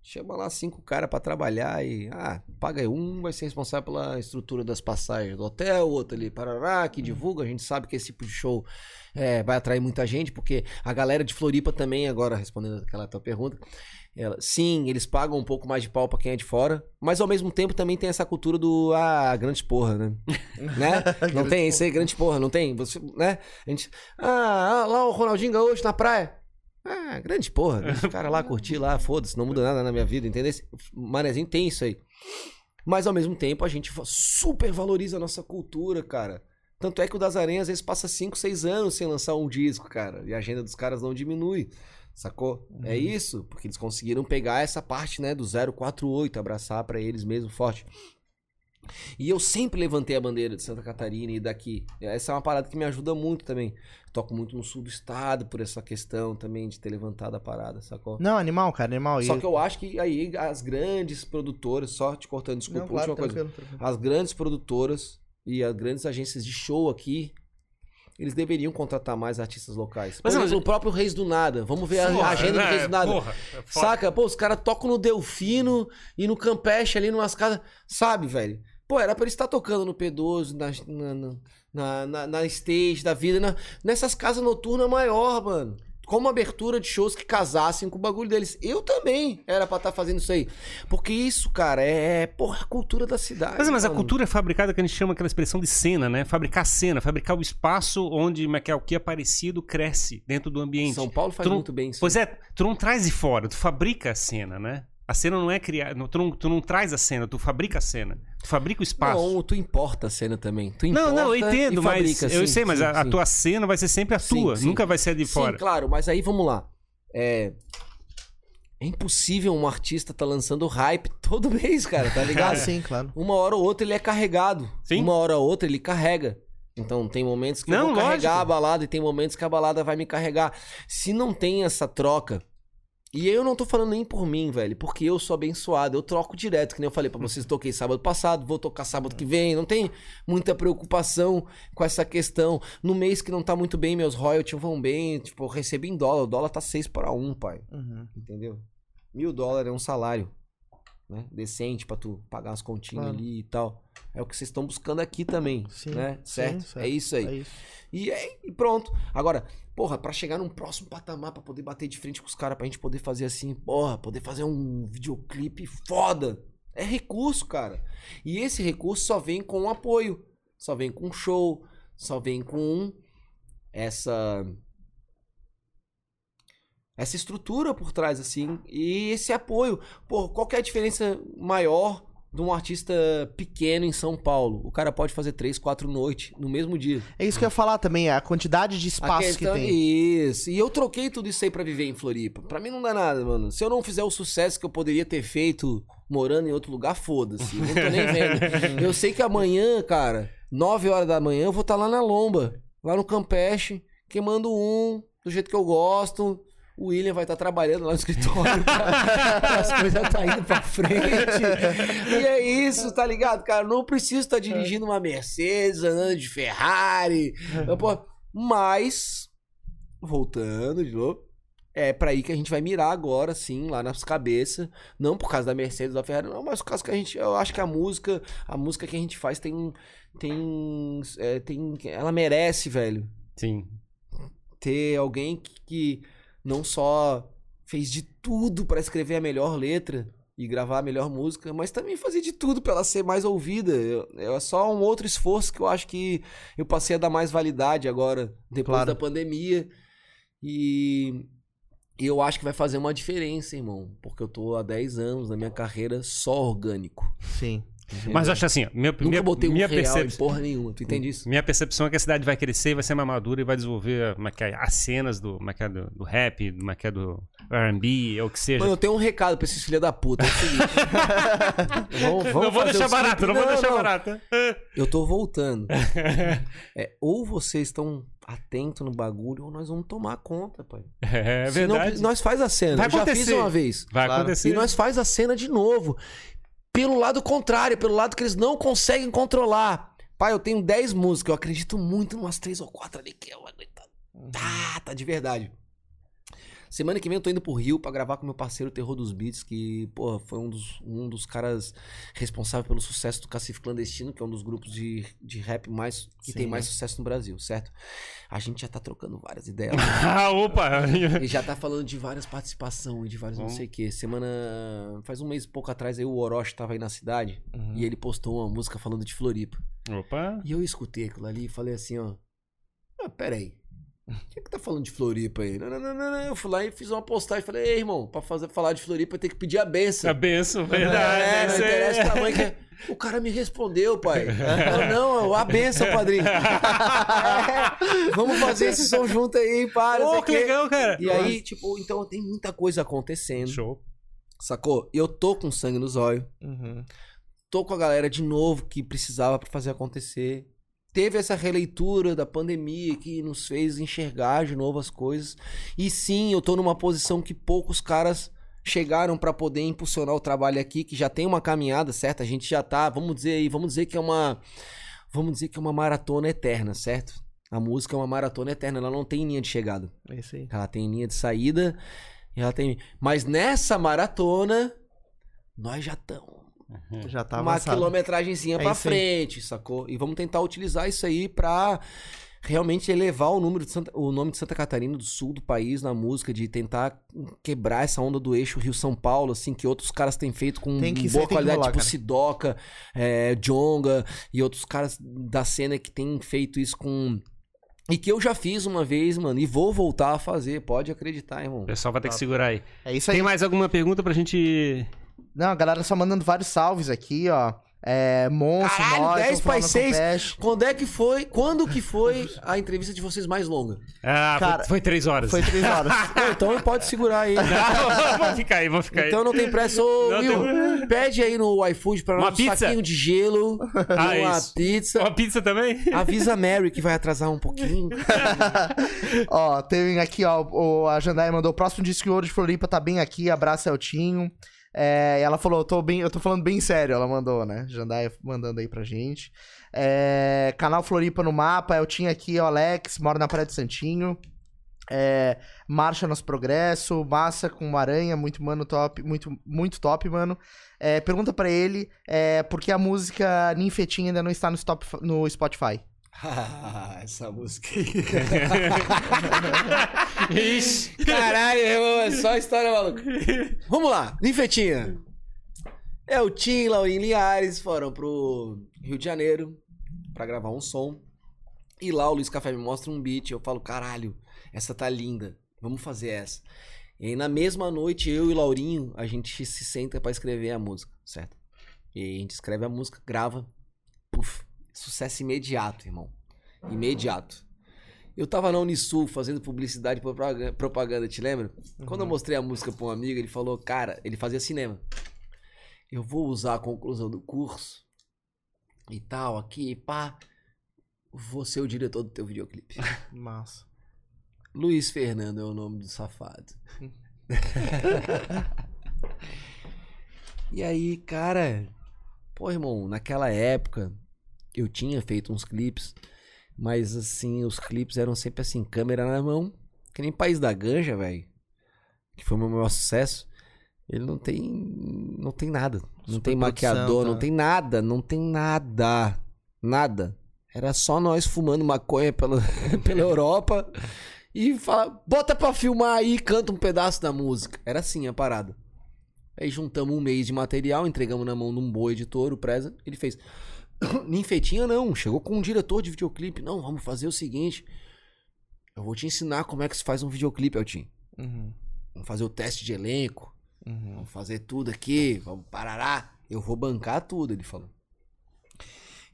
Chama lá cinco caras pra trabalhar e, ah, paga aí um, vai ser responsável pela estrutura das passagens do hotel, outro ali, parará, que divulga. A gente sabe que esse tipo de show é, vai atrair muita gente, porque a galera de Floripa também, agora respondendo aquela tua pergunta, ela, sim, eles pagam um pouco mais de pau pra quem é de fora, mas ao mesmo tempo também tem essa cultura do, ah, grande porra, né? né? Não tem isso aí, grande porra, não tem? Você, né? A gente, ah, lá o Ronaldinho Gaúcho na praia. Ah, grande porra. Deixa o cara lá curtir lá, foda-se, não muda nada na minha vida, entendeu? Manezinho tem isso aí. Mas ao mesmo tempo a gente super valoriza a nossa cultura, cara. Tanto é que o Das Aranhas às vezes passa 5, 6 anos sem lançar um disco, cara. E a agenda dos caras não diminui. Sacou? É isso, porque eles conseguiram pegar essa parte, né, do 048, abraçar pra eles mesmo forte. E eu sempre levantei a bandeira de Santa Catarina e daqui. Essa é uma parada que me ajuda muito também. Toco muito no sul do estado por essa questão também de ter levantado a parada, sacou? Não, animal, cara, animal. Só que eu acho que aí as grandes produtoras, só te cortando, desculpa, Não, claro, última coisa. tranquilo, tranquilo. As grandes produtoras e as grandes agências de show aqui, eles deveriam contratar mais artistas locais. Por Mas, exemplo, mas- o próprio Reis do Nada. Vamos ver a Porra, agenda do né? Reis do Nada. Porra, é. Saca? Pô, os caras tocam no Delfino e no Campeche ali, numas casas. Sabe, velho? Pô, era pra eles estar tocando no P12, na, na, na, na, na stage da vida, na- nessas casas noturnas maior, mano. Como abertura de shows que casassem com o bagulho deles. Eu também era pra estar fazendo isso aí. Porque isso, cara, é, porra, a cultura da cidade. Mas, mas a cultura é fabricada que a gente chama aquela expressão de cena, né? Fabricar cena, fabricar o espaço onde é o que é parecido cresce dentro do ambiente. São Paulo faz Tu muito bem isso. Pois é, tu não traz de fora, tu fabrica a cena, né? A cena não é criada, tu não, tu não traz a cena, tu fabrica a cena. Tu fabrica o espaço. Não, tu importa a cena também. Tu Não, importa não, eu entendo, e mas fabrica, eu sim, sei, mas sim, a, a sim. tua cena vai ser sempre a Sim, tua, sim. nunca vai ser de Sim, fora. claro, mas aí vamos lá. É. É impossível um artista tá lançando hype todo mês, cara, tá ligado? sim, claro. Uma hora ou outra ele é carregado. Sim. Uma hora ou outra ele carrega. Então tem momentos que eu Não, vou carregar lógico. a balada e tem momentos que a balada vai me carregar. Se não tem essa troca. E eu não tô falando nem por mim, velho, porque eu sou abençoado, eu troco direto, que nem eu falei pra vocês, toquei sábado passado, vou tocar sábado que vem, não tem muita preocupação com essa questão. No mês que não tá muito bem, meus royalties vão bem, tipo, eu recebo em dólar, o dólar tá 6 para 1, pai, Uhum. entendeu? Mil dólares é um salário, né, decente pra tu pagar as continhas Claro. ali e tal. É o que vocês estão buscando aqui também, Sim, né? sim, Certo? certo. É isso aí. É isso. E, é- e pronto. Agora, porra, pra chegar num próximo patamar, pra poder bater de frente com os caras, pra gente poder fazer assim, porra, poder fazer um videoclipe foda. É recurso, cara. E esse recurso só vem com apoio. Só vem com show. Só vem com essa. Essa estrutura por trás, assim. E esse apoio. Pô, qual que é a diferença maior de um artista pequeno em São Paulo? O cara pode fazer três, quatro noites no mesmo dia. É isso que eu ia falar também, a quantidade de espaço que tem. Isso. E eu troquei tudo isso aí pra viver em Floripa. Pra mim não dá nada, mano. Se eu não fizer o sucesso que eu poderia ter feito morando em outro lugar, foda-se. Não tô nem vendo. eu sei que amanhã, cara, 9 horas da manhã, eu vou estar lá na Lomba, lá no Campeche, queimando um, do jeito que eu gosto. O William vai estar trabalhando lá no escritório. As coisas tá indo pra frente. E é isso, tá ligado, cara? Não preciso estar dirigindo uma Mercedes, andando de Ferrari. Mas, voltando de novo, é pra aí que a gente vai mirar agora, sim, lá nas cabeças. Não por causa da Mercedes da Ferrari, não, mas por causa que a gente. Eu acho que a música, a música que a gente faz tem. Tem. é, tem ela merece, velho Sim. ter alguém que, que não só fez de tudo pra escrever a melhor letra e gravar a melhor música, mas também fazer de tudo pra ela ser mais ouvida. Eu- É só um outro esforço que eu acho que eu passei a dar mais validade agora, depois Claro. da pandemia. E e eu acho que vai fazer uma diferença, irmão, porque eu tô há 10 anos na minha carreira só orgânico. Sim. Mas eu acho assim, minha, Nunca minha, botei um minha real em percepção. porra nenhuma, tu entende isso? Minha percepção é que a cidade vai crescer, vai ser mais madura e vai desenvolver é é, as cenas do, é é, do, do rap, é é do, R&B, ou o que seja. Mano, eu tenho um recado pra esses filha da puta. É o seguinte. vamos, vamos não vou fazer deixar barato, clipes. não vou deixar barato. Eu tô voltando. É, ou vocês estão atentos no bagulho, ou nós vamos tomar conta, pai. É Se não, verdade. nós faz a cena. Vai Eu já fiz acontecer. uma vez. Vai Claro. acontecer. E nós faz a cena de novo. Pelo lado contrário, pelo lado que eles não conseguem controlar. Pai, eu tenho 10 músicas, eu acredito muito em umas 3 ou 4 ali que eu. Tá, tá de verdade. Semana que vem eu tô indo pro Rio pra gravar com meu parceiro Terror dos Beats, que, pô, foi um dos, um dos caras responsáveis pelo sucesso do Cacife Clandestino, que é um dos grupos de, de rap mais que Sim. tem mais sucesso no Brasil, certo? A gente já tá trocando várias ideias. Ah, opa! E já tá falando de várias participações, de vários não sei o que. Semana. Faz um mês e pouco atrás aí o Orochi tava aí na cidade Uhum. e ele postou uma música falando de Floripa. Opa! E eu escutei aquilo ali e falei assim, ó. Ah, peraí. O que, que tá falando de Floripa aí? Não, não, não, não. Eu fui lá e fiz uma postagem. Falei, ei, irmão, pra fazer, falar de Floripa tem que pedir a benção. A benção, verdade. É, não isso é- interessa pra mãe que é. O cara me respondeu, pai. Eu, não, a benção, padrinho. É, vamos fazer esse som junto aí, para. Pô, o que legal, cara. E aí, tipo, então tem muita coisa acontecendo. Show. Sacou? Eu tô com sangue nos olhos. Uhum. Tô com a galera de novo que precisava pra fazer acontecer. Teve essa releitura da pandemia que nos fez enxergar de novo as coisas. E sim, eu tô numa posição que poucos caras chegaram pra poder impulsionar o trabalho aqui, que já tem uma caminhada, certo? A gente já tá, vamos dizer aí, vamos dizer que é uma vamos dizer que é uma maratona eterna, certo? A música é uma maratona eterna, ela não tem linha de chegada. É isso aí. Ela tem linha de saída e ela tem. Mas nessa maratona, nós já estamos Já tá uma avançado. quilometragemzinha É pra isso aí. frente, sacou? E vamos tentar utilizar isso aí pra realmente elevar o número de Santa, o nome de Santa Catarina do sul do país na música, de tentar quebrar essa onda do eixo Rio-São Paulo, assim, que outros caras têm feito com Tem que- boa tem que qualidade, rolar, tipo cara. Sidoca, é, Jonga e outros caras da cena que têm feito isso com... E que eu já fiz uma vez, mano, e vou voltar a fazer, pode acreditar, irmão. O pessoal vai ter que segurar aí. É isso aí. Tem mais alguma pergunta pra gente. Não, a galera só mandando vários salves aqui, ó. É, Monstro, Caralho, nós, 10 vamos falar para no 6. Compest. Quando é que foi? Quando que foi a entrevista de vocês mais longa? Ah, Cara, foi, foi três horas. Foi três horas. Não, então pode segurar aí. Não, vou ficar aí, vou ficar Então aí. não tem pressa. Ô, Não Will, pede aí no iFood pra Uma nós um pizza? saquinho de gelo, Ah, uma isso. pizza. Uma pizza também? Avisa a Mary que vai atrasar um pouquinho. ó, tem aqui, ó, o, a Jandaia mandou, o próximo disco de ouro de Floripa tá bem aqui, abraço Eltinho. É, e ela falou, eu tô, bem, eu tô falando bem sério, ela mandou, né? Jandaia mandando aí pra gente. É, canal Floripa no mapa, Eltinho aqui, ó, Alex, mora na Praia do Santinho. É, Marcha Nosso Progresso, Massa com uma aranha, muito mano top, muito, muito top, mano. É, pergunta pra ele é, por que a música Ninfetinha ainda não está no, stop, no Spotify. Ah, essa música aí. Ixi. Caralho, irmão, é só história maluca. Vamos lá, Ninfetinha. É o Tim, Laurinho Linhares foram pro Rio de Janeiro pra gravar um som. E lá o Luiz Café me mostra um beat. Eu falo, caralho, essa tá linda. Vamos fazer essa. E aí na mesma noite, eu e o Laurinho, a gente se senta pra escrever a música, certo? E aí a gente escreve a música, grava. Sucesso imediato, irmão. Imediato. Eu tava na Unisul fazendo publicidade e propaga- propaganda, te lembra? Quando eu mostrei a música pra um amigo, ele falou, cara, ele fazia cinema. Eu vou usar a conclusão do curso e tal, aqui, pá. Vou ser o diretor do teu videoclipe. Massa. Luiz Fernando é o nome do safado. e aí, cara, pô, irmão, naquela época eu tinha feito uns clipes, mas assim, os clipes eram sempre assim, câmera na mão, que nem País da Ganja, velho, que foi o meu maior sucesso. Ele não tem não tem nada, não tem Superprodução, maquiador, tá? não tem nada, não tem nada. Nada. Era só nós fumando maconha pela, pela Europa e fala, bota pra filmar aí canta um pedaço da música. Era assim a parada. Aí juntamos um mês de material, entregamos na mão de um bom editor, o Preza. Ele fez. Ninfetinha não, chegou com um diretor de videoclipe. Não, vamos fazer o seguinte. Eu vou te ensinar como é que se faz um videoclipe, Eltim. Uhum, Vamos fazer o teste de elenco. uhum. Vamos fazer tudo aqui, vamos parará. Eu vou bancar tudo, ele falou.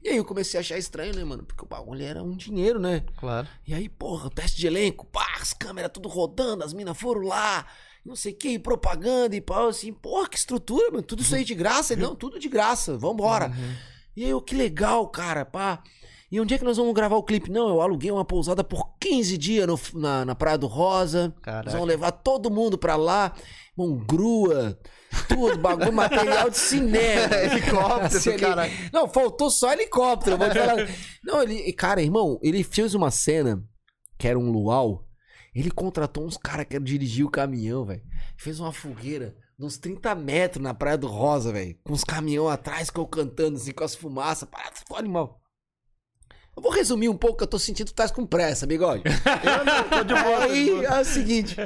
E aí eu comecei a achar estranho, né, mano? Porque o bagulho era um dinheiro, né? Claro. E aí, porra, o teste de elenco, pá, as câmeras tudo rodando, as minas foram lá. não sei o que, propaganda e pau, assim, porra, que estrutura, mano, tudo isso aí de graça? Ele, não, tudo de graça, vambora. Uhum. E aí, eu, que legal, cara, pá. E onde é que nós vamos gravar o clipe? Não, eu aluguei uma pousada por 15 dias no- na, na Praia do Rosa. Nós Caraca. vamos levar todo mundo pra lá. Irmão, grua, tudo, bagulho, material de cinema. Helicóptero, Assim, ele- cara. Não, faltou só helicóptero, vou te falar. Não, ele, cara, irmão, ele fez uma cena que era um luau. Ele contratou uns caras que dirigir o caminhão, velho. Fez uma fogueira uns 30 metros na Praia do Rosa, velho. Com os caminhões atrás, que eu cantando assim, com as fumaças. Parado, animal. Eu vou resumir um pouco, que eu tô sentindo que tu tá com pressa, bigode. Eu não, tô de boa. Aí é o seguinte.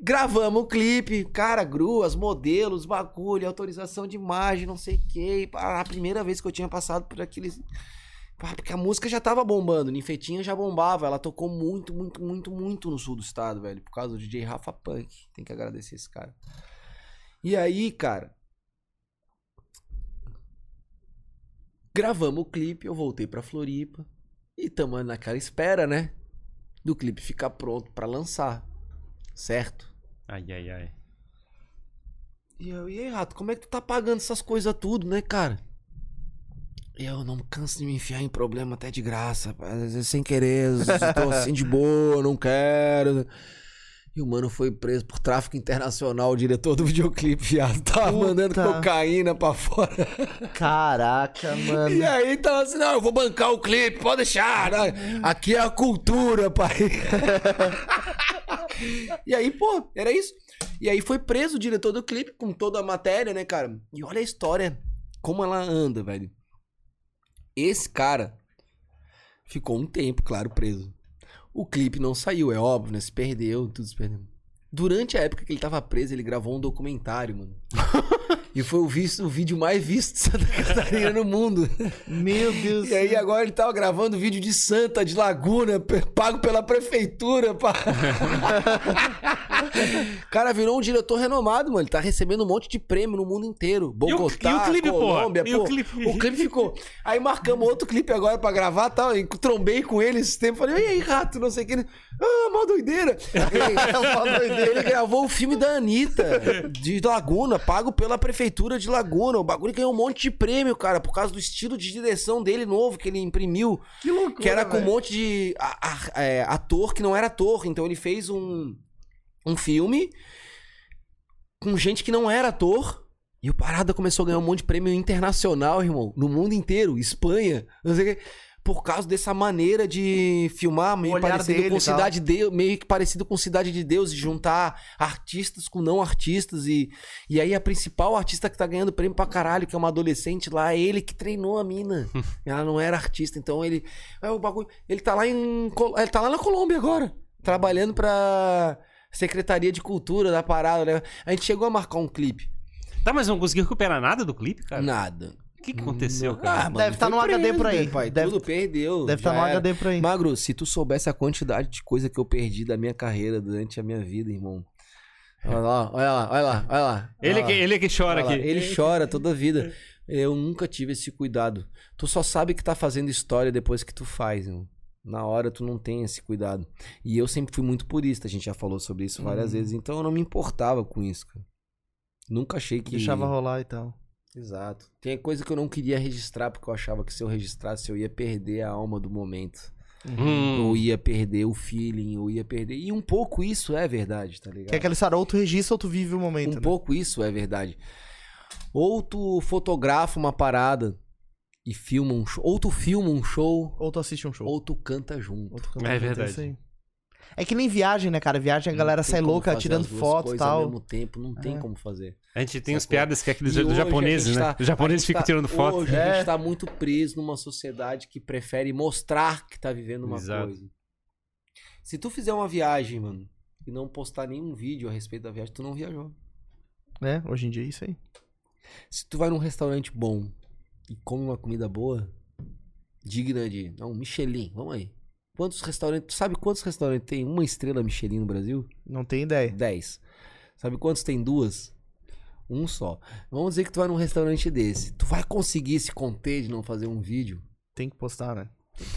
Gravamos o clipe, cara, gruas, modelos, bagulho, autorização de imagem, não sei o que. A primeira vez que eu tinha passado por aqueles. Porque a música já tava bombando, Ninfetinha já bombava. Ela tocou muito, muito, muito, muito no sul do estado, velho. Por causa do DJ Rafa Punk. Tem que agradecer esse cara. E aí, cara. Gravamos o clipe, eu voltei pra Floripa. E tamo naquela espera, né? Do clipe ficar pronto pra lançar. Certo? Ai, ai, ai. E eu, e aí, Rato, como é que tu tá pagando essas coisas tudo, né, cara? Eu não canso de me enfiar em problema até de graça, às vezes sem querer, às vezes eu tô assim de boa, não quero. E o mano foi preso por tráfico internacional, o diretor do videoclipe, viado. Tava Puta. mandando cocaína pra fora. Caraca, mano. E aí tava assim, não, eu vou bancar o clipe, pode deixar. né? Aqui é a cultura, pai. e aí, pô, era isso. E aí foi preso o diretor do clipe com toda a matéria, né, cara? E olha a história, como ela anda, velho. Esse cara ficou um tempo, claro, preso. O clipe não saiu, é óbvio, né? Se perdeu, tudo se perdeu. Durante a época que ele tava preso, ele gravou um documentário, mano. e foi o, visto, o vídeo mais visto de Santa Catarina no mundo. Meu Deus. E aí agora ele tava gravando vídeo de Santa, de Laguna, pago pela prefeitura. Pá. cara virou um diretor renomado, mano. Ele tá recebendo um monte de prêmio no mundo inteiro. Bogotá, e o clipe? Colômbia, E o pô. clipe? O clipe ficou. Aí marcamos outro clipe agora pra gravar, tal. E trombei com ele esse tempo. Falei, e aí, rato, não sei o que. Ah, mó doideira. Ele, ele gravou o filme da Anitta, de Laguna, pago pela prefeitura de Laguna. O bagulho ganhou um monte de prêmio, cara, por causa do estilo de direção dele novo que ele imprimiu. Que loucura. Que era com um velho. monte de a- a- é, ator que não era ator. Então ele fez um, um filme com gente que não era ator. E o Parada começou a ganhar um monte de prêmio internacional, irmão. No mundo inteiro. Espanha. Não sei o quê. Por causa dessa maneira de filmar meio olhar parecido dele com. Cidade de meio que parecido com Cidade de Deus, e juntar artistas com não artistas. E, e aí a principal artista que tá ganhando prêmio pra caralho, que é uma adolescente lá, é ele que treinou a mina. Ela não era artista, então ele. É o bagulho. Ele tá lá em. Ele tá lá na Colômbia agora. Trabalhando pra Secretaria de Cultura da parada, né? A gente chegou a marcar um clipe. Tá, mas não conseguiu recuperar nada do clipe, cara? Nada. O que, que aconteceu, Ah, cara? mano, Deve tá foi no HD por aí. pai? Deve- Tudo perdeu. Deve estar já no era. HD por aí. Magro, se tu soubesse a quantidade de coisa que eu perdi da minha carreira durante a minha vida, irmão. Olha lá, olha lá, olha lá, olha lá. Ele, que, ele que chora Olha lá, aqui. Ele chora toda a vida. Eu nunca tive esse cuidado. Tu só sabe que tá fazendo história depois que tu faz, irmão. Na hora tu não tem esse cuidado. E eu sempre fui muito purista, a gente já falou sobre isso várias Uhum. vezes, então eu não me importava com isso, cara. Nunca achei que. Deixava rolar e tal. Exato. Tem coisa que eu não queria registrar, porque eu achava que se eu registrasse eu ia perder a alma do momento. Hum. Ou ia perder o feeling, ou ia perder. E um pouco isso é verdade, tá ligado? Que é aquele sarou, tu registra ou tu vive o momento, Um né? pouco isso é verdade. Ou tu fotografa uma parada e filma um show. Ou tu filma um show, Ou tu assiste um show. ou tu canta junto. Ou tu canta É junto, verdade. isso aí. É que nem viagem, né, cara? Viagem a galera sai como louca tirando foto e coisas Ao tal. mesmo tempo, não tem É. como fazer. A gente tem as piadas que é aqueles a japoneses, né? tá- Os japoneses a ficam tá- tirando foto. Hoje a É. gente tá muito preso numa sociedade que prefere mostrar que tá vivendo uma Exato. coisa. Se tu fizer uma viagem, mano, e não postar nenhum vídeo a respeito da viagem, tu não viajou. É, hoje em dia é isso aí. Se tu vai num restaurante bom e come uma comida boa, digna de. Não, Michelin, vamos aí. Quantos restaurantes. Tu sabe quantos restaurantes tem uma estrela Michelin no Brasil? Não tem ideia. 10. Sabe quantos tem duas? Um só. Vamos dizer que tu vai num restaurante desse. Tu vai conseguir se conter de não fazer um vídeo? Tem que postar, né?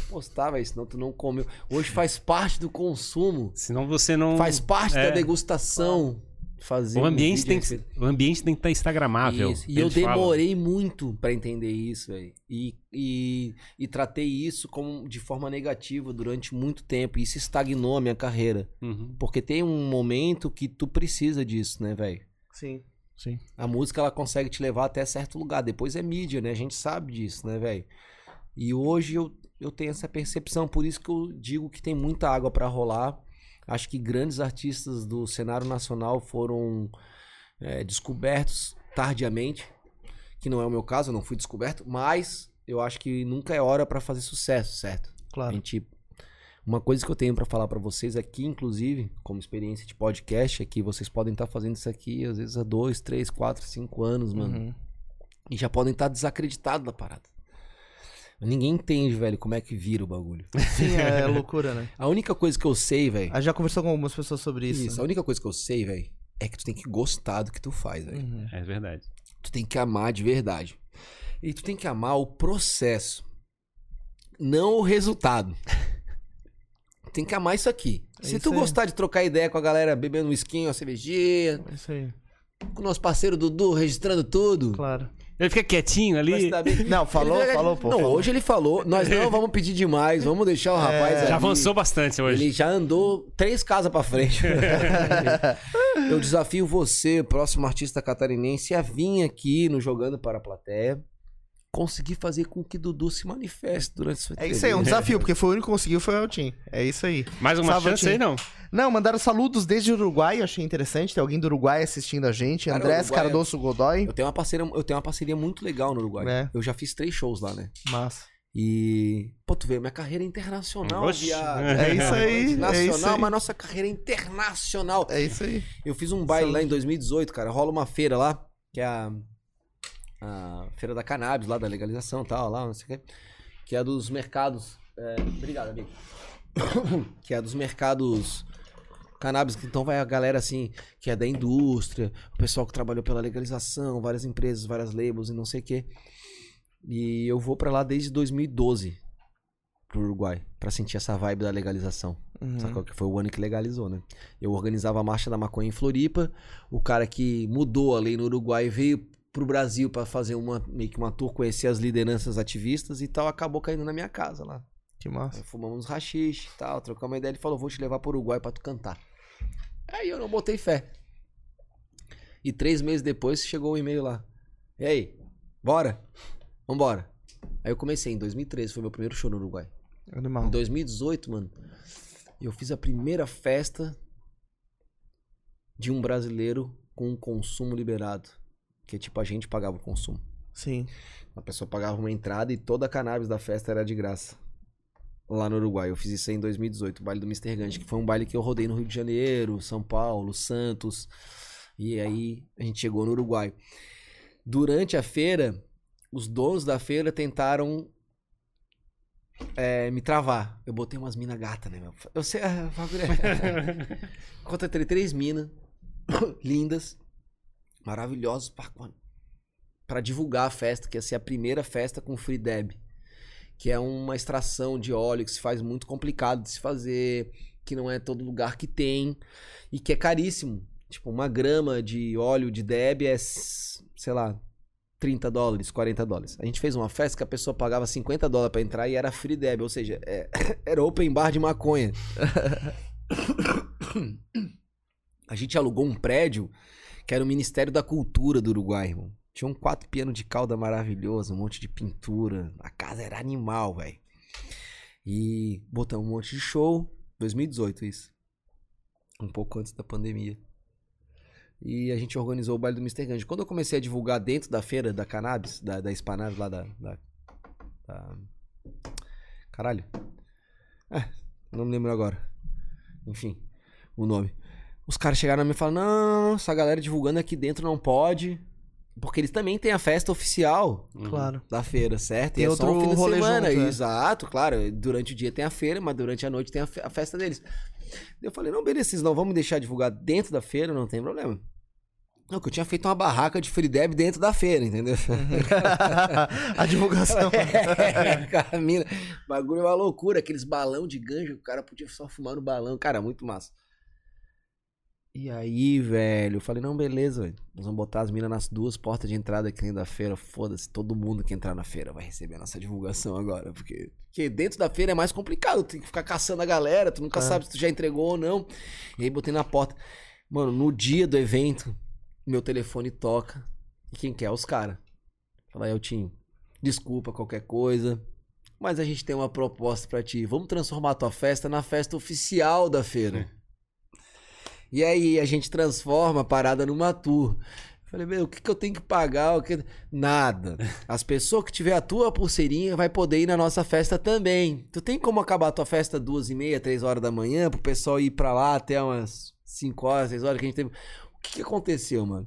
Postar, velho, senão tu não comeu. Hoje faz parte do consumo. Senão você não. Faz parte É. da degustação. Fazer O um ambiente, a tem que, o ambiente tem que estar instagramável. Isso. E eu demorei muito pra entender isso, velho. E, e, e tratei isso como de forma negativa durante muito tempo. E isso estagnou a minha carreira. Uhum. Porque tem um momento que tu precisa disso, né, velho? Sim, sim. A música ela consegue te levar até certo lugar. Depois é mídia, né? A gente sabe disso, né, velho? E hoje eu, eu tenho essa percepção. Por isso que eu digo que tem muita água pra rolar. Acho que grandes artistas do cenário nacional foram é, descobertos tardiamente. Que não é o meu caso, eu não fui descoberto. Mas eu acho que nunca é hora pra fazer sucesso, certo? A Claro. gente, uma coisa que eu tenho pra falar pra vocês aqui, inclusive, como experiência de podcast, é que vocês podem estar fazendo isso aqui às vezes há dois, três, quatro, cinco anos, mano. Uhum. E já podem estar desacreditados da parada. Ninguém entende, velho, como é que vira o bagulho. Sim, é loucura, né? A única coisa que eu sei, velho. A gente já conversou com algumas pessoas sobre isso. Isso, a única coisa que eu sei, velho, é que tu tem que gostar do que tu faz, velho. Uhum. É verdade. Tu tem que amar de verdade. E tu tem que amar o processo, não o resultado. Tem que amar isso aqui. É Se isso tu aí. gostar de trocar ideia com a galera bebendo um skin, uma cervejinha, É isso aí, com o nosso parceiro Dudu registrando tudo. claro. Ele fica quietinho ali. bem. Não, falou, Ele- falou, pô. Não, falou. hoje ele falou. Nós não vamos pedir demais, vamos deixar o rapaz Já ali. avançou bastante hoje. Ele já andou três casas pra frente. Eu desafio você, próximo artista catarinense, a vir aqui no Jogando para a Plateia, conseguir fazer com que Dudu se manifeste durante sua É isso aí, é um desafio, porque foi o único que conseguiu foi o Altim. É isso aí. Mais uma Salve, chance aí, não. Não, mandaram saludos desde o Uruguai, achei interessante. Tem alguém do Uruguai assistindo a gente. Cara, Andrés Uruguai é- Cardoso Godoy. Eu tenho uma parceria, eu tenho uma parceria muito legal no Uruguai. É. Eu já fiz três shows lá, né? Massa. E. Pô, tu vê, minha carreira é internacional, Oxi. viado. É isso aí, é Nacional, isso aí. mas nossa carreira é internacional. É isso aí. Eu fiz um baile Saúde. lá em 2018, cara. Rola uma feira lá, que é a, a feira da cannabis, lá da legalização e tal, lá, não sei o quê. Que é a dos mercados. é, obrigado, amigo. que é a dos mercados cannabis. Então vai a galera assim, que é da indústria, o pessoal que trabalhou pela legalização, várias empresas, várias labels e não sei o quê. E eu vou pra lá desde 2012 pro Uruguai, pra sentir essa vibe da legalização. Uhum. Sacou? Que foi o ano que legalizou, né? Eu organizava a Marcha da Maconha em Floripa. O cara que mudou a lei no Uruguai veio pro Brasil pra fazer uma, meio que uma tour, conhecer as lideranças ativistas e tal, acabou caindo na minha casa lá. Que massa. Aí fumamos rachixe e tal, trocamos uma ideia. Ele falou, vou te levar pro Uruguai pra tu cantar. Aí eu não botei fé. E três meses depois chegou o e-mail lá. E aí, bora? Vambora. Aí eu comecei em 2013, foi meu primeiro show no Uruguai. Em Animal. 2018, mano, eu fiz a primeira festa de um brasileiro com um consumo liberado. Que tipo, a gente pagava o consumo. Sim. A pessoa pagava uma entrada e toda a cannabis da festa era de graça. Lá no Uruguai. Eu fiz isso aí em 2018, o baile do Mr. Gandhi, que foi um baile que eu rodei no Rio de Janeiro, São Paulo, Santos. E aí a gente chegou no Uruguai. Durante a feira, os donos da feira tentaram é, me travar. Eu botei umas minas gata, né, meu? Eu sei. ah, bagulho é- Contratei três minas lindas, mano, pra divulgar a festa, que ia ser a primeira festa com Free Deb. Que é uma extração de óleo que se faz muito complicado de se fazer, que não é todo lugar que tem e que é caríssimo. Tipo, uma grama de óleo de Deb é, sei lá, 30 dólares, 40 dólares. A gente fez uma festa que a pessoa pagava 50 dólares pra entrar e era free deb, ou seja, é- era open bar de maconha. A gente alugou um prédio que era o Ministério da Cultura do Uruguai, irmão. Tinha um quatro piano de cauda maravilhoso, um monte de pintura. A casa era animal, velho. E botamos um monte de show. 2018 isso. Um pouco antes da pandemia. E a gente organizou o baile do Mr. Gandhi. Quando eu comecei a divulgar dentro da feira da cannabis, da, da lá da, da, da- Caralho. É, não me lembro agora. Enfim, o nome. Os caras chegaram a mim e falaram: não, essa galera divulgando aqui dentro não pode. Porque eles também têm a festa oficial Claro. da feira, certo? Tem e é só um outro fim de rolê semana. junto, é. Exato, claro. Durante o dia tem a feira, mas durante a noite tem a, fe- a festa deles. Eu falei, não, beleza, vocês não vamos deixar divulgar dentro da feira, não tem problema. Não, que eu tinha feito uma barraca de free deb dentro da feira, entendeu? a divulgação. É, cara, mina, bagulho é uma loucura, aqueles balão de ganja, o cara podia só fumar no balão, cara, muito massa. E aí, velho, eu falei, não, beleza, velho. Nós vamos botar as minas nas duas portas de entrada aqui dentro da feira. Foda-se, todo mundo que entrar na feira vai receber a nossa divulgação agora. Porque, porque dentro da feira é mais complicado. Tem que ficar caçando a galera, tu nunca É. sabe se tu já entregou ou não. E aí botei na porta. Mano, no dia do evento, meu telefone toca. E quem quer? Os caras. Fala, Eltinho, desculpa qualquer coisa. Mas a gente tem uma proposta pra ti. Vamos transformar a tua festa na festa oficial da feira. E aí a gente transforma a parada numa tour. Falei, meu, o que, que eu tenho que pagar? O que... Nada. As pessoas que tiver a tua pulseirinha vai poder ir na nossa festa também. Tu tem como acabar a tua festa duas e meia, três horas da manhã, pro pessoal ir pra lá até umas cinco horas, seis horas que a gente teve. O que, que aconteceu, mano?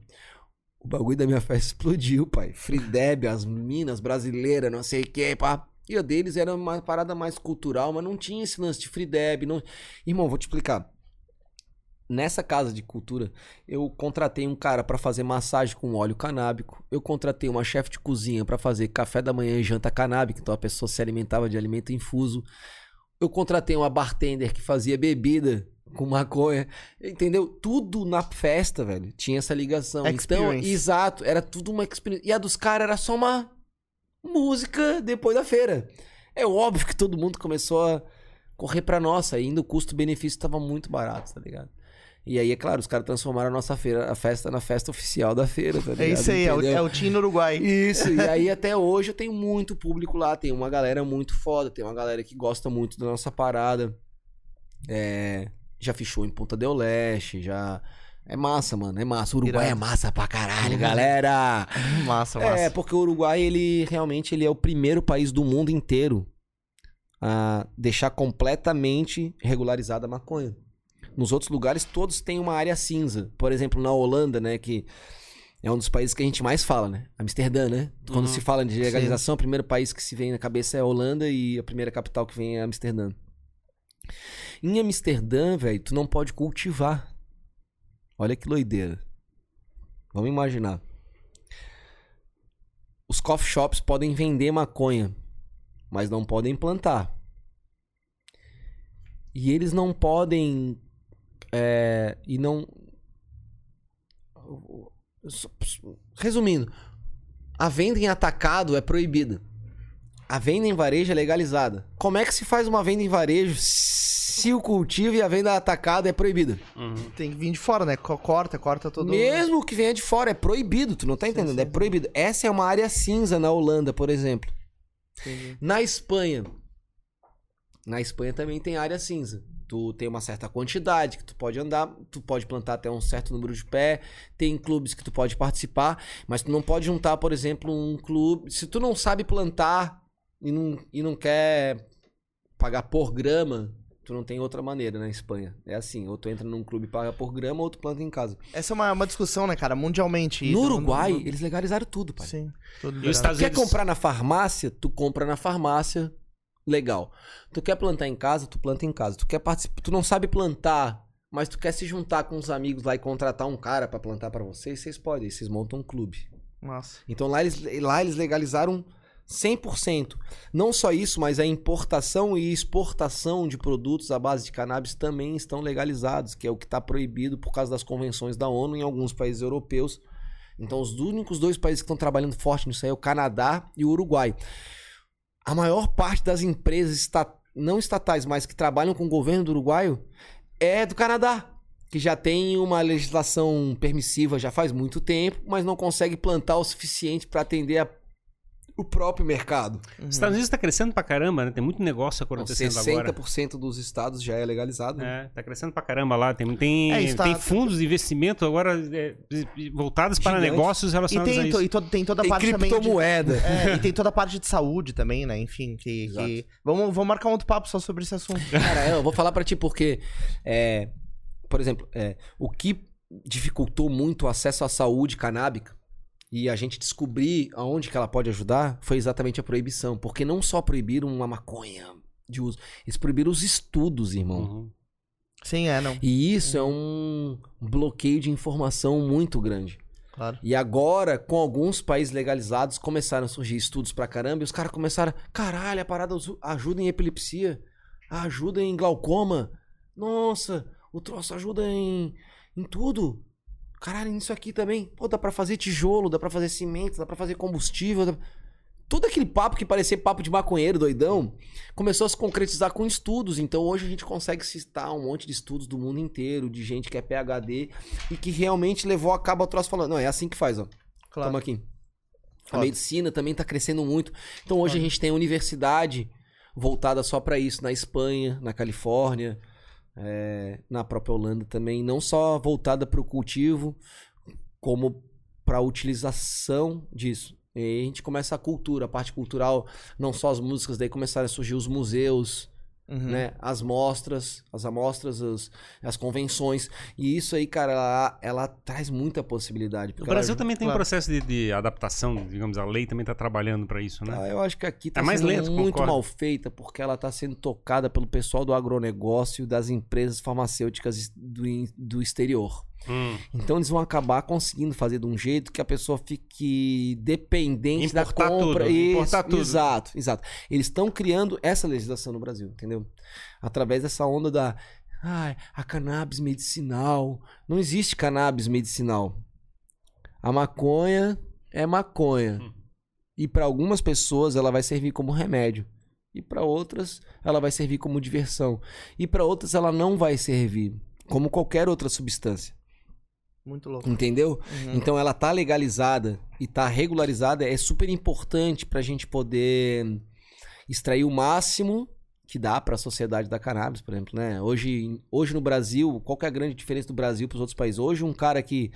O bagulho da minha festa explodiu, pai. Free Deb, as minas brasileiras, não sei o que, pá. E a deles era uma parada mais cultural, mas não tinha esse lance de Free Deb. Não... Irmão, vou te explicar. Nessa casa de cultura, eu contratei um cara pra fazer massagem com óleo canábico. Eu contratei uma chefe de cozinha pra fazer café da manhã e janta canábica, então a pessoa se alimentava de alimento infuso. Eu contratei uma bartender que fazia bebida com maconha, entendeu? Tudo na festa, velho, tinha essa ligação. Então, Experience. exato, era tudo uma experiência. E a dos caras era só uma música depois da feira. É óbvio que todo mundo começou a correr pra nossa, ainda o custo-benefício tava muito barato, tá ligado? E aí, é claro, os caras transformaram a nossa feira, a festa na festa oficial da feira, tá? É isso aí, é o, Entendeu? é o Team no Uruguai. Isso, e aí até hoje eu tenho muito público lá, tem uma galera muito foda, tem uma galera que gosta muito da nossa parada. É, já fechou em Ponta del Leste, já. É massa, mano, é massa. O Uruguai Irado. é massa pra caralho, galera! Massa, massa. É, porque o Uruguai, ele realmente ele é o primeiro país do mundo inteiro a deixar completamente regularizada a maconha. Nos outros lugares, todos têm uma área cinza. Por exemplo, na Holanda, né, que é um dos países que a gente mais fala, né? Amsterdã, né? Quando Uhum. se fala de legalização, o primeiro país que se vem na cabeça é a Holanda e a primeira capital que vem é Amsterdã. Em Amsterdã, velho, tu não pode cultivar. Olha que doideira. Vamos imaginar. Os coffee shops podem vender maconha, mas não podem plantar. E eles não podem. É, e não. Resumindo, a venda em atacado é proibida. A venda em varejo é legalizada. Como é que se faz uma venda em varejo se o cultivo e a venda atacada é proibida? Uhum. Tem que vir de fora, né? Co- Corta, corta todo Mesmo que venha de fora, é proibido, tu não tá entendendo? sim. É proibido. Essa é uma área cinza na Holanda, por exemplo. Entendi. Na Espanha. Na Espanha também tem área cinza. Tu tem uma certa quantidade que tu pode andar, tu pode plantar até um certo número de pé, tem clubes que tu pode participar, mas tu não pode juntar, por exemplo, um clube. Se tu não sabe plantar e não, e não quer pagar por grama, tu não tem outra maneira na Espanha. É assim, ou tu entra num clube e paga por grama, ou tu planta em casa. Essa é uma, uma discussão, né, cara? Mundialmente. No isso. Uruguai, No- no- eles legalizaram tudo, pai. Sim. Tudo E Quer comprar na farmácia? Tu compra na farmácia. Legal. Tu quer plantar em casa? Tu planta em casa. Tu quer participar, tu não sabe plantar, mas tu quer se juntar com os amigos lá e contratar um cara pra plantar pra vocês, vocês podem, vocês montam um clube. Nossa. Então lá eles, lá eles legalizaram 100%. Não só isso, mas a importação e exportação de produtos à base de cannabis também estão legalizados, que é o que está proibido por causa das convenções da ONU em alguns países europeus. Então, os únicos dois países que estão trabalhando forte nisso aí é o Canadá e o Uruguai. A maior parte das empresas esta- não estatais, mas que trabalham com o governo do Uruguai é do Canadá, que já tem uma legislação permissiva já faz muito tempo, mas não consegue plantar o suficiente para atender a- o próprio mercado. Uhum. Os Estados Unidos tá crescendo pra caramba, né? Tem muito negócio acontecendo 60% agora. dos estados já é legalizado. né? É, tá crescendo pra caramba lá. Tem, tem, É, isso tá- tem fundos de investimento agora é, voltados para Gigantes. negócios E relacionados a tem, to- isso. e to- tem toda a Tem parte também de... criptomoeda. É, e tem toda a parte de saúde também, né? Enfim, que... Que- Vamos, vamos marcar um outro papo só sobre esse assunto. Cara, eu vou falar pra ti porque, é, por exemplo, é, o que dificultou muito o acesso à saúde canábica e a gente descobrir aonde que ela pode ajudar foi exatamente a proibição. Porque não só proibiram uma maconha de uso, eles proibiram os estudos, irmão. Uhum. Sim, é, não. E isso é um bloqueio de informação muito grande. Claro. E agora, com alguns países legalizados, começaram a surgir estudos pra caramba e os caras começaram, caralho, a parada ajuda em epilepsia, ajuda em glaucoma. Nossa, o troço ajuda em, Em tudo. Caralho, nisso aqui também. Pô, dá pra fazer tijolo, dá pra fazer cimento, dá pra fazer combustível. dá- Todo aquele papo que parecia papo de maconheiro, doidão, começou a se concretizar com estudos. Então hoje a gente consegue citar um monte de estudos do mundo inteiro, de gente que é PhD e que realmente levou a cabo o troço falando. Não, é assim que faz, ó. Claro. Toma aqui. A medicina também tá crescendo muito. Então hoje a gente tem universidade voltada só pra isso na Espanha, na Califórnia, é, na própria Holanda também, não só voltada para o cultivo, como para a utilização disso. E a gente começa a cultura, a parte cultural, não só as músicas, daí começaram a surgir os museus, Uhum. né? As mostras, as amostras, as, as convenções. E isso aí, cara, ela, ela traz muita possibilidade. O porque Brasil ela- também tem um processo de, de adaptação, digamos, a lei também tá trabalhando para isso, né? Ah, eu acho que aqui tá É mais sendo lento, muito concordo. mal feita, porque ela tá sendo tocada pelo pessoal do agronegócio e das empresas farmacêuticas do, do exterior. Hum. Então eles vão acabar conseguindo fazer de um jeito que a pessoa fique dependente Importar da compra. tudo, Isso, importar tudo. Exato, exato. Eles estão criando essa legislação no Brasil, entendeu? Através dessa onda da ai, a cannabis medicinal. Não existe cannabis medicinal. A maconha é maconha. Hum. E para algumas pessoas ela vai servir como remédio. E para outras ela vai servir como diversão. E para outras ela não vai servir como qualquer outra substância. Muito louco. Entendeu? Uhum. Então ela tá legalizada e tá regularizada, é super importante pra gente poder extrair o máximo que dá pra sociedade da cannabis, por exemplo, né? Hoje, hoje no Brasil, qual é a grande diferença do Brasil pros outros países? Hoje um cara que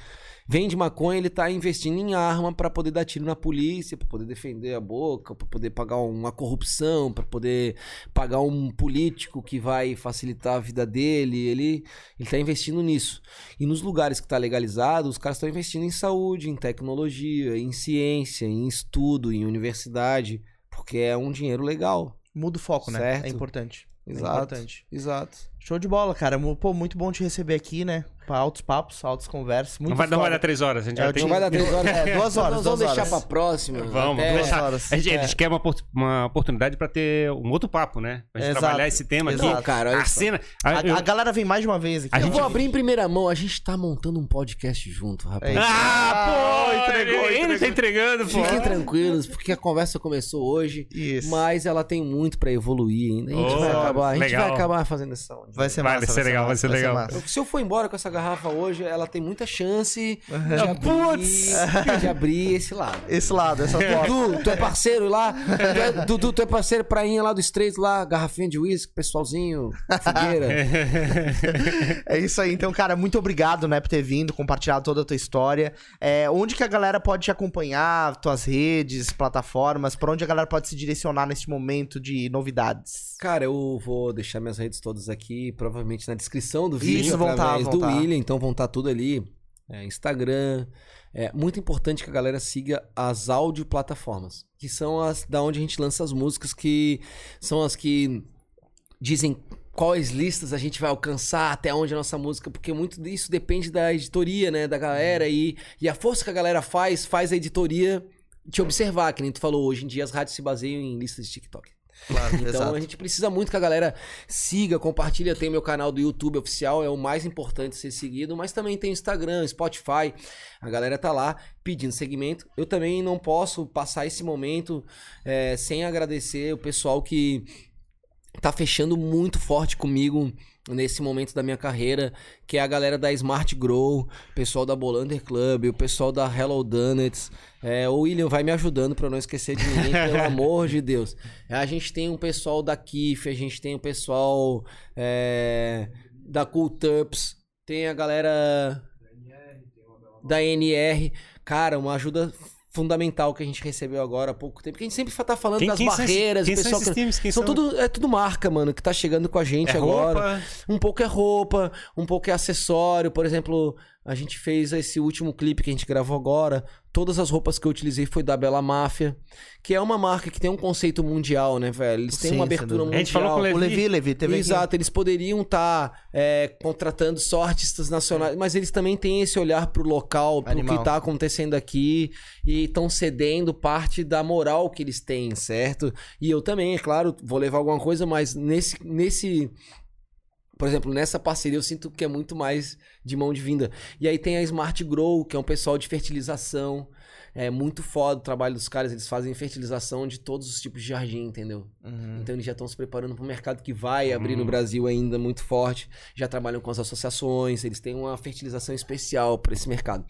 vende maconha, ele tá investindo em arma pra poder dar tiro na polícia, pra poder defender a boca, pra poder pagar uma corrupção, pra poder pagar um político que vai facilitar a vida dele, ele ele tá investindo nisso. E nos lugares que tá legalizado, os caras estão investindo em saúde, em tecnologia, em ciência, em estudo, em universidade, porque é um dinheiro legal. Muda o foco, né? Certo. É importante. É Exato. importante. Exato. Show de bola, cara. Pô, muito bom te receber aqui, né? Altos papos, altas conversas. Não vai, não vai dar três horas, a gente É, vai eu ter Não vai dar três horas. É, duas horas, Nós duas vamos deixar horas. pra próxima. Vamos, até- vamos Duas deixar. horas. A gente, É. a gente quer uma, uma oportunidade pra ter um outro papo, né? Pra gente Exato. trabalhar esse tema aqui. Exato. Cara, A cena. A, eu- a galera vem mais de uma vez aqui. A Eu gente- vou abrir em primeira mão. A gente tá montando um podcast junto, rapaz. É isso. Ah, pô, entregou, ele, ele entregou. tá entregando, pô. Fiquem tranquilos, porque a conversa começou hoje, Isso. mas ela tem muito pra evoluir ainda. A gente Oh, vai acabar, a gente legal. vai acabar fazendo essa. Vai ser Vai massa. ser legal, vai ser legal. massa. Se eu for embora com essa garrafa hoje, ela tem muita chance de Uhum. abrir, de abrir esse lado. Esse lado, essa foto. Dudu, tu é parceiro lá? Tu é- Dudu, tu é parceiro prainha lá do Estreito, lá, garrafinha de uísque, pessoalzinho, fogueira. É isso aí. Então, cara, muito obrigado, né, por ter vindo, compartilhado toda a tua história. É, onde que a galera pode te acompanhar, tuas redes, plataformas, por onde a galera pode se direcionar neste momento de novidades? Cara, eu vou deixar minhas redes todas aqui, provavelmente na descrição do vídeo, Isso, vão tá, através vão do tá. William, então vão estar tudo ali. É, Instagram. É muito importante que a galera siga as áudio plataformas, que são as da onde a gente lança as músicas, que são as que dizem quais listas a gente vai alcançar, até onde a nossa música, porque muito disso depende da editoria, né, da galera, e, e a força que a galera faz, faz a editoria te observar, que nem tu falou, hoje em dia as rádios se baseiam em listas de TikTok. Claro, Então a gente precisa muito que a galera siga, compartilha. Tem meu canal do YouTube oficial, é o mais importante ser seguido, mas também tem Instagram, Spotify. A galera tá lá pedindo segmento. Eu também não posso passar esse momento é, sem agradecer o pessoal que tá fechando muito forte comigo nesse momento da minha carreira, que é a galera da Smart Grow, o pessoal da Bolander Club, o pessoal da Hello Donuts. É, o William vai me ajudando pra eu não esquecer de ninguém, pelo amor de Deus. A gente tem um pessoal da Kif, a gente tem o pessoal é, da Cool Tups, tem a galera da NR. Cara, uma ajuda fundamental que a gente recebeu agora há pouco tempo. Porque a gente sempre tá falando Quem, das quem são barreiras, quem o são pessoal esses que- são são? tudo, é tudo marca, mano, que tá chegando com a gente É agora. roupa? Um pouco é roupa, um pouco é acessório. Por exemplo, a gente fez esse último clipe que a gente gravou agora. Todas as roupas que eu utilizei foi da Bela Máfia, que é uma marca que tem um conceito mundial, né, velho? Eles têm Sim, uma abertura mundial. A gente falou com o O Levi. Levi, Levi, teve aqui. Exato, eles poderiam estar contratando só artistas nacionais, mas eles também têm esse olhar pro local, pro Animal. que tá acontecendo aqui e estão cedendo parte da moral que eles têm, certo? E eu também, é claro, vou levar alguma coisa, mas nesse nesse Por exemplo, nessa parceria eu sinto que é muito mais de mão de vinda. E aí tem a Smart Grow, que é um pessoal de fertilização. É muito foda o trabalho dos caras. Eles fazem fertilização de todos os tipos de jardim, entendeu? Uhum. Então eles já estão se preparando para o mercado que vai abrir no Hum. Brasil ainda muito forte. Já trabalham com as associações, eles têm uma fertilização especial para esse mercado.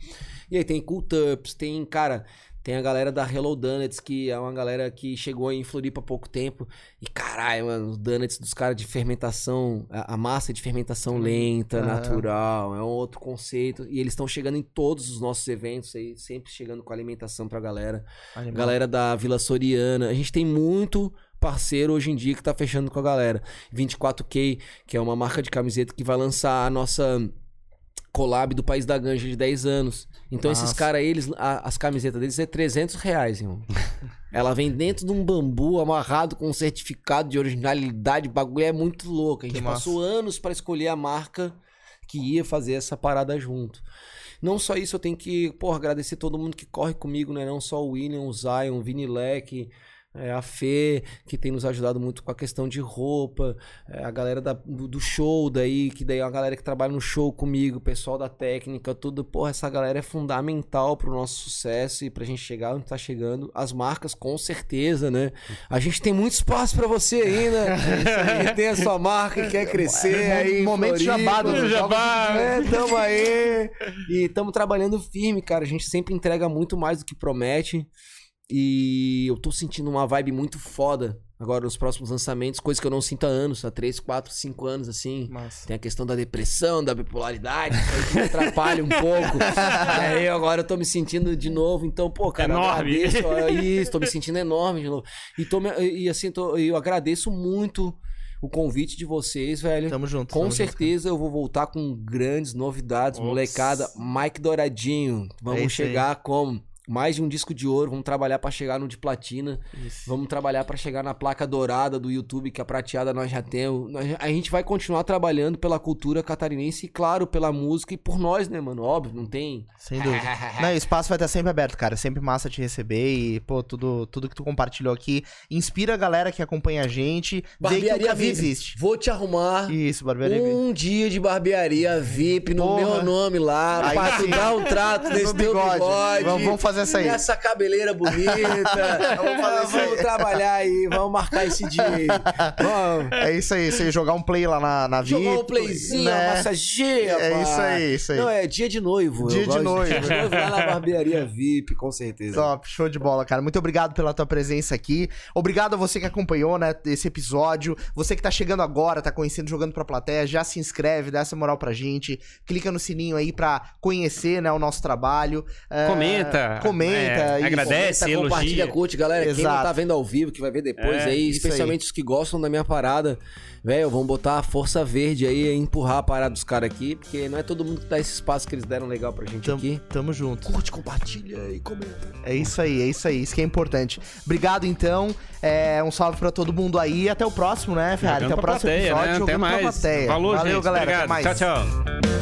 E aí tem Cooltups, tem, cara, tem a galera da Hello Donuts, que é uma galera que chegou em Floripa há pouco tempo. E caralho, mano, os donuts dos caras de fermentação, a, a massa de fermentação lenta, Aham. natural, é um outro conceito. E eles estão chegando em todos os nossos eventos aí, sempre chegando com alimentação pra galera. Animal. Galera da Vila Soriana. A gente tem muito parceiro hoje em dia que tá fechando com a galera. 24K, que é uma marca de camiseta que vai lançar a nossa collab do País da Ganja de 10 anos. Então esses Massa. caras, eles, a- as camisetas deles é 300 reais, irmão. Ela vem dentro de um bambu amarrado com um certificado de originalidade. O bagulho é muito louco. A gente Que massa. passou anos pra escolher a marca que ia fazer essa parada junto. Não só isso, eu tenho que, porra, agradecer todo mundo que corre comigo, né? Não só o William, o Zion, o Vini Leque, é, a Fê, que tem nos ajudado muito com a questão de roupa, é, a galera da- do, do show daí, que daí é a galera que trabalha no show comigo, o pessoal da técnica, tudo. Porra, essa galera é fundamental pro nosso sucesso e pra gente chegar onde tá chegando. As marcas, com certeza, né? A gente tem muito espaço pra você ainda. Quem tem a sua marca e quer crescer aí. em Momento Floripa. jabá do Jabá. É, tamo aí. E tamo trabalhando firme, cara. A gente sempre entrega muito mais do que promete. E eu tô sentindo uma vibe muito foda agora nos próximos lançamentos, coisa que eu não sinto há anos, há 3, 4, 5 anos, assim. Massa. Tem a questão da depressão, da bipolaridade, que me atrapalha um pouco. e aí agora eu tô me sentindo de novo, então, pô, cara, eu Enorme. agradeço, ó, isso, tô me sentindo enorme de novo. E, tô e assim, tô- eu agradeço muito o convite de vocês, velho. Tamo junto. Com tamo junto, certeza eu vou voltar com grandes novidades, Ops. molecada. Mike Douradinho. Vamos É chegar com mais de um disco de ouro. Vamos trabalhar pra chegar no de platina. Isso. Vamos trabalhar pra chegar na placa dourada do YouTube, que a prateada nós já temos. Nós- A gente vai continuar trabalhando pela cultura catarinense e, claro, pela música e por nós, né, mano? Óbvio, não tem. Sem dúvida. Não, o espaço vai estar sempre aberto, cara. Sempre massa te receber e, pô, tudo, tudo que tu compartilhou aqui inspira a galera que acompanha a gente. Vê que o Barbearia VIP. existe. Vou te arrumar. Isso, barbearia VIP. Um dia de barbearia VIP no Porra. meu nome lá, Aí pra tu dar um trato nesse No teu bigode. bigode. Vamos- vamos fazer essa aí. Essa cabeleira bonita. Vamos fazer. Vamos trabalhar aí, vamos marcar esse dia aí. Vamos. É isso aí, você jogar um play lá na, na VIP. Jogar um playzinho, né? massageia, É pá. isso aí, isso aí. Não, é dia de noivo. Dia eu de noivo. Dia de noivo lá na barbearia VIP, com certeza. Top, show de bola, cara. Muito obrigado pela tua presença aqui. Obrigado a você que acompanhou, né, esse episódio. Você que tá chegando agora, tá conhecendo, jogando pra plateia, já se inscreve, dá essa moral pra gente. Clica no sininho aí pra conhecer, né, o nosso trabalho. É, Comenta. É, isso. agradece. Comenta, compartilha, elogia. curte, galera. Quem não Exato. tá vendo ao vivo, que vai ver depois É, aí, especialmente os que gostam da minha parada, velho, vão botar a força verde aí e empurrar a parada dos caras aqui, porque não é todo mundo que dá esse espaço que eles deram legal pra gente Tamo, aqui. tamo junto. Curte, compartilha e comenta. É isso aí, é isso aí. Isso que é importante. Obrigado, então. É, um salve pra todo mundo aí. Até o próximo, né, Ferrari? Até o próximo plateia, episódio. né? Até mais. Falou, Valeu, gente. galera. Obrigado. Até mais. Tchau, tchau.